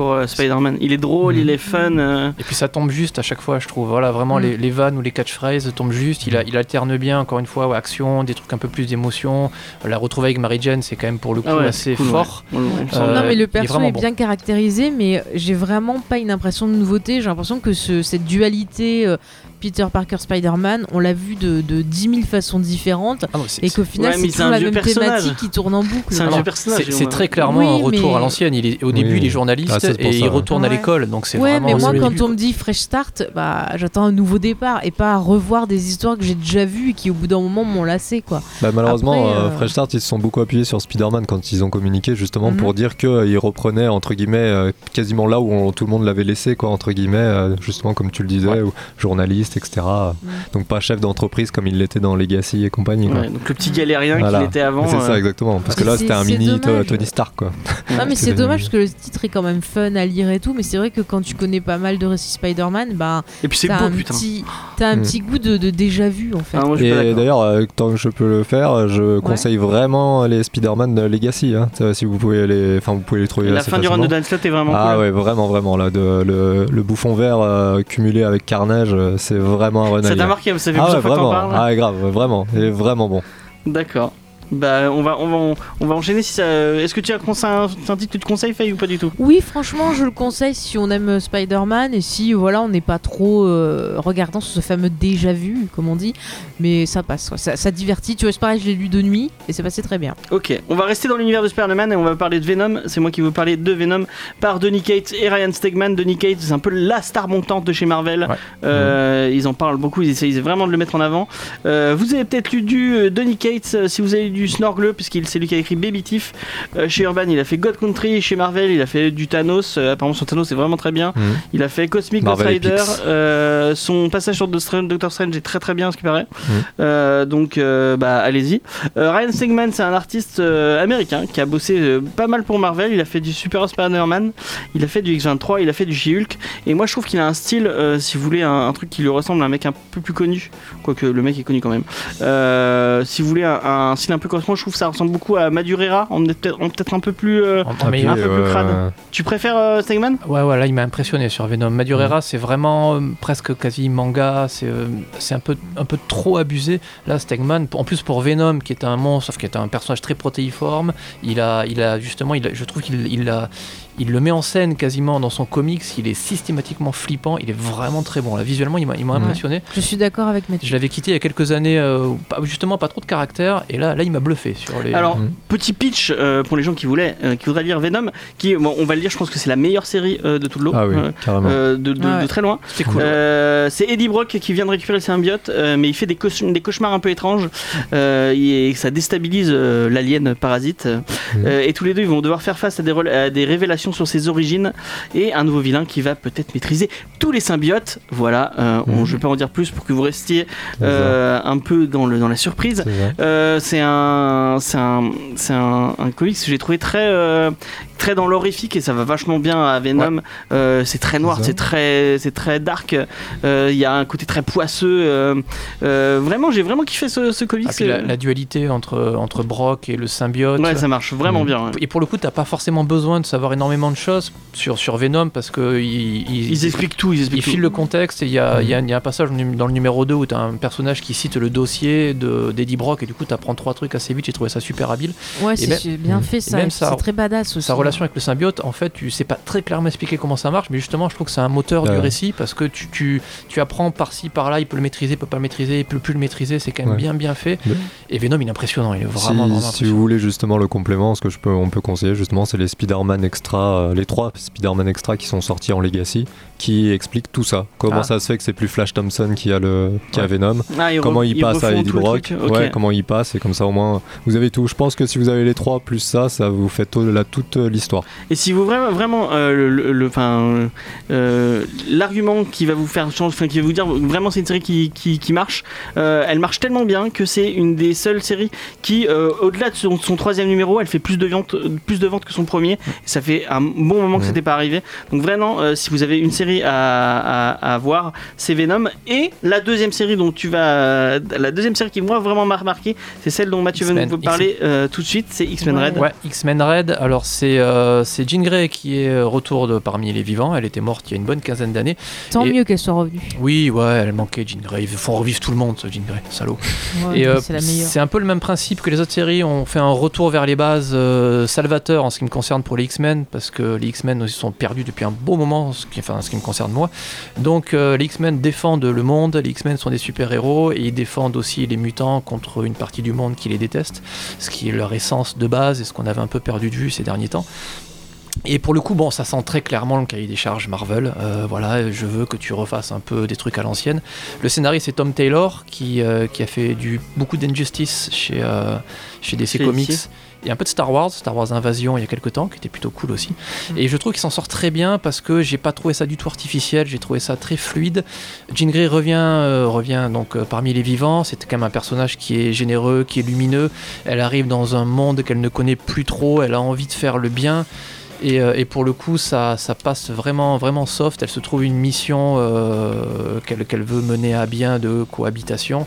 Pour euh, Spider-Man. Il est drôle, Mhm. il est fun. euh, Et puis ça tombe juste à chaque fois, je trouve. Voilà, vraiment Mm. les, les vannes ou les catchphrases tombent juste. Il, a- il alterne bien, encore une fois, ouais, action, des trucs un peu plus d'émotion. La retrouvaille avec Mary Jane, c'est quand même pour le coup ah ouais, assez cool, fort. On- on sent- Euh, non mais le perso est, bon. bien caractérisé, mais j'ai vraiment pas une impression de nouveauté. J'ai l'impression que ce- cette dualité euh, Peter Parker Spider-Man, on l'a vu de, de 10 000 façons différentes, Ah et qu'au final Ouais, c'est toujours la même personnage. thématique qui tourne en boucle. C'est un quoi. vieux personnage. C'est c'est on- très clairement Oui, un retour mais- à l'ancienne. Il est, au début, Oui. il est journaliste Ah, et ça, il ouais. retourne à l'école. Donc c'est Ouais, vraiment. mais moi quand début, on me dit Fresh Start, bah j'attends un nouveau départ et pas à revoir des histoires que j'ai déjà vues et qui au bout d'un moment m'ont lassé quoi. Bah, malheureusement, Après, euh, euh, Fresh Start, ils se sont beaucoup appuyés sur Spider-Man quand ils ont communiqué justement Mhm. pour dire qu'ils reprenaient entre guillemets euh, quasiment là où on- tout le monde l'avait laissé, quoi, entre guillemets, euh, justement comme tu le disais, Ouais. Etc. Donc pas chef d'entreprise comme il l'était dans Legacy et compagnie. Quoi. Ouais, donc le petit galérien Voilà. qu'il était avant. C'est euh, ça exactement, parce que C'est- là c'était un mini dommage. Tony Stark quoi. Non mais c'est dommage parce que le titre est quand même fun à lire et tout, mais c'est vrai que quand tu connais pas mal de récits Spider-Man, bah Et puis c'est t'as beau, un putain. petit, t'as un Mm. petit goût de, de déjà vu en fait. Ah, moi, Et d'ailleurs, euh, tant que je peux le faire, je conseille vraiment les Spider-Man de Legacy. Hein. Si vous pouvez les, enfin vous pouvez les trouver La fin du run de. Dan Slott est vraiment Ah cool. ouais, vraiment, vraiment là, de, le, le bouffon vert euh, cumulé avec Carnage, euh, c'est vraiment un run Ça t'a marqué, ça fait Ah ouais, fois que t'en vraiment. parles. Ah ouais, grave, vraiment, il est vraiment bon. D'accord. Bah, on va, on va, on va enchaîner si ça. Est-ce que tu as un, conseil- un titre que tu conseilles, Faye, ou pas du tout? Oui, franchement, je le conseille si on aime euh, Spider-Man et si voilà, on n'est pas trop euh, regardant sur ce fameux déjà vu, comme on dit. Mais ça passe, ouais, ça, ça divertit. Tu vois, c'est pareil, je l'ai lu de nuit et c'est passé très bien. Ok, on va rester dans l'univers de Spider-Man et on va parler de Venom. C'est moi qui veux parler de Venom par Donny Cates et Ryan Stegman. Donny Cates, c'est un peu la star montante de chez Marvel. Ouais. Euh, Ils en parlent beaucoup, ils essayent vraiment de le mettre en avant. Euh, vous avez peut-être lu du Donny Cates si vous avez lu du Snorgle, puisqu'il c'est lui qui a écrit Baby Thief. Euh, chez Urban, il a fait God Country. Chez Marvel, il a fait du Thanos. Euh, apparemment, son Thanos c'est vraiment très bien. Mhm. Il a fait Cosmic Ghost Rider. Euh, son passage sur Doctor Strange- Doctor Strange est très très bien, ce qui paraît. Mhm. Donc, bah, allez-y. Ryan Stegman, c'est un artiste américain qui a bossé pas mal pour Marvel. Il a fait du Super Spider-Man, il a fait du X23, il a fait du She-Hulk. Et moi, je trouve qu'il a un style, si vous voulez, un, un truc qui lui ressemble à un mec un peu plus connu. Quoique le mec est connu quand même. Si vous voulez un, un style un peu je trouve que ça ressemble beaucoup à Madureira. On est peut-être un peu plus. euh, En- en meilleur. un peu plus crade. Tu préfères euh, Stegman? Ouais, ouais, là il m'a impressionné sur Venom. Madureira, c'est vraiment euh, presque quasi manga, c'est euh, c'est un peu, un peu trop abusé. Là, Stegman, en plus pour Venom, qui est un monstre, qui est un personnage très protéiforme, il a, il a justement, il a- je trouve qu'il il a, il le met en scène quasiment dans son comics, il est systématiquement flippant, il est vraiment très bon. Là, visuellement, il m'a Ouais. impressionné. Je suis d'accord avec Mathieu. Je l'avais quitté il y a quelques années, euh, justement pas trop de caractère, et là, là il m'a bluffé sur les. Alors, Mhm. petit pitch euh, pour les gens qui voulaient, euh, qui voudraient lire Venom, qui, bon, on va le lire, je pense que c'est la meilleure série euh, de tout le lot, Ah oui, euh, carrément. euh, de, de- Ah ouais. de très loin. c'est cool. Euh, c'est Eddie Brock qui vient de récupérer le symbiote, euh, mais il fait des, cauch- des cauchemars un peu étranges euh, et ça déstabilise euh, l'alien parasite. Euh, et tous les deux, ils vont devoir faire face à des, rel- à des révélations sur ses origines et un nouveau vilain qui va peut-être maîtriser tous les symbiotes. Voilà, euh, on- Mhm. je vais pas en dire plus pour que vous restiez euh, un peu dans, le, dans la surprise. C'est. Euh, un, c'est un, c'est un, un comics que j'ai trouvé très, euh, très dans l'horrifique et ça va vachement bien à Venom. Euh, c'est très noir, C'est très, c'est très dark. Euh, Il y a un côté très poisseux. euh, euh, vraiment, j'ai vraiment kiffé ce, ce comics. Ah, la, la dualité entre, entre Brock et le symbiote. ouais, ça marche vraiment Mhm. bien. ouais. Et pour le coup, t'as pas forcément besoin de savoir énormément de choses sur, sur Venom parce que il, il- Ils expliquent tout, ils il expliquent file tout. le contexte et il y a, il y a- il y a un passage dans le numéro 2 où t'as un personnage qui cite le dossier de- d'Eddie Brock et du coup t'apprends trois trucs assez vite, j'ai trouvé ça super habile. Ouais, c'est bien Mm. fait ça. C'est très badass aussi. Sa relation avec le symbiote, en fait, tu sais pas très clairement expliquer comment ça marche, mais justement, je trouve que c'est un moteur du Ouais. récit parce que tu, tu, tu apprends par-ci, par-là, il peut le maîtriser, il peut pas le maîtriser, il peut plus le maîtriser, c'est quand même Ouais. bien bien fait. Le- Et Venom, il est impressionnant, il est Si- vraiment, vraiment si, vous voulez justement le complément, ce que je peux, on peut conseiller justement, c'est les Spider-Man extra, euh, les trois Spider-Man extra qui sont sortis en Legacy, qui expliquent tout ça. Comment Ah. ça se fait que c'est plus Flash Thompson qui a le, qui a. Venom, Ah, comment il passe à Eddie Brock, ouais, comment il passe, et comme ça au moins vous avez tout. Je pense que si vous avez les trois plus ça, ça vous fait la, toute euh, l'histoire. Et si vous vraiment, vraiment euh, le, euh, l'argument qui va vous faire changer, enfin, qui va vous dire vraiment c'est une série qui, qui, qui marche, euh, elle marche tellement bien que c'est une des seules séries qui, au-delà de son, son troisième numéro, elle fait plus de ventes, plus de ventes que son premier. Et ça fait un bon moment que c'était pas arrivé. Donc vraiment, euh, si vous avez une série à, à, à voir, c'est Venom. Et la deuxième série dont tu vas, la deuxième série qui moi vraiment m'a remarqué, c'est celle dont Mathieu va X-Men. nous parler euh, tout de suite, c'est X-Men. Red. Ouais, X-Men Red, alors c'est euh, c'est Jean Grey qui est euh, retour de, parmi les vivants, elle était morte il y a une bonne quinzaine d'années. Tant Et- mieux qu'elle soit revenue. Oui, ouais, elle manquait Jean Grey, ils font revivre tout le monde ce Jean Grey, salaud. Ouais, Et euh, c'est un peu le même principe que les autres séries. On fait un retour vers les bases euh, salvateur en ce qui me concerne pour les X-Men, parce que les X-Men ils sont perdus depuis un beau moment, ce qui, enfin, en ce qui me concerne moi. Donc euh, les X-Men défendent le monde, les X-Men sont des super-héros, et ils défendent aussi les mutants contre une partie du monde qui les déteste, ce qui est leur essence de base et ce qu'on avait un peu perdu de vue ces derniers temps. Et pour le coup, bon, ça sent très clairement le cahier des charges Marvel. Euh, voilà, je veux que tu refasses un peu des trucs à l'ancienne. Le scénariste c'est Tom Taylor qui, euh, qui a fait du, beaucoup d'Injustice chez, euh, chez DC Chez Comics. DC. Et un peu de Star Wars, Star Wars Invasion il y a quelques temps, qui était plutôt cool aussi. Et je trouve qu'il s'en sort très bien parce que j'ai pas trouvé ça du tout artificiel, j'ai trouvé ça très fluide. Jean Grey revient, euh, revient donc euh, parmi les vivants, c'est quand même un personnage qui est généreux, qui est lumineux. Elle arrive dans un monde qu'elle ne connaît plus trop, elle a envie de faire le bien. Et, euh, et pour le coup, ça, passe vraiment, vraiment soft. Elle se trouve une mission euh, qu'elle veut mener à bien de cohabitation.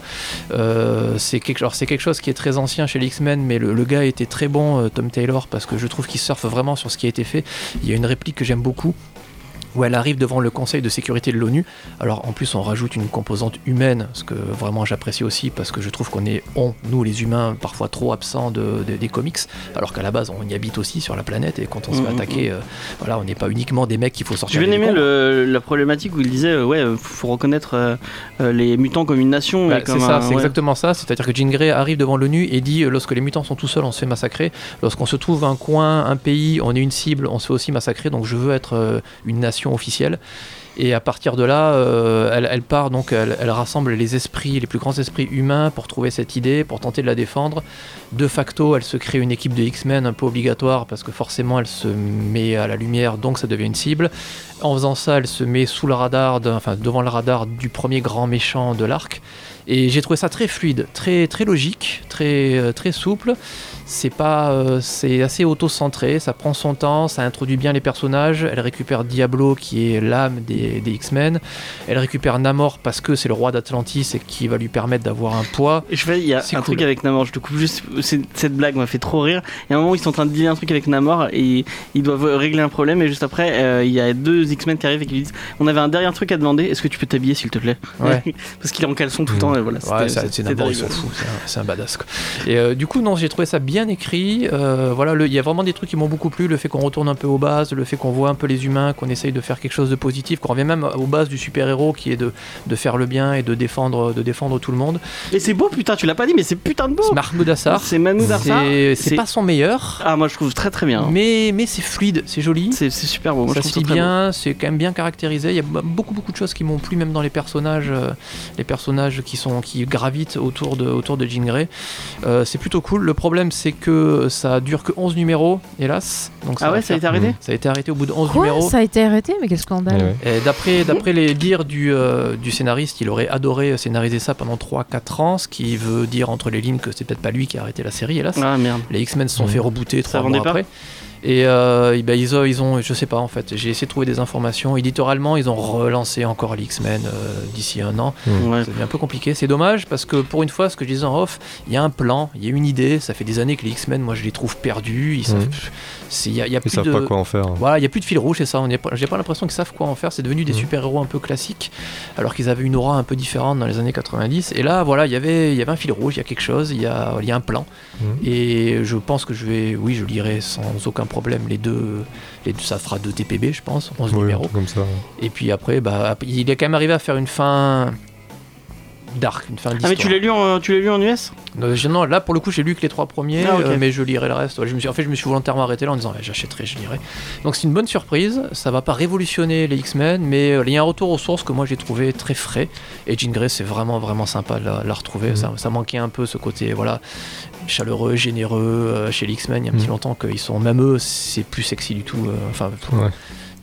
Euh, c'est quelque, chose qui est très ancien chez les X-Men, mais le, gars était très bon, Tom Taylor, parce que je trouve qu'il surfe vraiment sur ce qui a été fait. Il y a une réplique que j'aime beaucoup où elle arrive devant le Conseil de sécurité de l'ONU. Alors en plus on rajoute une composante humaine, ce que vraiment j'apprécie aussi parce que je trouve qu'on est, on, nous les humains, parfois trop absents de, de- des comics, alors qu'à la base on y habite aussi sur la planète et quand on se Mm, fait mm, attaquer, euh, voilà, on n'est pas uniquement des mecs qu'il faut sortir. J'ai bien aimé le- la problématique où il disait euh, ouais faut reconnaître euh, euh, les mutants comme une nation Bah, c'est ça, c'est ouais. exactement ça. C'est-à-dire que Jean Grey arrive devant l'ONU et dit lorsque les mutants sont tout seuls, on se fait massacrer. Lorsqu'on se trouve un coin, un pays, on est une cible, on se fait aussi massacrer. Donc je veux être une nation officielle. Et à partir de là, euh, elle, part donc, elle, elle rassemble les esprits, les plus grands esprits humains pour trouver cette idée, pour tenter de la défendre. De facto, elle se crée une équipe de X-Men un peu obligatoire parce que forcément elle se met à la lumière, donc ça devient une cible. En faisant ça, elle se met sous le radar, enfin devant le radar du premier grand méchant de l'arc. Et j'ai trouvé ça très fluide, très très logique, très euh, très souple. C'est pas, euh, c'est assez auto-centré, ça prend son temps, ça introduit bien les personnages. Elle récupère Diablo qui est l'âme des, des X-Men. Elle récupère Namor parce que c'est le roi d'Atlantis et qui va lui permettre d'avoir un poids. Je il y a un cool. truc avec Namor, je te coupe juste, cette blague m'a fait trop rire. Il y a un moment où ils sont en train de dealer un truc avec Namor et ils doivent régler un problème et juste après euh, il y a deux X-Men qui arrivent et qui lui disent on avait un dernier truc à demander, est-ce que tu peux t'habiller s'il te plaît? Ouais. Parce qu'il est en caleçon tout le Mm. temps et voilà. Ouais, c'est c'était Namor, il s'en rigolo. fout, c'est un, c'est un badass. Quoi. Et euh, du coup, non, j'ai trouvé ça bien écrit. Euh, voilà, il y a vraiment des trucs qui m'ont beaucoup plu. Le fait qu'on retourne un peu aux bases, le fait qu'on voit un peu les humains, qu'on essaye de faire quelque chose de positif, qu'on revient même aux bases du super-héros qui est de, de faire le bien et de défendre, de défendre tout le monde. Et c'est beau putain, tu l'as pas dit mais c'est putain de beau. C'est Mahmoud Assar. C'est Manu Darsa. C'est pas son meilleur, Ah moi je trouve très très bien. mais, mais c'est fluide, c'est joli. C'est super beau. Moi, ça je se lit bien, c'est quand même bien caractérisé. Il y a beaucoup beaucoup de choses qui m'ont plu, même dans les personnages, euh, les personnages qui sont qui gravitent autour de autour de Jean Grey. Euh, c'est plutôt cool. Le problème, c'est que ça dure que 11 numéros, hélas. Donc Ah ouais, ça a été arrêté Ça a été arrêté au bout de 11 Quoi numéros. Ça a été arrêté Mais quel scandale Ouais, ouais. Et D'après, d'après les dires du, euh, du scénariste, il aurait adoré scénariser ça pendant 3-4 ans, ce qui veut dire entre les lignes que c'est peut-être pas lui qui a arrêté la série, hélas. Ah merde. Les X-Men se sont Mhm. fait rebooter trois vendait mois pas après. Et euh, et ben, ils, ont, ils ont, je sais pas en fait, j'ai essayé de trouver des informations. Éditorialement, ils ont relancé encore les X-Men euh, d'ici un an. Ouais. Ça devient un peu compliqué. C'est dommage parce que pour une fois, ce que je disais en off, il y a un plan, il y a une idée. Ça fait des années que les X-Men, moi, je les trouve perdus. Ils savent, Mhm. Il y a, il y a Ils plus savent de, pas quoi en faire. voilà, il n'y a plus de fil rouge, c'est ça. J'ai pas l'impression qu'ils savent quoi en faire. C'est devenu des Mhm. super-héros un peu classiques, alors qu'ils avaient une aura un peu différente dans les années 90. Et là, voilà, il y avait, il y avait un fil rouge, il y a quelque chose, il y a, y a un plan. Mhm. Et je pense que je vais, oui, je lirai sans aucun problème les deux, les deux- ça fera deux TPB, je pense, 11 Oui, numéros. comme ça. Et puis après, bah, il est quand même arrivé à faire une fin dark, une fin Ah, d'histoire. mais tu l'as lu, en- tu l'as lu en US je- non, là pour le coup, j'ai lu que les trois premiers, Ah, euh, mais je lirai le reste. Ouais, je me suis, en fait, je me suis volontairement arrêté là en disant ouais, j'achèterai, je lirai. Donc c'est une bonne surprise. Ça va pas révolutionner les X-Men, mais euh, il y a un retour aux sources que moi j'ai trouvé très frais. Et Jean Grey, c'est vraiment vraiment sympa de la, la retrouver. Mhm. Ça, ça manquait un peu ce côté voilà chaleureux, généreux euh, chez les X-Men. Il y a un petit Mhm. longtemps qu'ils sont même eux, c'est plus sexy du tout. euh, enfin. Ouais.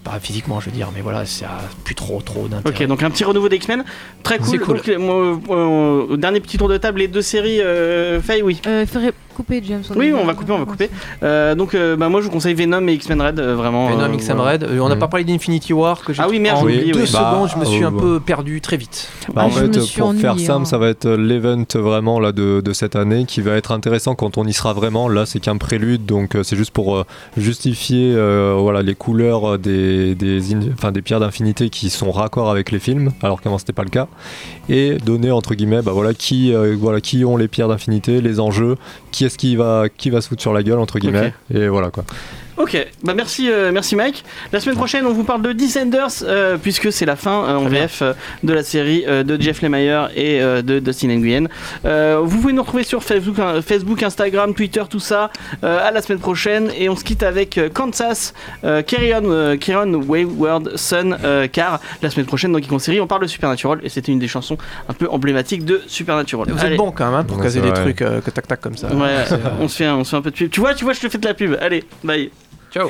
Pas physiquement, je veux dire, mais voilà, ça a plus trop, trop d'intérêt. Ok, donc un petit renouveau d'X-Men. Très cool. Donc, euh, dernier petit tour de table, les deux séries euh, Faye, oui. Euh, faudrait couper James. Oui, on va couper, on va couper. Euh, donc, euh, bah, moi, je vous conseille Venom et X-Men Red, euh, vraiment. Venom, euh, X-Men. Red. Euh, on n'a Mhm. pas parlé d'Infinity War que j'ai Ah oui, merde, en j'ai oublié, deux oui. secondes, Bah, je me suis euh, un peu perdu très vite. Bah, Ah, en fait, pour faire simple, hein. ça va être l'event vraiment là de, de cette année qui va être intéressant quand on y sera vraiment. Là, c'est qu'un prélude, donc euh, c'est juste pour euh, justifier euh, voilà les couleurs euh, des des, in- enfin, des pierres d'infinité qui sont raccords avec les films, alors qu'avant c'était pas le cas, et donner entre guillemets bah voilà qui euh, voilà qui ont les pierres d'infinité, les enjeux, qui est-ce qui va qui va se foutre sur la gueule entre guillemets, et voilà quoi. Ok, bah merci, euh, merci Mike. La semaine prochaine, on vous parle de Descenders, euh, puisque c'est la fin euh, en. VF euh, de la série euh, de Jeff Lemire et euh, de Dustin Nguyen. Euh, vous pouvez nous retrouver sur Facebook, hein, Facebook Instagram, Twitter, tout ça. Euh, à la semaine prochaine, et on se quitte avec euh, Kansas, euh, Carry On, euh, Carry On Wayward Son, euh, car la semaine prochaine, dans Geek série, on parle de Supernatural, et c'était une des chansons un peu emblématiques de Supernatural. Vous Allez. êtes bon quand même hein, pour Ouais, caser des vrai. trucs euh, que tac tac comme ça. Ouais, on se, fait un, on se fait un peu de pub. Tu vois, tu vois, je te fais de la pub. Allez, bye. Ciao.